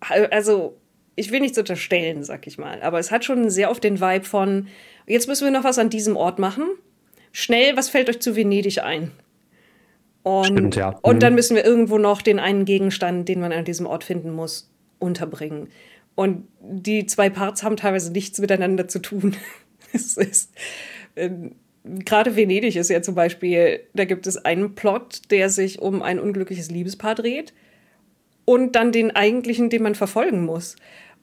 [SPEAKER 2] also ich will nichts unterstellen, sag ich mal, aber es hat schon sehr oft den Vibe von, jetzt müssen wir noch was an diesem Ort machen. Schnell, was fällt euch zu Venedig ein? Und, Stimmt, ja. Mhm. und dann müssen wir irgendwo noch den einen Gegenstand, den man an diesem Ort finden muss, unterbringen. Und die zwei Parts haben teilweise nichts miteinander zu tun. es ist. Äh, Gerade Venedig ist ja zum Beispiel, da gibt es einen Plot, der sich um ein unglückliches Liebespaar dreht und dann den eigentlichen, den man verfolgen muss.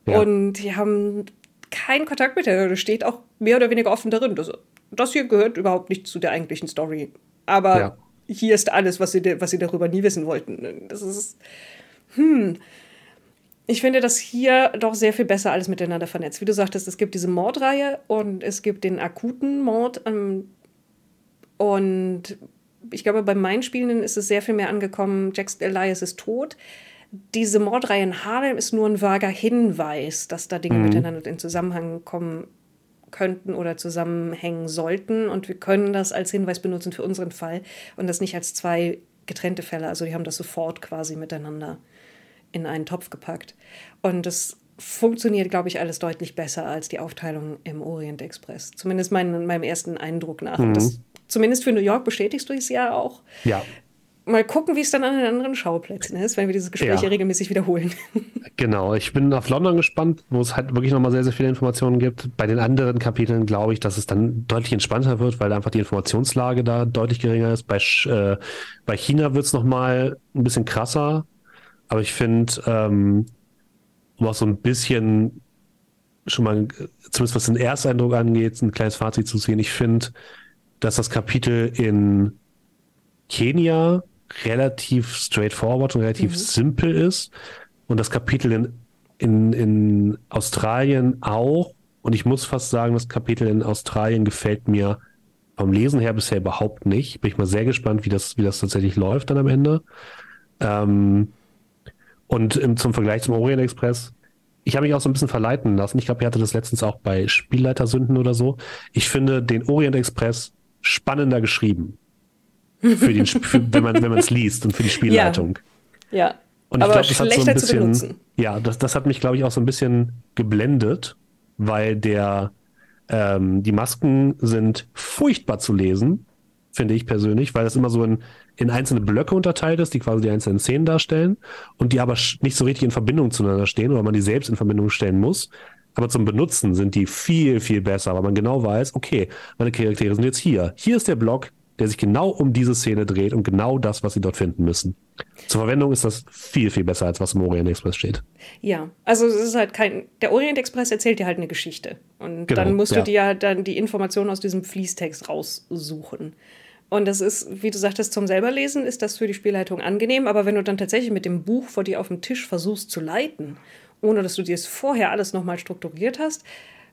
[SPEAKER 2] Ja. Und die haben keinen Kontakt miteinander. Das steht auch mehr oder weniger offen darin. Das, das hier gehört überhaupt nicht zu der eigentlichen Story. Aber ja hier ist alles, was sie, was sie darüber nie wissen wollten. Das ist, hm. Ich finde das hier doch sehr viel besser alles miteinander vernetzt. Wie du sagtest, es gibt diese Mordreihe und es gibt den akuten Mord. Ähm, und ich glaube, bei meinen Spielen ist es sehr viel mehr angekommen, Jack Elias ist tot. Diese Mordreihe in Harlem ist nur ein vager Hinweis, dass da Dinge mhm. miteinander in Zusammenhang kommen könnten oder zusammenhängen sollten. Und wir können das als Hinweis benutzen für unseren Fall und das nicht als zwei getrennte Fälle. Also die haben das sofort quasi miteinander in einen Topf gepackt. Und das funktioniert, glaube ich, alles deutlich besser als die Aufteilung im Orient Express. Zumindest mein, meinem ersten Eindruck nach. Mhm. Das, zumindest für New York bestätigst du es ja auch.
[SPEAKER 1] Ja
[SPEAKER 2] mal gucken, wie es dann an den anderen Schauplätzen ist, wenn wir dieses Gespräch ja. regelmäßig wiederholen.
[SPEAKER 1] Genau, ich bin auf London gespannt, wo es halt wirklich nochmal sehr, sehr viele Informationen gibt. Bei den anderen Kapiteln glaube ich, dass es dann deutlich entspannter wird, weil einfach die Informationslage da deutlich geringer ist. Bei, äh, bei China wird es nochmal ein bisschen krasser, aber ich finde, ähm, um auch so ein bisschen schon mal, zumindest was den Ersteindruck angeht, ein kleines Fazit zu ziehen, ich finde, dass das Kapitel in Kenia relativ straightforward und relativ mhm. simpel ist. Und das Kapitel in, in, in Australien auch. Und ich muss fast sagen, das Kapitel in Australien gefällt mir vom Lesen her bisher überhaupt nicht. Bin ich mal sehr gespannt, wie das, wie das tatsächlich läuft dann am Ende. Ähm, und im, zum Vergleich zum Orient Express, ich habe mich auch so ein bisschen verleiten lassen. Ich glaube, ihr hatte das letztens auch bei Spielleitersünden oder so. Ich finde den Orient Express spannender geschrieben für den, für, wenn man es liest und für die Spielleitung.
[SPEAKER 2] Ja. ja.
[SPEAKER 1] Und ich glaube, das hat so ein bisschen, ja, das, das hat mich, glaube ich, auch so ein bisschen geblendet, weil der ähm, die Masken sind furchtbar zu lesen, finde ich persönlich, weil das immer so in, in einzelne Blöcke unterteilt ist, die quasi die einzelnen Szenen darstellen und die aber nicht so richtig in Verbindung zueinander stehen oder man die selbst in Verbindung stellen muss. Aber zum Benutzen sind die viel, viel besser, weil man genau weiß, okay, meine Charaktere sind jetzt hier. Hier ist der Block, der sich genau um diese Szene dreht und genau das, was sie dort finden müssen. Zur Verwendung ist das viel, viel besser, als was im Orient Express steht.
[SPEAKER 2] Ja, also es ist halt kein. Der Orient Express erzählt dir halt eine Geschichte. Und genau, dann musst ja. du dir ja dann die Informationen aus diesem Fließtext raussuchen. Und das ist, wie du sagtest, zum selberlesen ist das für die Spielleitung angenehm, aber wenn du dann tatsächlich mit dem Buch vor dir auf dem Tisch versuchst zu leiten, ohne dass du dir es vorher alles nochmal strukturiert hast,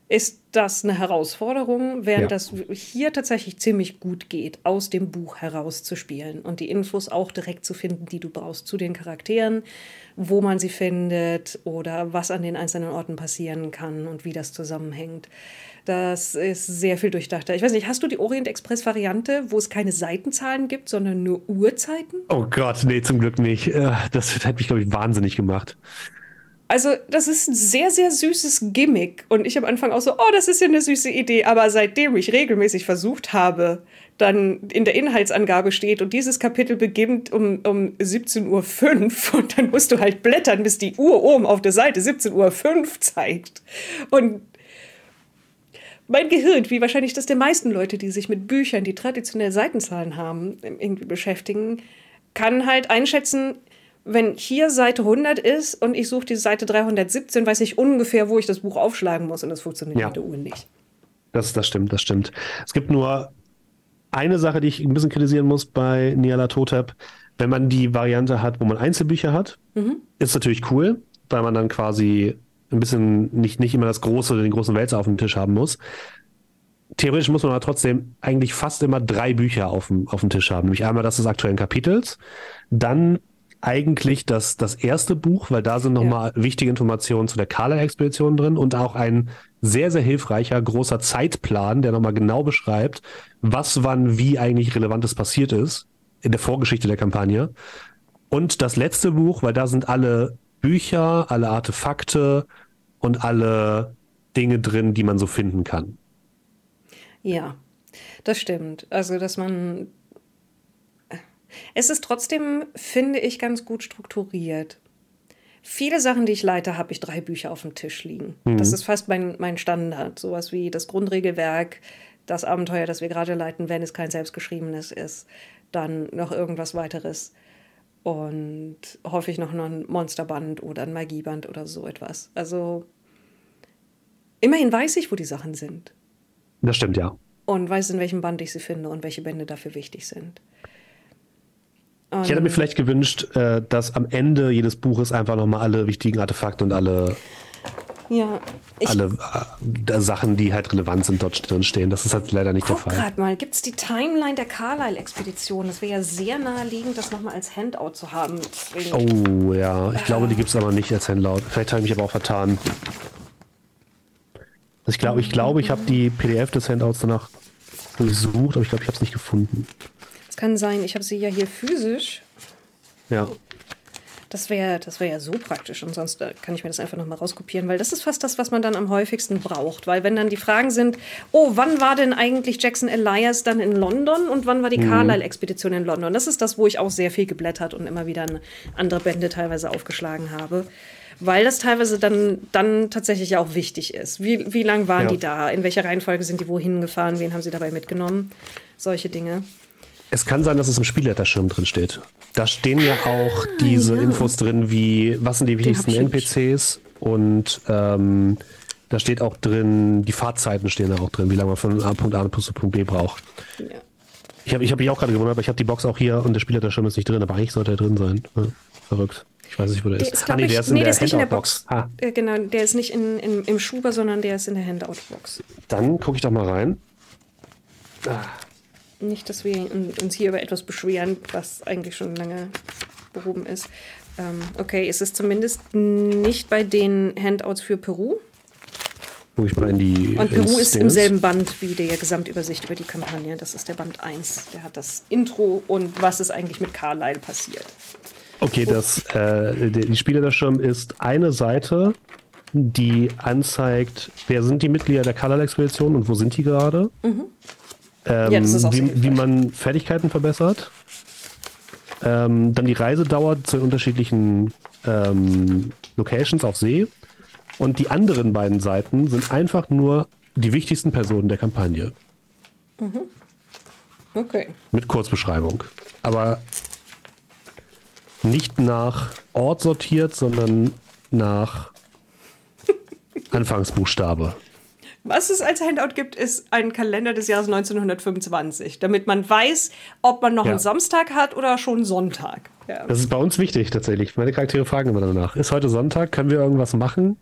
[SPEAKER 2] ist das eine Herausforderung, während ja. das hier tatsächlich ziemlich gut geht, aus dem Buch herauszuspielen und die Infos auch direkt zu finden, die du brauchst zu den Charakteren, wo man sie findet oder was an den einzelnen Orten passieren kann und wie das zusammenhängt. Das ist sehr viel durchdachter. Ich weiß nicht, hast du die Orient Express Variante, wo es keine Seitenzahlen gibt, sondern nur Uhrzeiten?
[SPEAKER 1] Oh Gott, nee, zum Glück nicht. Äh, das hätte mich, glaube ich, wahnsinnig gemacht.
[SPEAKER 2] Also, das ist ein sehr, sehr süßes Gimmick. Und ich am Anfang auch so, oh, das ist ja eine süße Idee. Aber seitdem ich regelmäßig versucht habe, dann in der Inhaltsangabe steht und dieses Kapitel beginnt um, um 17.05 Uhr und dann musst du halt blättern, bis die Uhr oben auf der Seite 17.05 Uhr zeigt. Und mein Gehirn, wie wahrscheinlich das der meisten Leute, die sich mit Büchern, die traditionell Seitenzahlen haben, irgendwie beschäftigen, kann halt einschätzen, wenn hier Seite 100 ist und ich suche die Seite 317, weiß ich ungefähr, wo ich das Buch aufschlagen muss und das funktioniert ja. mit der Uhr nicht.
[SPEAKER 1] Das, das stimmt, das stimmt. Es gibt nur eine Sache, die ich ein bisschen kritisieren muss bei Niala Totep. Wenn man die Variante hat, wo man Einzelbücher hat, mhm. ist natürlich cool, weil man dann quasi ein bisschen nicht, nicht immer das große, den großen Wälzer auf dem Tisch haben muss. Theoretisch muss man aber trotzdem eigentlich fast immer drei Bücher auf dem, auf dem Tisch haben. Nämlich einmal das des aktuellen Kapitels, dann eigentlich das, das erste Buch, weil da sind nochmal ja. wichtige Informationen zu der Kala-Expedition drin und auch ein sehr, sehr hilfreicher großer Zeitplan, der nochmal genau beschreibt, was wann wie eigentlich Relevantes passiert ist in der Vorgeschichte der Kampagne. Und das letzte Buch, weil da sind alle Bücher, alle Artefakte und alle Dinge drin, die man so finden kann.
[SPEAKER 2] Ja, das stimmt. Also, dass man es ist trotzdem, finde ich, ganz gut strukturiert. Viele Sachen, die ich leite, habe ich drei Bücher auf dem Tisch liegen. Mhm. Das ist fast mein, mein Standard. Sowas wie das Grundregelwerk, das Abenteuer, das wir gerade leiten, wenn es kein selbstgeschriebenes ist. Dann noch irgendwas weiteres. Und häufig noch ein Monsterband oder ein Magieband oder so etwas. Also immerhin weiß ich, wo die Sachen sind.
[SPEAKER 1] Das stimmt, ja.
[SPEAKER 2] Und weiß, in welchem Band ich sie finde und welche Bände dafür wichtig sind.
[SPEAKER 1] Ich hätte mir vielleicht gewünscht, äh, dass am Ende jedes Buches einfach nochmal alle wichtigen Artefakte und alle,
[SPEAKER 2] ja,
[SPEAKER 1] alle äh, Sachen, die halt relevant sind, dort drin stehen. Das ist halt leider nicht Guck der Fall.
[SPEAKER 2] gerade mal, gibt es die Timeline der Carlyle-Expedition? Das wäre ja sehr naheliegend, das nochmal als Handout zu haben.
[SPEAKER 1] Deswegen, oh ja, ich glaube, die gibt es aber nicht als Handout. Vielleicht habe ich mich aber auch vertan. Ich glaube, ich, glaube, ich habe die PDF des Handouts danach gesucht, aber ich glaube, ich habe es nicht gefunden.
[SPEAKER 2] Es kann sein, ich habe sie ja hier physisch.
[SPEAKER 1] Ja.
[SPEAKER 2] Das wäre das wär ja so praktisch und sonst äh, kann ich mir das einfach nochmal rauskopieren, weil das ist fast das, was man dann am häufigsten braucht. Weil wenn dann die Fragen sind, oh, wann war denn eigentlich Jackson Elias dann in London und wann war die mhm. Carlyle-Expedition in London? Das ist das, wo ich auch sehr viel geblättert und immer wieder andere Bände teilweise aufgeschlagen habe. Weil das teilweise dann, dann tatsächlich auch wichtig ist. Wie, wie lang waren ja. die da? In welcher Reihenfolge sind die wohin gefahren? Wen haben sie dabei mitgenommen? Solche Dinge.
[SPEAKER 1] Es kann sein, dass es im Spielleiterschirm drin steht. Da stehen ja auch diese ja. Infos drin, wie was sind die wichtigsten NPCs und ähm, da steht auch drin, die Fahrzeiten stehen da auch drin, wie lange man von A Punkt A bis Punkt B braucht. Ja. Ich habe ich hab mich auch gerade gewundert, aber ich habe die Box auch hier und der Spielleiterschirm ist nicht drin, aber eigentlich sollte er drin sein. Ja, verrückt. Ich weiß nicht, wo der, der ist.
[SPEAKER 2] Ah, nee, der ist in nee, der, der Handout-Box. Ah. Genau, der ist nicht in, in, im Schuber, sondern der ist in der Handout-Box.
[SPEAKER 1] Dann gucke ich doch mal rein.
[SPEAKER 2] Ah. Nicht, dass wir uns hier über etwas beschweren, was eigentlich schon lange behoben ist. Ähm, okay, ist es zumindest nicht bei den Handouts für Peru.
[SPEAKER 1] Wo ich mal in die.
[SPEAKER 2] Und Peru ist im selben Band wie der Gesamtübersicht über die Kampagne. Das ist der Band 1. Der hat das Intro und was ist eigentlich mit Carlyle passiert.
[SPEAKER 1] Okay, das, äh, die Spieler der Schirm ist eine Seite, die anzeigt, wer sind die Mitglieder der Carlyle-Expedition und wo sind die gerade. Mhm. Ähm, ja, wie, wie, man Fertigkeiten verbessert. Ähm, dann die Reisedauer zu unterschiedlichen ähm, Locations auf See. Und die anderen beiden Seiten sind einfach nur die wichtigsten Personen der Kampagne.
[SPEAKER 2] Mhm. Okay.
[SPEAKER 1] Mit Kurzbeschreibung. Aber nicht nach Ort sortiert, sondern nach Anfangsbuchstabe.
[SPEAKER 2] Was es als Handout gibt, ist ein Kalender des Jahres 1925, damit man weiß, ob man noch ja. einen Samstag hat oder schon Sonntag.
[SPEAKER 1] Ja. Das ist bei uns wichtig tatsächlich. Meine Charaktere fragen immer danach. Ist heute Sonntag? Können wir irgendwas machen?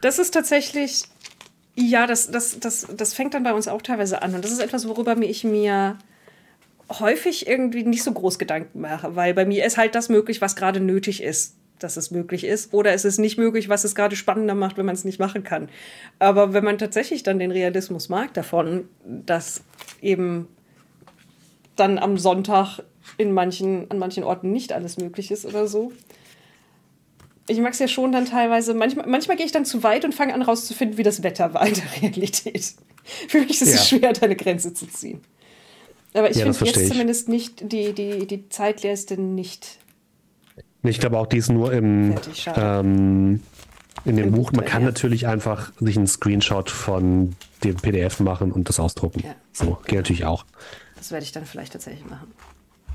[SPEAKER 2] Das ist tatsächlich, ja, das, das, das, das fängt dann bei uns auch teilweise an. Und das ist etwas, worüber ich mir häufig irgendwie nicht so groß Gedanken mache, weil bei mir ist halt das möglich, was gerade nötig ist dass es möglich ist. Oder es ist nicht möglich, was es gerade spannender macht, wenn man es nicht machen kann. Aber wenn man tatsächlich dann den Realismus mag davon, dass eben dann am Sonntag in manchen, an manchen Orten nicht alles möglich ist oder so, ich mag es ja schon dann teilweise, manchmal, manchmal gehe ich dann zu weit und fange an rauszufinden, wie das Wetter war in der Realität. Für mich ist es ja. schwer, eine Grenze zu ziehen. Aber ich ja, finde jetzt zumindest nicht, die, die, die Zeitleiste nicht.
[SPEAKER 1] Ich glaube auch, die ist nur im, ähm, in dem Im Buch. Man kann natürlich einfach sich einen Screenshot von dem PDF machen und das ausdrucken. Ja. So, geht natürlich auch.
[SPEAKER 2] Das werde ich dann vielleicht tatsächlich machen.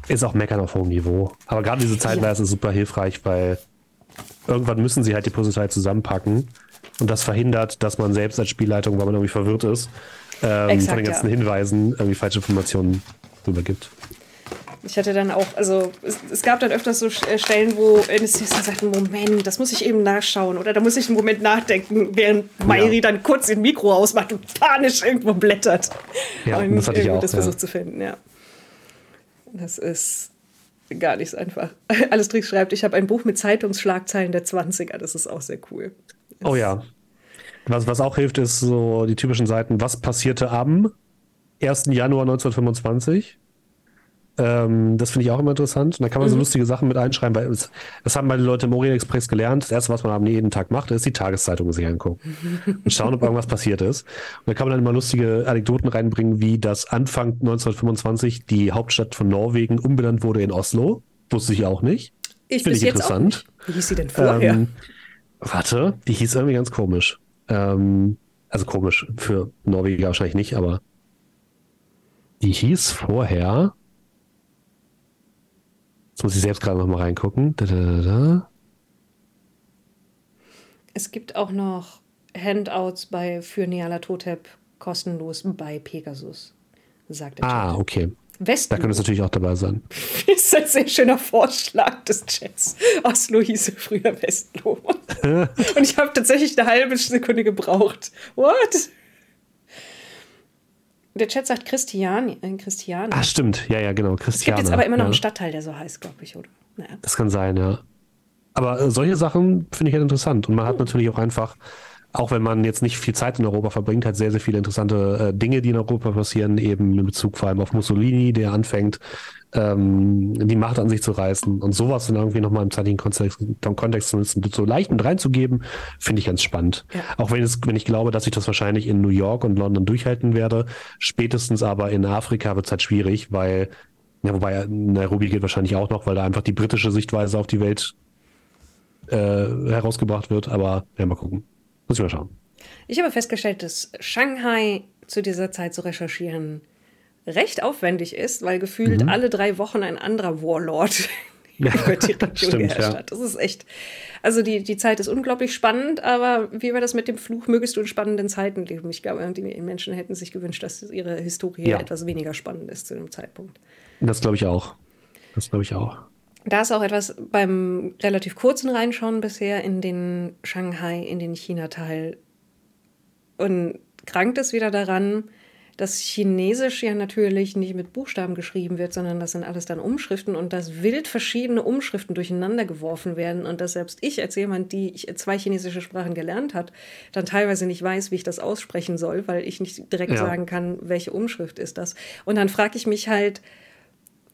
[SPEAKER 1] Ist auch Meckern auf hohem Niveau. Aber gerade diese Zeitleiste ja. ist super hilfreich, weil irgendwann müssen sie halt die Puzzleteile zusammenpacken. Und das verhindert, dass man selbst als Spielleitung, weil man irgendwie verwirrt ist, ähm, Exakt, von den ganzen ja. Hinweisen irgendwie falsche Informationen rübergibt.
[SPEAKER 2] Ich hatte dann auch, also es, es, gab dann öfters so äh, Stellen, wo Anastasia sagt, Moment, das muss ich eben nachschauen oder da muss ich einen Moment nachdenken, während Mairi ja. dann kurz den Mikro ausmacht und panisch irgendwo blättert.
[SPEAKER 1] Ja, und das hatte ich auch.
[SPEAKER 2] Das
[SPEAKER 1] ja.
[SPEAKER 2] versucht zu finden, ja. Das ist gar nicht so einfach. Alles Tricks schreibt, ich habe ein Buch mit Zeitungsschlagzeilen der 20er, das ist auch sehr cool.
[SPEAKER 1] Das oh ja. Was, was auch hilft, ist so die typischen Seiten, was passierte am 1. Januar 1925? Ähm, das finde ich auch immer interessant. Und da kann man mhm. so lustige Sachen mit einschreiben, weil es, das haben meine Leute im Orient Express gelernt. Das erste, was man am jeden Tag macht, ist die Tageszeitung sich angucken und schauen, ob irgendwas passiert ist. Und da kann man dann immer lustige Anekdoten reinbringen, wie das Anfang 1925 die Hauptstadt von Norwegen umbenannt wurde in Oslo. Wusste ich auch nicht.
[SPEAKER 2] Ich finde ich interessant. Wie hieß sie denn vorher? Ähm,
[SPEAKER 1] warte, die hieß irgendwie ganz komisch. Ähm, also komisch für Norweger wahrscheinlich nicht, aber die hieß vorher Jetzt muss ich selbst gerade noch mal reingucken. Da, da, da,
[SPEAKER 2] es gibt auch noch Handouts bei für Niala Totep kostenlos bei Pegasus, sagt
[SPEAKER 1] er. Ah, okay.
[SPEAKER 2] Westlo.
[SPEAKER 1] Da könnte es natürlich auch dabei sein.
[SPEAKER 2] Das ist ein sehr schöner Vorschlag des Chats. Oslo hieße früher Westlo. Und ich habe tatsächlich eine halbe Sekunde gebraucht. What? Der Chat sagt Christiani. Äh, Christiane.
[SPEAKER 1] Ah, stimmt. Ja, ja, genau. Christiane.
[SPEAKER 2] Es gibt jetzt aber immer noch ja. einen Stadtteil, der so heißt, glaube ich, oder?
[SPEAKER 1] Naja. Das kann sein, ja. Aber äh, solche Sachen finde ich halt interessant. Und man hat natürlich auch einfach, auch wenn man jetzt nicht viel Zeit in Europa verbringt, hat sehr, sehr viele interessante äh, Dinge, die in Europa passieren, eben in Bezug vor allem auf Mussolini, der anfängt, ähm, die Macht an sich zu reißen und sowas dann irgendwie nochmal im zeitlichen Kontext, Kontext zumindest so leicht mit reinzugeben, finde ich ganz spannend. Ja. Auch wenn, es, wenn ich glaube, dass ich das wahrscheinlich in New York und London durchhalten werde, spätestens aber in Afrika wird es halt schwierig, weil, ja, wobei Nairobi geht wahrscheinlich auch noch, weil da einfach die britische Sichtweise auf die Welt äh, herausgebracht wird, aber ja, mal gucken. Muss ich mal schauen.
[SPEAKER 2] Ich habe festgestellt, dass Shanghai zu dieser Zeit zu recherchieren recht aufwendig ist, weil gefühlt mhm. alle drei Wochen ein anderer Warlord über die Region Stimmt, geherrscht hat. Das ist echt. Also die, die Zeit ist unglaublich spannend, aber wie war das mit dem Fluch? Mögest du in spannenden Zeiten leben? Ich glaube, die Menschen hätten sich gewünscht, dass ihre Historie ja. etwas weniger spannend ist zu dem Zeitpunkt.
[SPEAKER 1] Das glaube ich auch. Das glaube ich auch.
[SPEAKER 2] Da ist auch etwas beim relativ kurzen Reinschauen bisher in den Shanghai, in den China-Teil. Und krankt es wieder daran, dass Chinesisch ja natürlich nicht mit Buchstaben geschrieben wird, sondern das sind alles dann Umschriften und dass wild verschiedene Umschriften durcheinander geworfen werden und dass selbst ich als jemand, die zwei chinesische Sprachen gelernt hat, dann teilweise nicht weiß, wie ich das aussprechen soll, weil ich nicht direkt ja. sagen kann, welche Umschrift ist das. Und dann frage ich mich halt,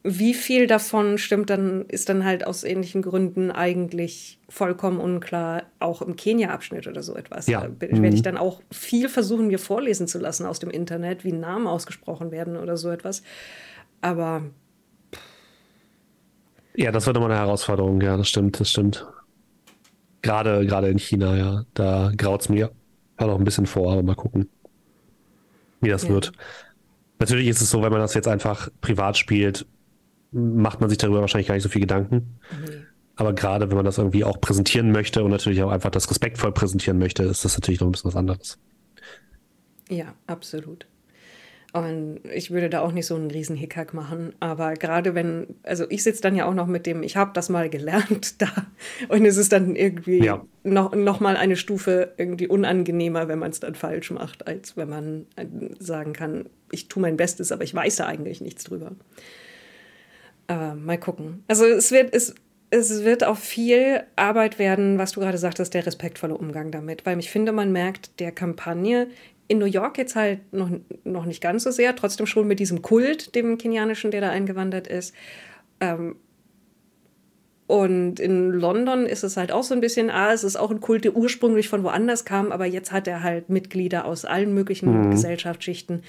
[SPEAKER 2] wie viel davon stimmt dann, ist dann halt aus ähnlichen Gründen eigentlich vollkommen unklar, auch im Kenia-Abschnitt oder so etwas. Ja. Da werde ich mhm. dann auch viel versuchen, mir vorlesen zu lassen aus dem Internet, wie Namen ausgesprochen werden oder so etwas. Aber.
[SPEAKER 1] Ja, das wird immer eine Herausforderung, ja, das stimmt, das stimmt. Gerade, gerade in China, ja. Da graut es mir auch noch ein bisschen vor, aber mal gucken, wie das ja. wird. Natürlich ist es so, wenn man das jetzt einfach privat spielt, macht man sich darüber wahrscheinlich gar nicht so viel Gedanken. Mhm. Aber gerade wenn man das irgendwie auch präsentieren möchte und natürlich auch einfach das respektvoll präsentieren möchte, ist das natürlich noch ein bisschen was anderes.
[SPEAKER 2] Ja, absolut. Und ich würde da auch nicht so einen riesen Hickhack machen. Aber gerade wenn, also ich sitze dann ja auch noch mit dem, ich habe das mal gelernt da. Und es ist dann irgendwie ja. noch, noch mal eine Stufe irgendwie unangenehmer, wenn man es dann falsch macht, als wenn man sagen kann, ich tue mein Bestes, aber ich weiß da eigentlich nichts drüber. Aber mal gucken. Also es wird, es, es wird auch viel Arbeit werden, was du gerade sagtest, der respektvolle Umgang damit. Weil ich finde, man merkt der Kampagne in New York jetzt halt noch, noch nicht ganz so sehr, trotzdem schon mit diesem Kult, dem kenianischen, der da eingewandert ist. Ähm, Und in London ist es halt auch so ein bisschen, ah, es ist auch ein Kult, der ursprünglich von woanders kam, aber jetzt hat er halt Mitglieder aus allen möglichen mhm. Gesellschaftsschichten.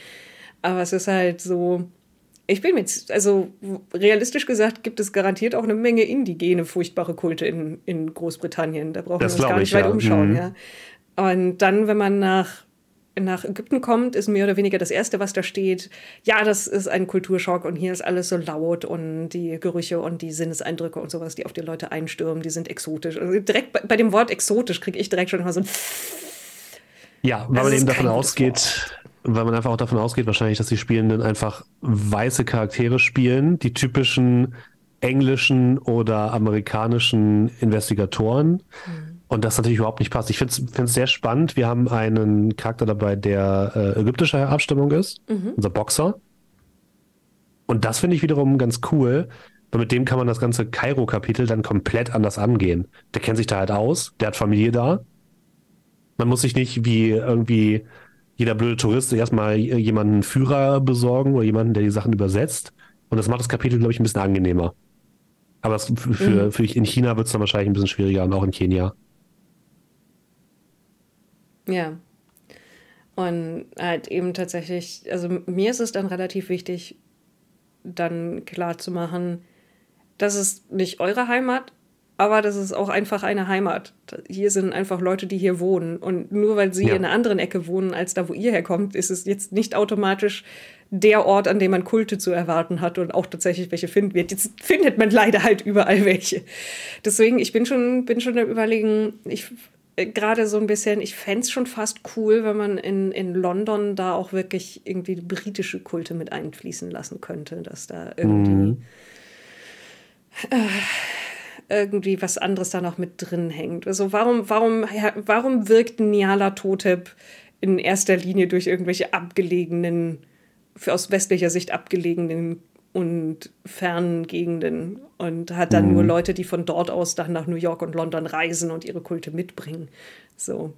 [SPEAKER 2] Aber es ist halt so, ich bin mit, also realistisch gesagt, gibt es garantiert auch eine Menge indigene, furchtbare Kulte in, in Großbritannien. Da brauchen das wir uns gar nicht ich, weit ja. umschauen, mhm. ja. Und dann, wenn man nach nach Ägypten kommt, ist mehr oder weniger das Erste, was da steht. Ja, das ist ein Kulturschock und hier ist alles so laut und die Gerüche und die Sinneseindrücke und sowas, die auf die Leute einstürmen, die sind exotisch. Also direkt bei, bei dem Wort exotisch kriege ich direkt schon immer so ein
[SPEAKER 1] Ja, weil man eben davon ausgeht, weil man einfach auch davon ausgeht, wahrscheinlich, dass die Spielenden einfach weiße Charaktere spielen, die typischen englischen oder amerikanischen Investigatoren. Mhm und das natürlich überhaupt nicht passt. Ich finde es sehr spannend. Wir haben einen Charakter dabei, der äh, ägyptischer Abstimmung ist, mhm. unser Boxer. Und das finde ich wiederum ganz cool, weil mit dem kann man das ganze Kairo-Kapitel dann komplett anders angehen. Der kennt sich da halt aus, der hat Familie da. Man muss sich nicht wie irgendwie jeder blöde Tourist erstmal jemanden Führer besorgen oder jemanden, der die Sachen übersetzt. Und das macht das Kapitel, glaube ich, ein bisschen angenehmer. Aber für, für, mhm. für in China wird es dann wahrscheinlich ein bisschen schwieriger und auch in Kenia.
[SPEAKER 2] Ja. Und halt eben tatsächlich, also mir ist es dann relativ wichtig, dann klar zu machen, das ist nicht eure Heimat, aber das ist auch einfach eine Heimat. Hier sind einfach Leute, die hier wohnen. Und nur weil sie ja. in einer anderen Ecke wohnen, als da, wo ihr herkommt, ist es jetzt nicht automatisch der Ort, an dem man Kulte zu erwarten hat und auch tatsächlich welche finden wird. Jetzt findet man leider halt überall welche. Deswegen, ich bin schon, bin schon am Überlegen, ich äh, gerade so ein bisschen, ich fände es schon fast cool, wenn man in, in London da auch wirklich irgendwie britische Kulte mit einfließen lassen könnte, dass da irgendwie, mhm. äh, irgendwie was anderes da noch mit drin hängt. Also warum, warum, warum wirkt Niala Totep in erster Linie durch irgendwelche abgelegenen, für aus westlicher Sicht abgelegenen und fernen Gegenden und hat dann mhm. nur Leute, die von dort aus dann nach New York und London reisen und ihre Kulte mitbringen. So.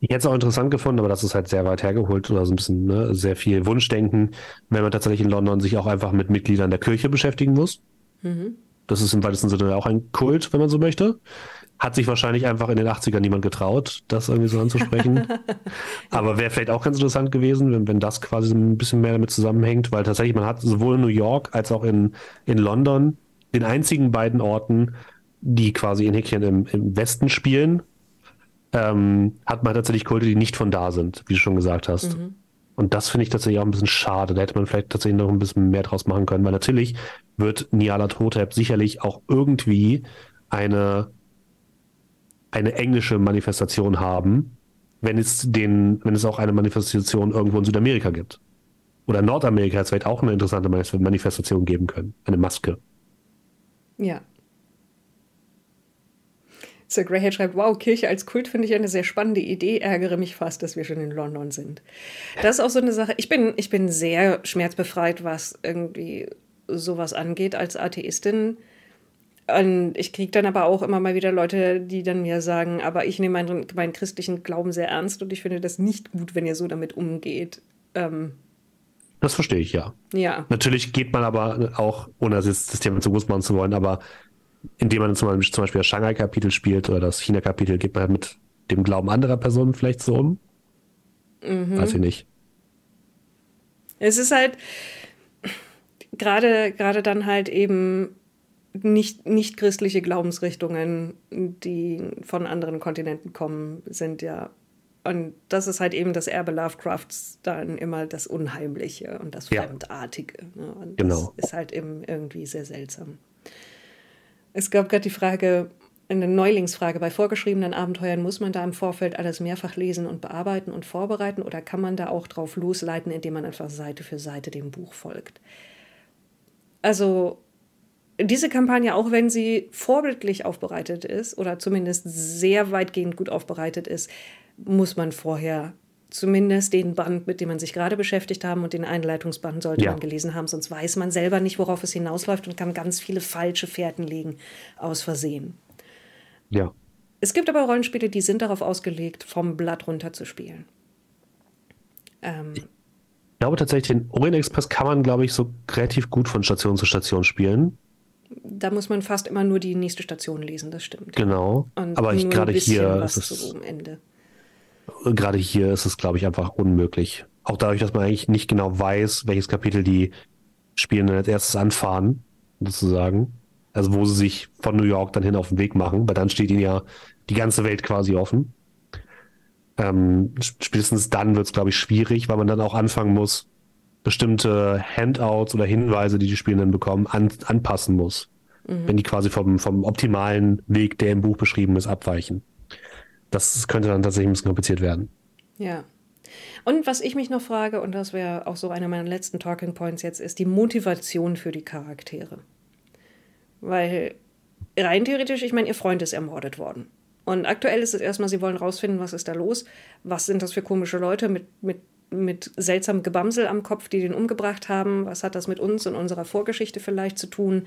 [SPEAKER 1] Ich hätte es auch interessant gefunden, aber das ist halt sehr weit hergeholt oder so ein bisschen ne, sehr viel Wunschdenken, wenn man tatsächlich in London sich auch einfach mit Mitgliedern der Kirche beschäftigen muss. Mhm. Das ist im weitesten Sinne auch ein Kult, wenn man so möchte. Hat sich wahrscheinlich einfach in den 80ern niemand getraut, das irgendwie so anzusprechen. Aber wäre vielleicht auch ganz interessant gewesen, wenn, wenn das quasi ein bisschen mehr damit zusammenhängt, weil tatsächlich man hat sowohl in New York als auch in, in London den einzigen beiden Orten, die quasi in Häkchen im, im Westen spielen, ähm, hat man tatsächlich Kulte, die nicht von da sind, wie du schon gesagt hast. Mhm. Und das finde ich tatsächlich auch ein bisschen schade. Da hätte man vielleicht tatsächlich noch ein bisschen mehr draus machen können, weil natürlich wird Niala Totep sicherlich auch irgendwie eine eine englische Manifestation haben, wenn es den, wenn es auch eine Manifestation irgendwo in Südamerika gibt. Oder Nordamerika es vielleicht auch eine interessante Manifestation geben können. Eine Maske.
[SPEAKER 2] Ja. Sir Greyhead schreibt, wow, Kirche als Kult finde ich eine sehr spannende Idee, ärgere mich fast, dass wir schon in London sind. Das ist auch so eine Sache, ich bin, ich bin sehr schmerzbefreit, was irgendwie sowas angeht als Atheistin. Und ich kriege dann aber auch immer mal wieder Leute, die dann mir sagen, aber ich nehme meinen, meinen christlichen Glauben sehr ernst und ich finde das nicht gut, wenn ihr so damit umgeht. Ähm,
[SPEAKER 1] das verstehe ich, ja.
[SPEAKER 2] Ja.
[SPEAKER 1] Natürlich geht man aber auch, ohne das, Thema zu groß machen zu wollen, aber indem man zum Beispiel, zum Beispiel das Shanghai-Kapitel spielt oder das China-Kapitel, geht man halt mit dem Glauben anderer Personen vielleicht so um. Mhm. Weiß ich nicht.
[SPEAKER 2] Es ist halt gerade, gerade dann halt eben nicht, nicht christliche Glaubensrichtungen, die von anderen Kontinenten kommen, sind ja. Und das ist halt eben das Erbe Lovecrafts dann immer das Unheimliche und das Fremdartige. Ja. Ne? Und genau. Das ist halt eben irgendwie sehr seltsam. Es gab gerade die Frage, eine Neulingsfrage. Bei vorgeschriebenen Abenteuern muss man da im Vorfeld alles mehrfach lesen und bearbeiten und vorbereiten oder kann man da auch drauf losleiten, indem man einfach Seite für Seite dem Buch folgt? Also diese Kampagne, auch wenn sie vorbildlich aufbereitet ist oder zumindest sehr weitgehend gut aufbereitet ist, muss man vorher zumindest den Band, mit dem man sich gerade beschäftigt haben und den Einleitungsband sollte ja. man gelesen haben, sonst weiß man selber nicht, worauf es hinausläuft und kann ganz viele falsche Fährten legen aus Versehen.
[SPEAKER 1] Ja.
[SPEAKER 2] Es gibt aber Rollenspiele, die sind darauf ausgelegt, vom Blatt runter zu spielen.
[SPEAKER 1] Ähm, ich glaube tatsächlich, den Orient Express kann man, glaube ich, so relativ gut von Station zu Station spielen.
[SPEAKER 2] Da muss man fast immer nur die nächste Station lesen, das stimmt.
[SPEAKER 1] Genau. Und Aber ich gerade hier ist es gerade hier ist es, glaube ich, einfach unmöglich. Auch dadurch, dass man eigentlich nicht genau weiß, welches Kapitel die Spielenden als erstes anfahren, sozusagen. Also wo sie sich von New York dann hin auf den Weg machen, weil dann steht ihnen ja die ganze Welt quasi offen. Ähm, spätestens dann wird es, glaube ich, schwierig, weil man dann auch anfangen muss, bestimmte Handouts oder Hinweise, die die Spielenden bekommen, an, anpassen muss. Mhm. Wenn die quasi vom, vom optimalen Weg, der im Buch beschrieben ist, abweichen. Das könnte dann tatsächlich ein bisschen kompliziert werden.
[SPEAKER 2] Ja. Und was ich mich noch frage, und das wäre auch so einer meiner letzten Talking Points jetzt, ist die Motivation für die Charaktere. Weil rein theoretisch, ich meine, ihr Freund ist ermordet worden. Und aktuell ist es erstmal, sie wollen rausfinden, was ist da los, was sind das für komische Leute mit, mit, mit seltsamem Gebamsel am Kopf, die den umgebracht haben, was hat das mit uns und unserer Vorgeschichte vielleicht zu tun.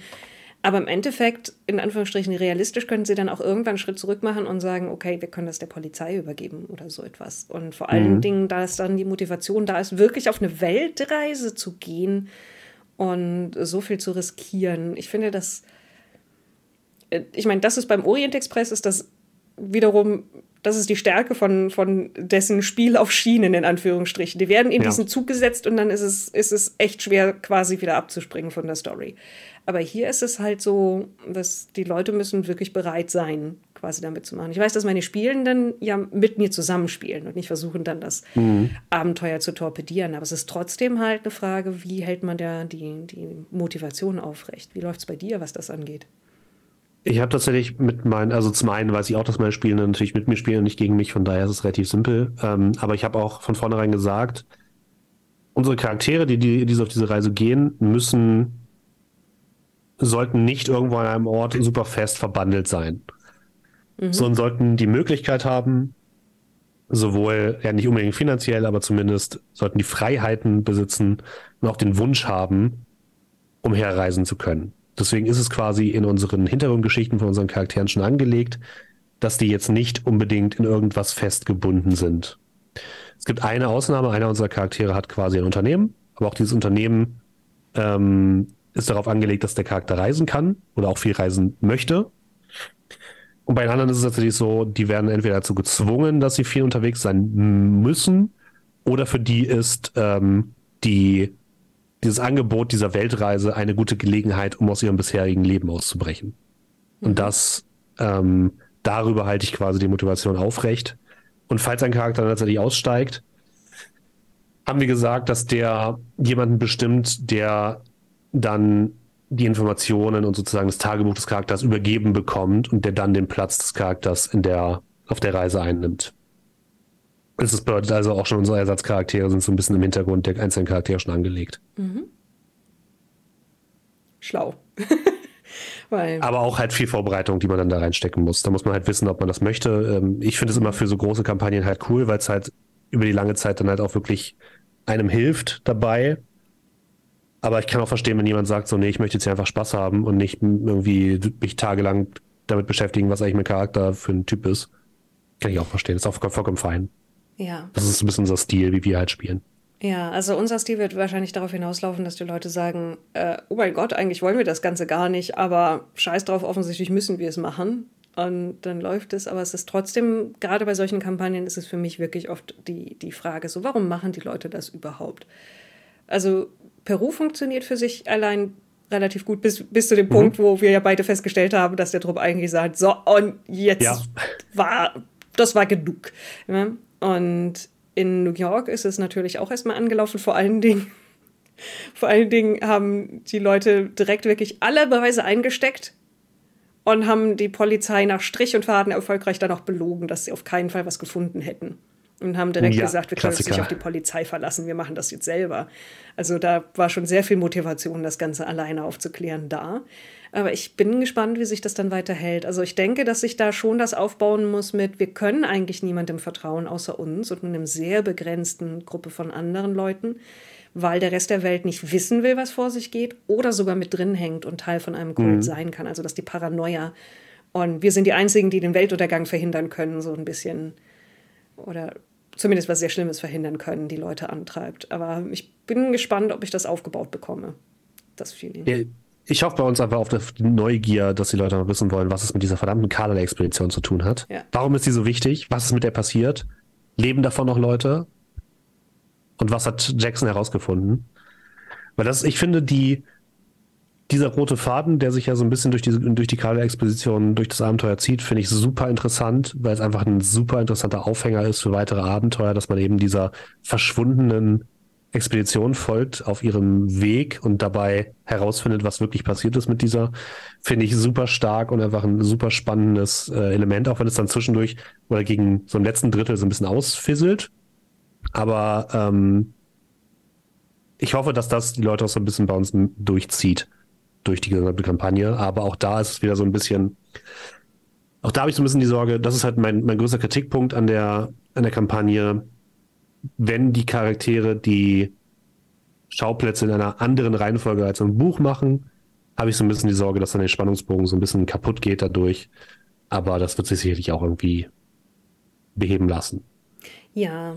[SPEAKER 2] Aber im Endeffekt, in Anführungsstrichen realistisch, können sie dann auch irgendwann einen Schritt zurück machen und sagen, okay, wir können das der Polizei übergeben oder so etwas. Und vor allen mhm. Dingen, da ist dann die Motivation da ist, wirklich auf eine Weltreise zu gehen und so viel zu riskieren. Ich finde das, äh, ich meine, das ist beim Orient Express, ist das wiederum, das ist die Stärke von, von dessen Spiel auf Schienen, in Anführungsstrichen. Die werden in ja. diesen Zug gesetzt und dann ist es, ist es echt schwer, quasi wieder abzuspringen von der Story. Aber hier ist es halt so, dass die Leute müssen wirklich bereit sein, quasi damit zu machen. Ich weiß, dass meine Spielenden ja mit mir zusammenspielen und nicht versuchen, dann das mhm. Abenteuer zu torpedieren. Aber es ist trotzdem halt eine Frage, wie hält man da die, die Motivation aufrecht? Wie läuft es bei dir, was das angeht?
[SPEAKER 1] Ich habe tatsächlich mit meinen, also zum einen weiß ich auch, dass meine Spielenden natürlich mit mir spielen und nicht gegen mich, von daher ist es relativ simpel. Ähm, aber ich habe auch von vornherein gesagt, unsere Charaktere, die, die, die auf diese Reise gehen, müssen, sollten nicht irgendwo an einem Ort super fest verbandelt sein. Mhm. Sondern sollten die Möglichkeit haben, sowohl, ja nicht unbedingt finanziell, aber zumindest sollten die Freiheiten besitzen und auch den Wunsch haben, umherreisen zu können. Deswegen ist es quasi in unseren Hintergrundgeschichten von unseren Charakteren schon angelegt, dass die jetzt nicht unbedingt in irgendwas festgebunden sind. Es gibt eine Ausnahme, einer unserer Charaktere hat quasi ein Unternehmen, aber auch dieses Unternehmen ähm, ist darauf angelegt, dass der Charakter reisen kann oder auch viel reisen möchte. Und bei den anderen ist es tatsächlich so, die werden entweder dazu gezwungen, dass sie viel unterwegs sein müssen, oder für die ist ähm, die dieses Angebot dieser Weltreise eine gute Gelegenheit, um aus ihrem bisherigen Leben auszubrechen. Mhm. Und das, ähm, darüber halte ich quasi die Motivation aufrecht. Und falls ein Charakter tatsächlich aussteigt, haben wir gesagt, dass der jemanden bestimmt, der dann die Informationen und sozusagen das Tagebuch des Charakters übergeben bekommt und der dann den Platz des Charakters in der, auf der Reise einnimmt. Es ist bedeutet also auch schon unsere Ersatzcharaktere sind so ein bisschen im Hintergrund der einzelnen Charaktere schon angelegt. Mhm.
[SPEAKER 2] Schlau.
[SPEAKER 1] Aber auch halt viel Vorbereitung, die man dann da reinstecken muss. Da muss man halt wissen, ob man das möchte. Ähm, ich finde es immer für so große Kampagnen halt cool, weil es halt über die lange Zeit dann halt auch wirklich einem hilft dabei. Aber ich kann auch verstehen, wenn jemand sagt, so, nee, ich möchte jetzt hier einfach Spaß haben und nicht irgendwie mich tagelang damit beschäftigen, was eigentlich mein Charakter für ein Typ ist. Kann ich auch verstehen. Ist auch vollkommen fein.
[SPEAKER 2] Ja.
[SPEAKER 1] Das ist ein bisschen unser Stil, wie wir halt spielen.
[SPEAKER 2] Ja, also unser Stil wird wahrscheinlich darauf hinauslaufen, dass die Leute sagen, äh, oh mein Gott, eigentlich wollen wir das Ganze gar nicht, aber scheiß drauf, offensichtlich müssen wir es machen. Und dann läuft es, aber es ist trotzdem, gerade bei solchen Kampagnen ist es für mich wirklich oft die, die Frage, so warum machen die Leute das überhaupt? Also Peru funktioniert für sich allein relativ gut, bis, bis zu dem mhm. Punkt, wo wir ja beide festgestellt haben, dass der Trupp eigentlich sagt, so, und jetzt ja. war, das war genug. Ja? Und in New York ist es natürlich auch erstmal angelaufen, vor allen Dingen. Vor allen Dingen haben die Leute direkt wirklich alle Beweise eingesteckt und haben die Polizei nach Strich und Faden erfolgreich dann auch belogen, dass sie auf keinen Fall was gefunden hätten. Und haben direkt ja, gesagt, wir können uns nicht auf die Polizei verlassen, wir machen das jetzt selber. Also da war schon sehr viel Motivation, das Ganze alleine aufzuklären da. Aber ich bin gespannt, wie sich das dann weiterhält. Also ich denke, dass sich da schon das aufbauen muss mit, wir können eigentlich niemandem vertrauen außer uns und nur einem sehr begrenzten Gruppe von anderen Leuten, weil der Rest der Welt nicht wissen will, was vor sich geht oder sogar mit drin hängt und Teil von einem Kult mhm. sein kann. Also dass die Paranoia und wir sind die Einzigen, die den Weltuntergang verhindern können, so ein bisschen oder zumindest was sehr Schlimmes verhindern können, die Leute antreibt. Aber ich bin gespannt, ob ich das aufgebaut bekomme. Das Feeling.
[SPEAKER 1] Ja, ich hoffe bei uns einfach auf die Neugier, dass die Leute noch wissen wollen, was es mit dieser verdammten Kader-Expedition zu tun hat. Ja. Warum ist die so wichtig? Was ist mit der passiert? Leben davon noch Leute? Und was hat Jackson herausgefunden? Weil das, ich finde, die, dieser rote Faden, der sich ja so ein bisschen durch, diese, durch die Kader-Exposition, durch das Abenteuer zieht, finde ich super interessant, weil es einfach ein super interessanter Aufhänger ist für weitere Abenteuer, dass man eben dieser verschwundenen Expedition folgt auf ihrem Weg und dabei herausfindet, was wirklich passiert ist mit dieser, finde ich super stark und einfach ein super spannendes äh, Element, auch wenn es dann zwischendurch oder gegen so im letzten Drittel so ein bisschen ausfisselt. Aber ähm, ich hoffe, dass das die Leute auch so ein bisschen bei uns durchzieht durch die gesamte Kampagne. Aber auch da ist es wieder so ein bisschen, auch da habe ich so ein bisschen die Sorge, das ist halt mein, mein größter Kritikpunkt an der, an der Kampagne wenn die Charaktere die Schauplätze in einer anderen Reihenfolge als im Buch machen, habe ich so ein bisschen die Sorge, dass dann der Spannungsbogen so ein bisschen kaputt geht dadurch. Aber das wird sich sicherlich auch irgendwie beheben lassen.
[SPEAKER 2] Ja.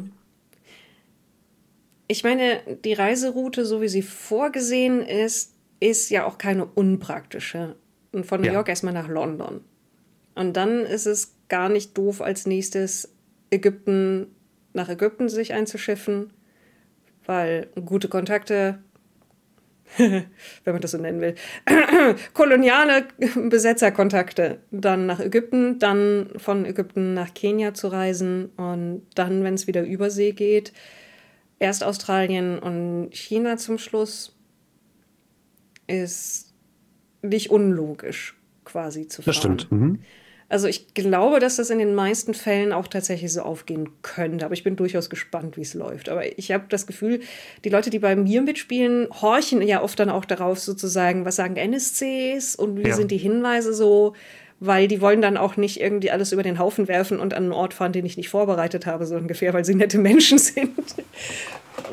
[SPEAKER 2] Ich meine, die Reiseroute, so wie sie vorgesehen ist, ist ja auch keine unpraktische. Und von New ja. York erstmal nach London. Und dann ist es gar nicht doof, als nächstes Ägypten nach Ägypten sich einzuschiffen, weil gute Kontakte, wenn man das so nennen will, koloniale Besetzerkontakte, dann nach Ägypten, dann von Ägypten nach Kenia zu reisen und dann, wenn es wieder über See geht, erst Australien und China zum Schluss, ist nicht unlogisch quasi zu fahren.
[SPEAKER 1] Das stimmt. Mhm.
[SPEAKER 2] Also ich glaube, dass das in den meisten Fällen auch tatsächlich so aufgehen könnte. Aber ich bin durchaus gespannt, wie es läuft. Aber ich habe das Gefühl, die Leute, die bei mir mitspielen, horchen ja oft dann auch darauf sozusagen, was sagen NSCs und wie ja. sind die Hinweise so weil die wollen dann auch nicht irgendwie alles über den Haufen werfen und an einen Ort fahren, den ich nicht vorbereitet habe, so ungefähr, weil sie nette Menschen sind.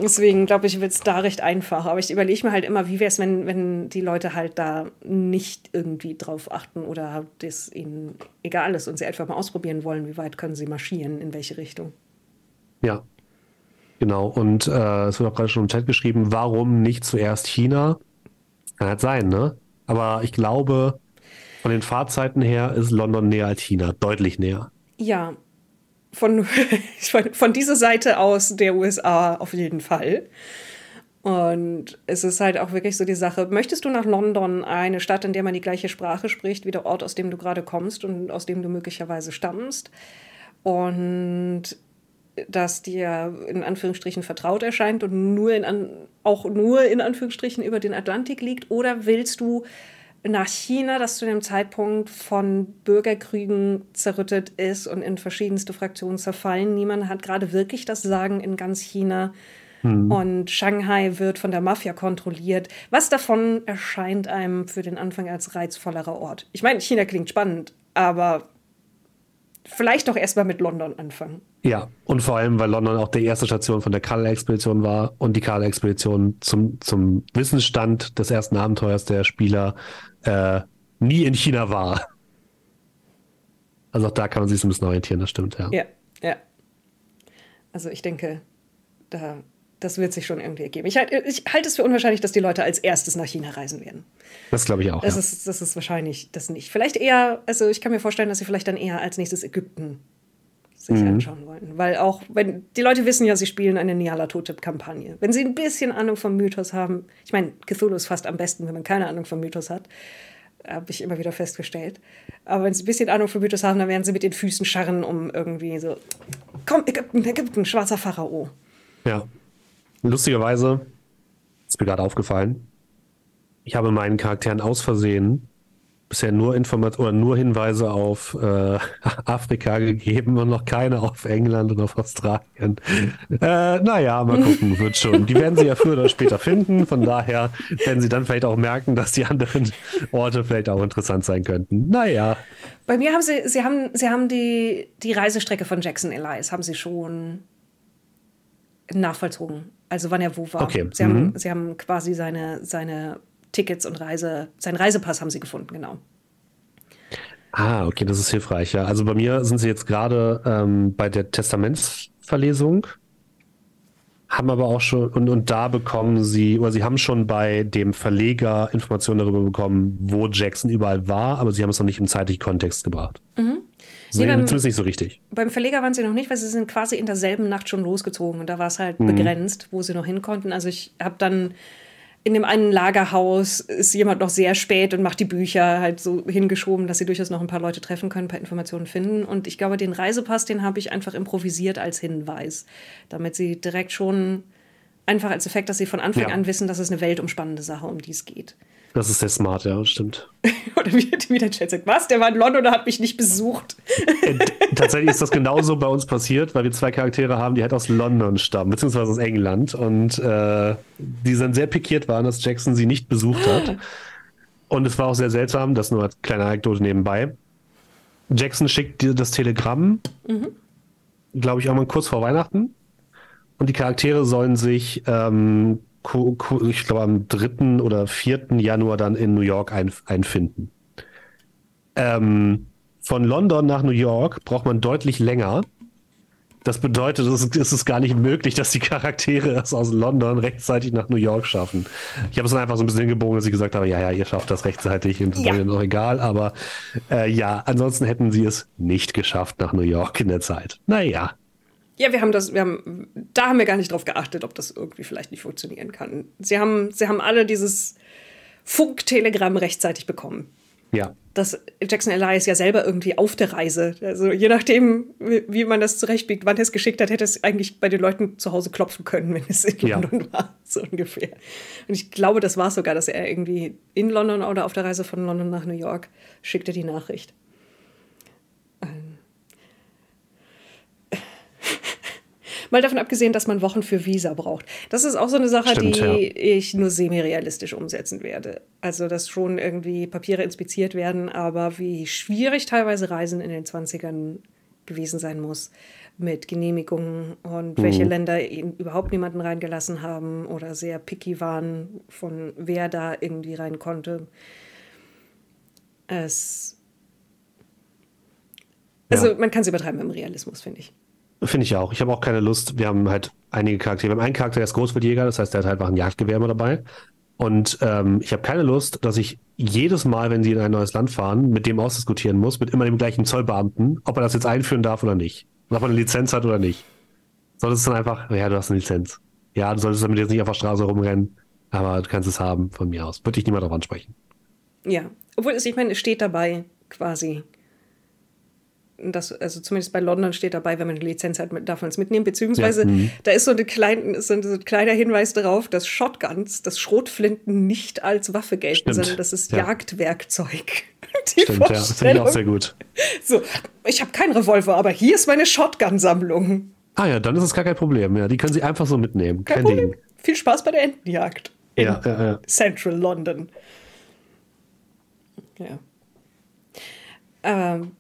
[SPEAKER 2] Deswegen glaube ich, wird es da recht einfach. Aber ich überlege mir halt immer, wie wäre es, wenn, wenn die Leute halt da nicht irgendwie drauf achten oder das ihnen egal ist und sie einfach mal ausprobieren wollen, wie weit können sie marschieren, in welche Richtung.
[SPEAKER 1] Ja, genau. Und äh, es wird auch gerade schon im Chat geschrieben, warum nicht zuerst China? Kann halt sein, ne? Aber ich glaube, von den Fahrzeiten her ist London näher als China, deutlich näher.
[SPEAKER 2] Ja, von, von dieser Seite aus der USA auf jeden Fall. Und es ist halt auch wirklich so die Sache, möchtest du nach London, eine Stadt, in der man die gleiche Sprache spricht, wie der Ort, aus dem du gerade kommst und aus dem du möglicherweise stammst? Und das dir in Anführungsstrichen vertraut erscheint und nur in, auch nur in Anführungsstrichen über den Atlantik liegt? Oder willst du nach China, das zu dem Zeitpunkt von Bürgerkriegen zerrüttet ist und in verschiedenste Fraktionen zerfallen. Niemand hat gerade wirklich das Sagen in ganz China. Mhm. Und Shanghai wird von der Mafia kontrolliert. Was davon erscheint einem für den Anfang als reizvollerer Ort? Ich meine, China klingt spannend, aber vielleicht doch erstmal mit London anfangen.
[SPEAKER 1] Ja, und vor allem, weil London auch die erste Station von der Kalle-Expedition war und die Kalle-Expedition zum, zum Wissensstand des ersten Abenteuers der Spieler äh, nie in China war. Also auch da kann man sich so ein bisschen orientieren, das stimmt, ja.
[SPEAKER 2] Ja, ja. Also ich denke, da, das wird sich schon irgendwie ergeben. Ich, halt, ich halte es für unwahrscheinlich, dass die Leute als erstes nach China reisen werden.
[SPEAKER 1] Das glaube ich auch.
[SPEAKER 2] Das, ja. ist, das ist wahrscheinlich das nicht. Vielleicht eher, also ich kann mir vorstellen, dass sie vielleicht dann eher als nächstes Ägypten sich mhm. anschauen wollten. Weil auch, wenn die Leute wissen ja, sie spielen eine Niala-Totep-Kampagne. Wenn sie ein bisschen Ahnung vom Mythos haben, ich meine, Cthulhu ist fast am besten, wenn man keine Ahnung vom Mythos hat, habe ich immer wieder festgestellt. Aber wenn sie ein bisschen Ahnung vom Mythos haben, dann werden sie mit den Füßen scharren, um irgendwie so, komm, Ägypten, Ägypten, schwarzer Pharao.
[SPEAKER 1] Ja. Lustigerweise ist mir gerade aufgefallen, ich habe meinen Charakteren aus Versehen bisher nur Informationen oder nur Hinweise auf äh, Afrika gegeben und noch keine auf England und auf Australien. Äh, naja, mal gucken, wird schon. Die werden sie ja früher oder später finden. Von daher werden sie dann vielleicht auch merken, dass die anderen Orte vielleicht auch interessant sein könnten. Naja.
[SPEAKER 2] Bei mir haben sie, sie haben, sie haben die, die Reisestrecke von Jackson Elias, haben sie schon nachvollzogen. Also wann er wo war.
[SPEAKER 1] Okay.
[SPEAKER 2] Sie, mhm. haben, sie haben quasi seine, seine Tickets und Reise, seinen Reisepass haben sie gefunden, genau.
[SPEAKER 1] Ah, okay, das ist hilfreich, ja. Also bei mir sind sie jetzt gerade ähm, bei der Testamentsverlesung. haben aber auch schon, und, und da bekommen sie, oder sie haben schon bei dem Verleger Informationen darüber bekommen, wo Jackson überall war, aber sie haben es noch nicht im zeitlichen Kontext gebracht. Mhm. Nee, beim, zumindest nicht so richtig.
[SPEAKER 2] Beim Verleger waren sie noch nicht, weil sie sind quasi in derselben Nacht schon losgezogen und da war es halt mhm. begrenzt, wo sie noch hin konnten. Also ich habe dann in dem einen Lagerhaus ist jemand noch sehr spät und macht die Bücher halt so hingeschoben, dass sie durchaus noch ein paar Leute treffen können, ein paar Informationen finden. Und ich glaube, den Reisepass, den habe ich einfach improvisiert als Hinweis, damit sie direkt schon einfach als Effekt, dass sie von Anfang ja. an wissen, dass es eine weltumspannende Sache, um die es geht.
[SPEAKER 1] Das ist sehr smart, ja, stimmt.
[SPEAKER 2] Oder wie, wie der Chat sagt, was? Der war in London und hat mich nicht besucht.
[SPEAKER 1] Äh, tatsächlich ist das genauso bei uns passiert, weil wir zwei Charaktere haben, die halt aus London stammen, beziehungsweise aus England. Und äh, die dann sehr pikiert waren, dass Jackson sie nicht besucht hat. Und es war auch sehr seltsam, das nur als kleine Anekdote nebenbei. Jackson schickt dir das Telegramm, mhm. glaube ich, auch mal kurz vor Weihnachten. Und die Charaktere sollen sich ähm, ich glaube, am 3. oder 4. Januar dann in New York ein, einfinden. Ähm, von London nach New York braucht man deutlich länger. Das bedeutet, es ist, gar nicht möglich, dass die Charaktere es aus London rechtzeitig nach New York schaffen. Ich habe es dann einfach so ein bisschen gebogen, dass ich gesagt habe, ja, ja, ihr schafft das rechtzeitig und das ja. ist mir noch egal. Aber äh, ja, ansonsten hätten sie es nicht geschafft nach New York in der Zeit. Naja.
[SPEAKER 2] Ja, wir haben das, wir haben, da haben wir gar nicht drauf geachtet, ob das irgendwie vielleicht nicht funktionieren kann. Sie haben, sie haben alle dieses Funktelegramm rechtzeitig bekommen.
[SPEAKER 1] Ja.
[SPEAKER 2] Das Jackson Elias ja selber irgendwie auf der Reise. Also je nachdem, wie, wie man das zurechtbiegt, wann er es geschickt hat, hätte es eigentlich bei den Leuten zu Hause klopfen können, wenn es in ja. London war, so ungefähr. Und ich glaube, das war sogar, dass er irgendwie in London oder auf der Reise von London nach New York schickte die Nachricht. Mal davon abgesehen, dass man Wochen für Visa braucht. Das ist auch so eine Sache, Stimmt, die ja. ich nur semi-realistisch umsetzen werde. Also, dass schon irgendwie Papiere inspiziert werden, aber wie schwierig teilweise Reisen in den 20ern gewesen sein muss mit Genehmigungen und mhm. welche Länder überhaupt niemanden reingelassen haben oder sehr picky waren, von wer da irgendwie rein konnte. Es also ja. man kann es übertreiben im Realismus, finde ich.
[SPEAKER 1] Finde ich auch. Ich habe auch keine Lust. Wir haben halt einige Charaktere. Wir haben einen Charakter, der ist Großwildjäger, das heißt, der hat halt einfach ein Jagdgewehr immer dabei. Und ähm, ich habe keine Lust, dass ich jedes Mal, wenn sie in ein neues Land fahren, mit dem ausdiskutieren muss, mit immer dem gleichen Zollbeamten, ob er das jetzt einführen darf oder nicht. Und ob er eine Lizenz hat oder nicht. Solltest du dann einfach, ja, du hast eine Lizenz. Ja, du solltest damit jetzt nicht auf der Straße rumrennen, aber du kannst es haben von mir aus. Würde ich niemand darauf ansprechen.
[SPEAKER 2] Ja, obwohl es, ich meine, es steht dabei quasi das, also zumindest bei London steht dabei, wenn man eine Lizenz hat, darf man es mitnehmen. Beziehungsweise ja, mhm. da ist so, eine klein, so ein kleiner Hinweis darauf, dass Shotguns, dass Schrotflinten nicht als Waffe gelten, Stimmt. sondern das ist ja. Jagdwerkzeug.
[SPEAKER 1] Die Stimmt, ja, das finde ich auch sehr gut.
[SPEAKER 2] So, ich habe keinen Revolver, aber hier ist meine Shotgun-Sammlung.
[SPEAKER 1] Ah ja, dann ist es gar kein Problem. Ja, die können Sie einfach so mitnehmen. Kein, kein Ding.
[SPEAKER 2] Viel Spaß bei der Entenjagd.
[SPEAKER 1] Ja, ja, ja.
[SPEAKER 2] Central London. Ja. Ähm,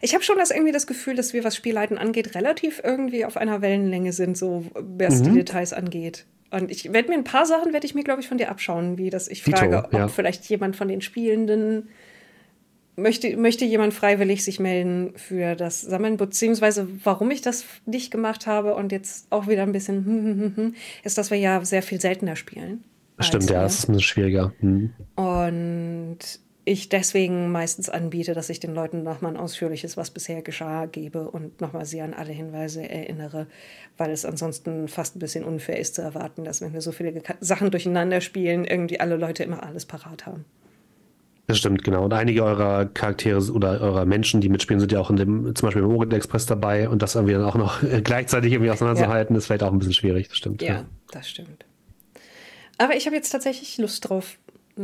[SPEAKER 2] ich habe schon das irgendwie das Gefühl, dass wir, was Spielleiten angeht, relativ irgendwie auf einer Wellenlänge sind, so was mhm. die Details angeht. Und ich werde mir ein paar Sachen, werde ich mir, glaube ich, von dir abschauen, wie das ich frage, Vito, ja. ob vielleicht jemand von den Spielenden möchte, möchte jemand freiwillig sich melden für das Sammeln, beziehungsweise warum ich das nicht gemacht habe und jetzt auch wieder ein bisschen, hm, hm, hm, ist, dass wir ja sehr viel seltener spielen.
[SPEAKER 1] Stimmt, ja, das ist ein bisschen schwieriger. Hm.
[SPEAKER 2] Und ich deswegen meistens anbiete, dass ich den Leuten nochmal ein ausführliches, was bisher geschah, gebe und nochmal sie an alle Hinweise erinnere, weil es ansonsten fast ein bisschen unfair ist zu erwarten, dass wenn wir so viele Sachen durcheinander spielen, irgendwie alle Leute immer alles parat haben.
[SPEAKER 1] Das stimmt, genau. Und einige eurer Charaktere oder eurer Menschen, die mitspielen, sind ja auch in dem, zum Beispiel im Orient Express dabei und das irgendwie dann auch noch gleichzeitig irgendwie auseinanderzuhalten, ja. ist vielleicht auch ein bisschen schwierig, das stimmt.
[SPEAKER 2] Ja, ja. das stimmt. Aber ich habe jetzt tatsächlich Lust drauf,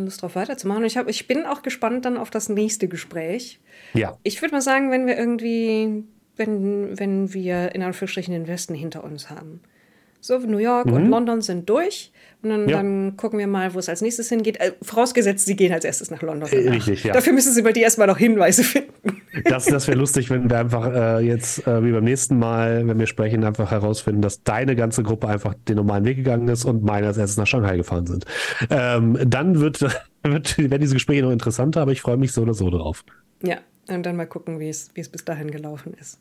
[SPEAKER 2] Lust drauf weiterzumachen. ich, hab, ich bin auch gespannt dann auf das nächste Gespräch.
[SPEAKER 1] Ja.
[SPEAKER 2] Ich würde mal sagen, wenn wir irgendwie, wenn, wenn wir in Anführungsstrichen den Westen hinter uns haben. So, New York mhm. und London sind durch. Und dann, ja. dann, gucken wir mal, wo es als nächstes hingeht. Äh, vorausgesetzt, sie gehen als erstes nach London.
[SPEAKER 1] Äh, richtig, ja.
[SPEAKER 2] Dafür müssen sie bei dir erstmal noch Hinweise finden.
[SPEAKER 1] Das, das wäre lustig, wenn wir einfach äh, jetzt, äh, wie beim nächsten Mal, wenn wir sprechen, einfach herausfinden, dass deine ganze Gruppe einfach den normalen Weg gegangen ist und meine als erstes nach Shanghai gefahren sind. Ähm, dann wird, wird, werden diese Gespräche noch interessanter, aber ich freue mich so oder so drauf.
[SPEAKER 2] Ja, Und dann mal gucken, wie es, wie es bis dahin gelaufen ist.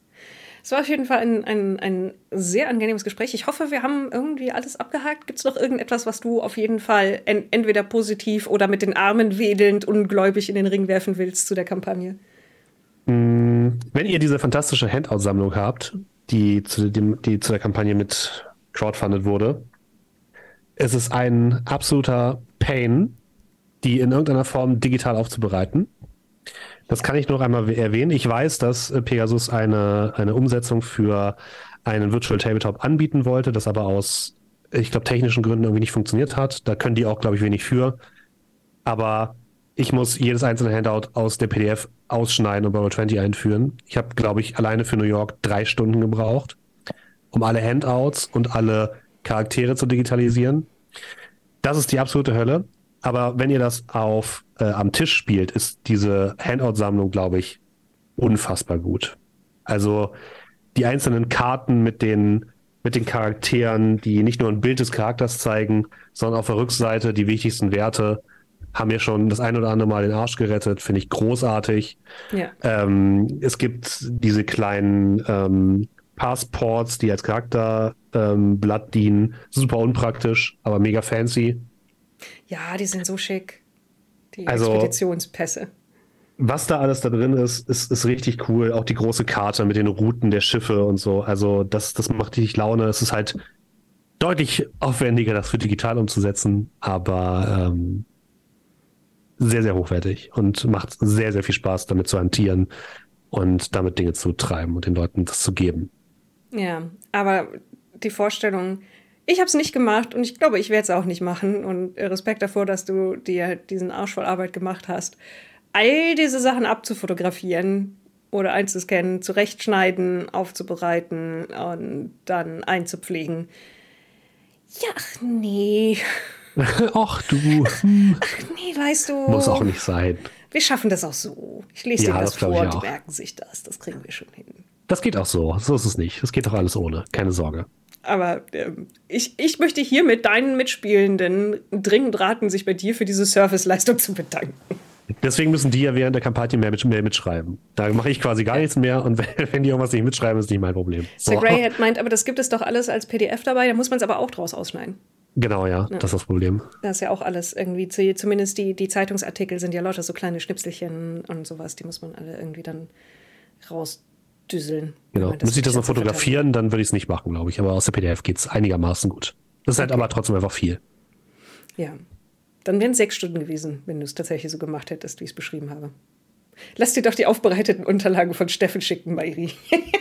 [SPEAKER 2] Es war auf jeden Fall ein, ein, ein sehr angenehmes Gespräch. Ich hoffe, wir haben irgendwie alles abgehakt. Gibt es noch irgendetwas, was du auf jeden Fall en entweder positiv oder mit den Armen wedelnd ungläubig in den Ring werfen willst zu der Kampagne?
[SPEAKER 1] Mm, wenn ihr diese fantastische Handout-Sammlung habt, die zu, dem, die zu der Kampagne mit crowdfunded wurde, es ist ein absoluter Pain, die in irgendeiner Form digital aufzubereiten. Das kann ich noch einmal erwähnen. Ich weiß, dass äh, Pegasus eine, eine Umsetzung für einen Virtual Tabletop anbieten wollte, das aber aus, ich glaube, technischen Gründen irgendwie nicht funktioniert hat. Da können die auch, glaube ich, wenig für. Aber ich muss jedes einzelne Handout aus der PDF ausschneiden und bei Roll20 einführen. Ich habe, glaube ich, alleine für New York drei Stunden gebraucht, um alle Handouts und alle Charaktere zu digitalisieren. Das ist die absolute Hölle. Aber wenn ihr das auf äh, am Tisch spielt, ist diese Handout-Sammlung, glaube ich, unfassbar gut. Also die einzelnen Karten mit den mit den Charakteren, die nicht nur ein Bild des Charakters zeigen, sondern auf der Rückseite die wichtigsten Werte, haben mir schon das ein oder andere Mal den Arsch gerettet, finde ich großartig. Ja. Ähm, es gibt diese kleinen ähm, Passports, die als Charakterblatt ähm, dienen. Super unpraktisch, aber mega fancy.
[SPEAKER 2] Ja, die sind so schick. Die also, Expeditionspässe.
[SPEAKER 1] Was da alles da drin ist, ist, ist richtig cool. Auch die große Karte mit den Routen der Schiffe und so. Also, das, das macht richtig Laune. Es ist halt deutlich aufwendiger, das für digital umzusetzen, aber ähm, sehr, sehr hochwertig und macht sehr, sehr viel Spaß, damit zu hantieren und damit Dinge zu treiben und den Leuten das zu geben.
[SPEAKER 2] Ja, aber die Vorstellung, ich habe es nicht gemacht und ich glaube, ich werde es auch nicht machen. Und Respekt davor, dass du dir diesen Arsch voll Arbeit gemacht hast. All diese Sachen abzufotografieren oder einzuscannen, zurechtschneiden, aufzubereiten und dann einzupflegen. Ja, ach nee.
[SPEAKER 1] Ach du.
[SPEAKER 2] Ach, nee, weißt du.
[SPEAKER 1] Muss auch nicht sein.
[SPEAKER 2] Wir schaffen das auch so. Ich lese ja, dir das, das vor, die merken sich das. Das kriegen wir schon hin.
[SPEAKER 1] Das geht auch so. So ist es nicht. Das geht doch alles ohne. Keine Sorge.
[SPEAKER 2] Aber ähm, ich, ich möchte hier mit deinen Mitspielenden dringend raten, sich bei dir für diese Serviceleistung zu bedanken.
[SPEAKER 1] Deswegen müssen die ja während der Kampagne mehr, mit, mehr mitschreiben. Da mache ich quasi gar nichts mehr und wenn, wenn die irgendwas nicht mitschreiben, ist nicht mein Problem.
[SPEAKER 2] So. Sir Greyhead meint, aber das gibt es doch alles als PDF dabei, da muss man es aber auch draus ausschneiden.
[SPEAKER 1] Genau, ja, ja, das ist das Problem.
[SPEAKER 2] Das ist ja auch alles irgendwie, zumindest die, die Zeitungsartikel sind ja lauter so kleine Schnipselchen und sowas, die muss man alle irgendwie dann rausdüseln.
[SPEAKER 1] Genau, muss ich das noch fotografieren, dann würde ich es nicht machen, glaube ich, aber aus der PDF geht es einigermaßen gut. Das ist halt okay. halt aber trotzdem einfach viel.
[SPEAKER 2] Ja, dann wären es sechs Stunden gewesen, wenn du es tatsächlich so gemacht hättest, wie ich es beschrieben habe. Lass dir doch die aufbereiteten Unterlagen von Steffen schicken, Mairi.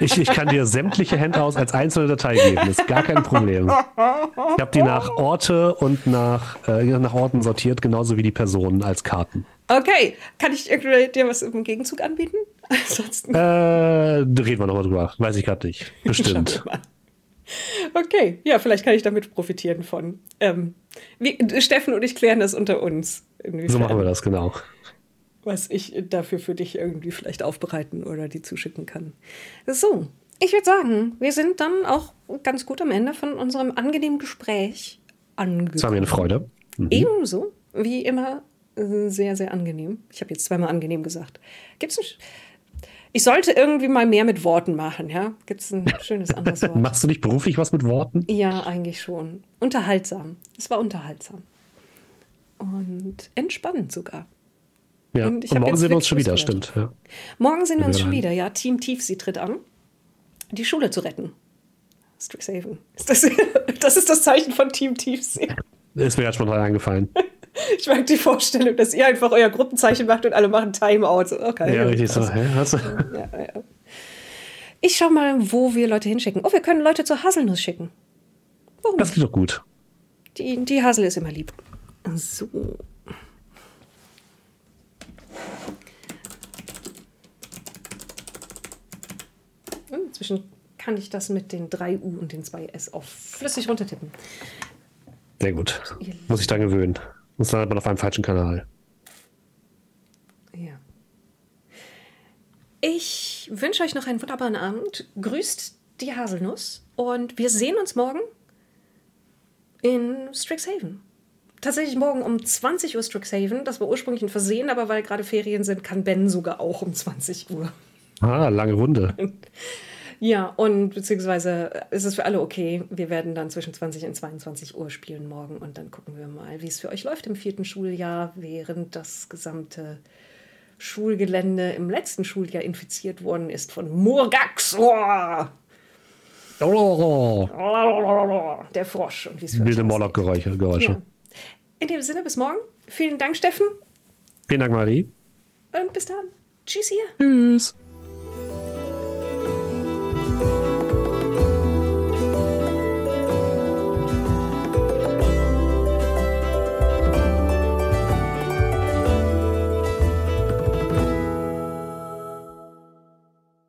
[SPEAKER 1] Ich, ich kann dir sämtliche Handouts als einzelne Datei geben, ist gar kein Problem. Ich habe die nach Orte und nach, äh, nach Orten sortiert, genauso wie die Personen als Karten.
[SPEAKER 2] Okay, kann ich dir was im Gegenzug anbieten?
[SPEAKER 1] Ansonsten. Äh, reden wir nochmal drüber. Weiß ich gerade nicht. Bestimmt.
[SPEAKER 2] Okay, ja, vielleicht kann ich damit profitieren von. Ähm, wie, Steffen und ich klären das unter uns.
[SPEAKER 1] So machen wir das, genau
[SPEAKER 2] was ich dafür für dich irgendwie vielleicht aufbereiten oder die zuschicken kann. So, ich würde sagen, wir sind dann auch ganz gut am Ende von unserem angenehmen Gespräch angekommen. Es
[SPEAKER 1] war mir eine Freude.
[SPEAKER 2] Mhm. Ebenso, wie immer, sehr, sehr angenehm. Ich habe jetzt zweimal angenehm gesagt. Gibt's ein ich sollte irgendwie mal mehr mit Worten machen, ja? Gibt es ein schönes anderes Wort?
[SPEAKER 1] Machst du nicht beruflich was mit Worten?
[SPEAKER 2] Ja, eigentlich schon. Unterhaltsam. Es war unterhaltsam. Und entspannend sogar.
[SPEAKER 1] Ja, und, und morgen sehen wir uns schon wieder, stimmt. Ja.
[SPEAKER 2] Morgen sehen wir uns schon wieder, ja. Team Tief, sie tritt an, die Schule zu retten. Strixhaven. Das, das ist das Zeichen von Team Tiefsee.
[SPEAKER 1] Ist mir ja spontan eingefallen.
[SPEAKER 2] Ich mag die Vorstellung, dass ihr einfach euer Gruppenzeichen macht und alle machen Timeout. Okay,
[SPEAKER 1] ja, richtig so. Hä? Was? Ja,
[SPEAKER 2] ja. Ich schau mal, wo wir Leute hinschicken. Oh, wir können Leute zur Haselnuss schicken.
[SPEAKER 1] Warum? Das geht doch gut.
[SPEAKER 2] Die, die Hasel ist immer lieb. So. Inzwischen kann ich das mit den 3 U und den 2 S auch flüssig runtertippen.
[SPEAKER 1] Sehr gut. Muss ich dran gewöhnen. Sonst landet man auf einem falschen Kanal.
[SPEAKER 2] Ja. Ich wünsche euch noch einen wunderbaren Abend. Grüßt die Haselnuss und wir sehen uns morgen in Strixhaven. tatsächlich morgen um 20 Uhr Strixhaven. Das war ursprünglich ein Versehen, aber weil gerade Ferien sind, kann Ben sogar auch um 20 Uhr.
[SPEAKER 1] Ah, lange Runde.
[SPEAKER 2] Ja, und beziehungsweise ist es für alle okay. Wir werden dann zwischen 20 und 22 Uhr spielen morgen und dann gucken wir mal, wie es für euch läuft im vierten Schuljahr, während das gesamte Schulgelände im letzten Schuljahr infiziert worden ist von Murgax. Der Frosch und wie es für
[SPEAKER 1] Wilde Moloch-Geräusche.
[SPEAKER 2] Ja. In dem Sinne, bis morgen. Vielen Dank, Steffen.
[SPEAKER 1] Vielen Dank, Marie.
[SPEAKER 2] Und bis dann. Tschüss hier.
[SPEAKER 1] Tschüss.